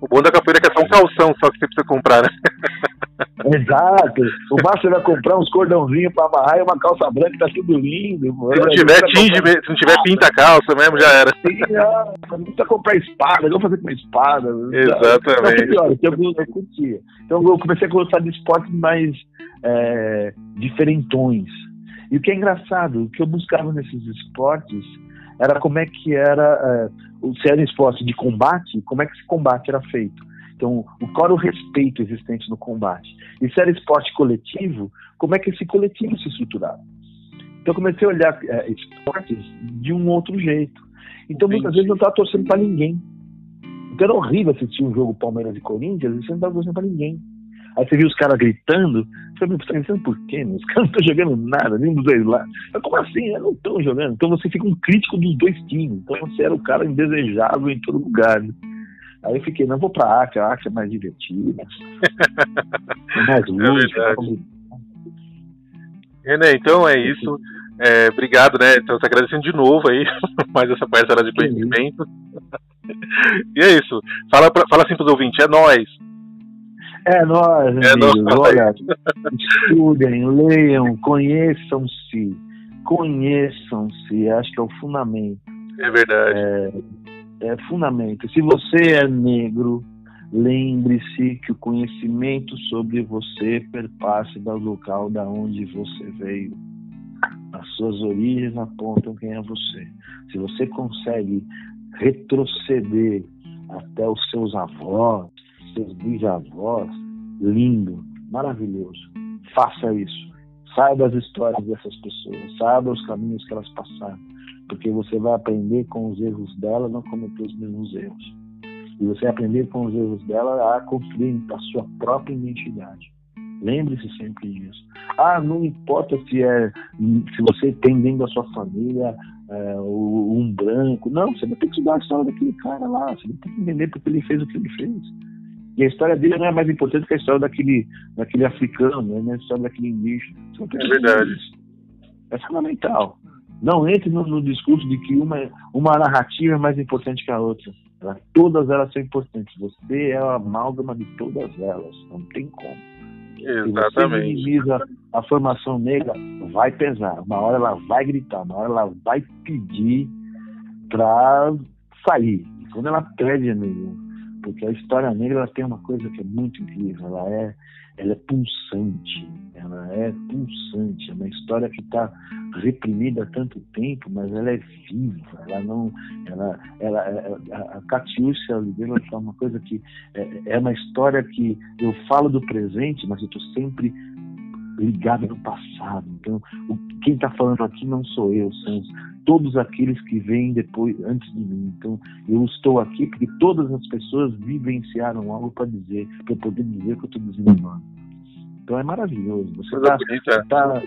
O bom da capoeira é que é só um calção só que você precisa comprar, né? (laughs) Exato. O você vai comprar uns cordãozinhos pra amarrar e uma calça branca, tá tudo lindo. Se não tiver tinge, se não tiver pinta a calça mesmo, já era. Sim, não, não precisa comprar espada, vamos fazer com uma espada. Exatamente. Pior, eu, eu curtia. Então eu comecei a gostar de esportes mais é, diferentões. E o que é engraçado, o que eu buscava nesses esportes era como é que era, uh, se era esporte de combate, como é que esse combate era feito. Então, qual era o respeito existente no combate? E se era esporte coletivo, como é que esse coletivo se estruturava? Então, comecei a olhar uh, esportes de um outro jeito. Então, muitas vezes, eu não estava torcendo para ninguém. Então, era horrível assistir um jogo Palmeiras e Corinthians e você não estava torcendo para ninguém. Aí você viu os caras gritando, você você tá por quê? Os caras não estão jogando nada, nenhum dos dois lá. Mas como assim? Eles não estão jogando. Então você fica um crítico dos dois times. Então você era o cara indesejável em todo lugar. Né? Aí eu fiquei, não vou pra arte, a arte é mais divertida. (laughs) é mais é lúdica. É René, então é isso. É, obrigado, né? Então, te agradecendo de novo aí, (laughs) mais essa parcela de conhecimento. (laughs) e é isso. Fala, pra, fala assim pros ouvintes, é nós. É nós, é nós. Olha, estudem, leiam, conheçam-se. Conheçam-se, acho que é o fundamento. É verdade. É, é fundamento. Se você é negro, lembre-se que o conhecimento sobre você perpassa do local da onde você veio. As suas origens apontam quem é você. Se você consegue retroceder até os seus avós, seus bisavós, lindo, maravilhoso. Faça isso. Saiba as histórias dessas pessoas, saiba os caminhos que elas passaram, porque você vai aprender com os erros dela, não cometer os mesmos erros. E você vai aprender com os erros dela a construir a sua própria identidade. Lembre-se sempre disso. Ah, não importa se é se você tem dentro da sua família é, um branco. Não, você vai ter que estudar a história daquele cara lá. Você vai ter que entender porque ele fez o que ele fez. E a história dele não é mais importante que a história daquele, daquele africano, né? a história daquele indígena. É verdade. É fundamental. Não entre no, no, discurso de que uma, uma narrativa é mais importante que a outra. Todas elas são importantes. Você é a amálgama de todas elas. Não tem como. Exatamente. Se você minimiza a formação negra, vai pesar. Uma hora ela vai gritar, uma hora ela vai pedir para sair. Quando ela pede, amigo, porque a história negra ela tem uma coisa que é muito incrível, ela é, ela é pulsante, ela é pulsante, é uma história que está reprimida há tanto tempo, mas ela é viva, ela não, ela, ela, a, a Catiúcia Oliveira fala uma coisa que é, é uma história que eu falo do presente, mas eu estou sempre ligado no passado. Então, o, quem está falando aqui não sou eu, são todos aqueles que vêm depois, antes de mim. Então, eu estou aqui porque todas as pessoas vivenciaram algo para dizer, para poder dizer que eu estou agora. Então é maravilhoso. Você está tá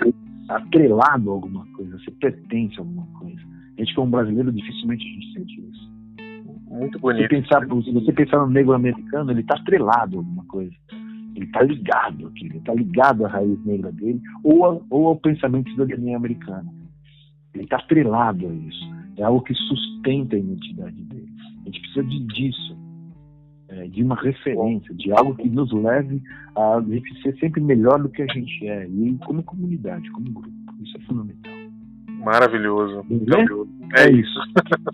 atrelado a alguma coisa, você pertence a alguma coisa. A gente, como brasileiro, dificilmente a gente sente isso. Muito bonito. Se, pensar, se você pensar no negro americano, ele está atrelado a alguma coisa. Ele está ligado aqui, ele está ligado à raiz negra dele ou, a, ou ao pensamento de cidadania americana. Ele está atrelado a isso. É algo que sustenta a identidade dele. A gente precisa de, disso, é, de uma referência, de algo que nos leve a gente ser sempre melhor do que a gente é, e como comunidade, como grupo. Isso é fundamental. Maravilhoso. Maravilhoso. É, é isso.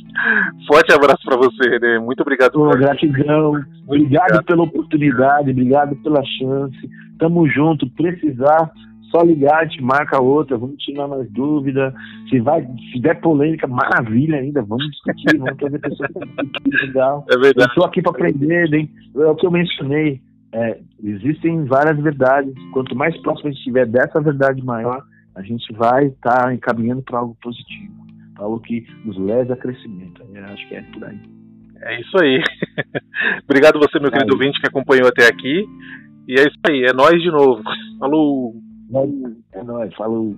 (laughs) Forte abraço para você, René. Muito obrigado. Pô, gratidão. Obrigado, obrigado pela oportunidade, obrigado pela chance. Tamo junto. Precisar, só ligar, te marca outra, vamos tirar mais dúvida. Se vai, se der polêmica, maravilha ainda, vamos discutir, vamos trazer pessoas legal. É verdade. Estou aqui para aprender, hein? é o que eu mencionei. É, existem várias verdades. Quanto mais próximo a gente estiver dessa verdade maior, a gente vai estar tá encaminhando para algo positivo, para algo que nos leve a crescimento. Eu acho que é por aí. É isso aí. (laughs) Obrigado você, meu querido ouvinte, que acompanhou até aqui. E é isso aí, é nós de novo. Falou! É nóis, falou.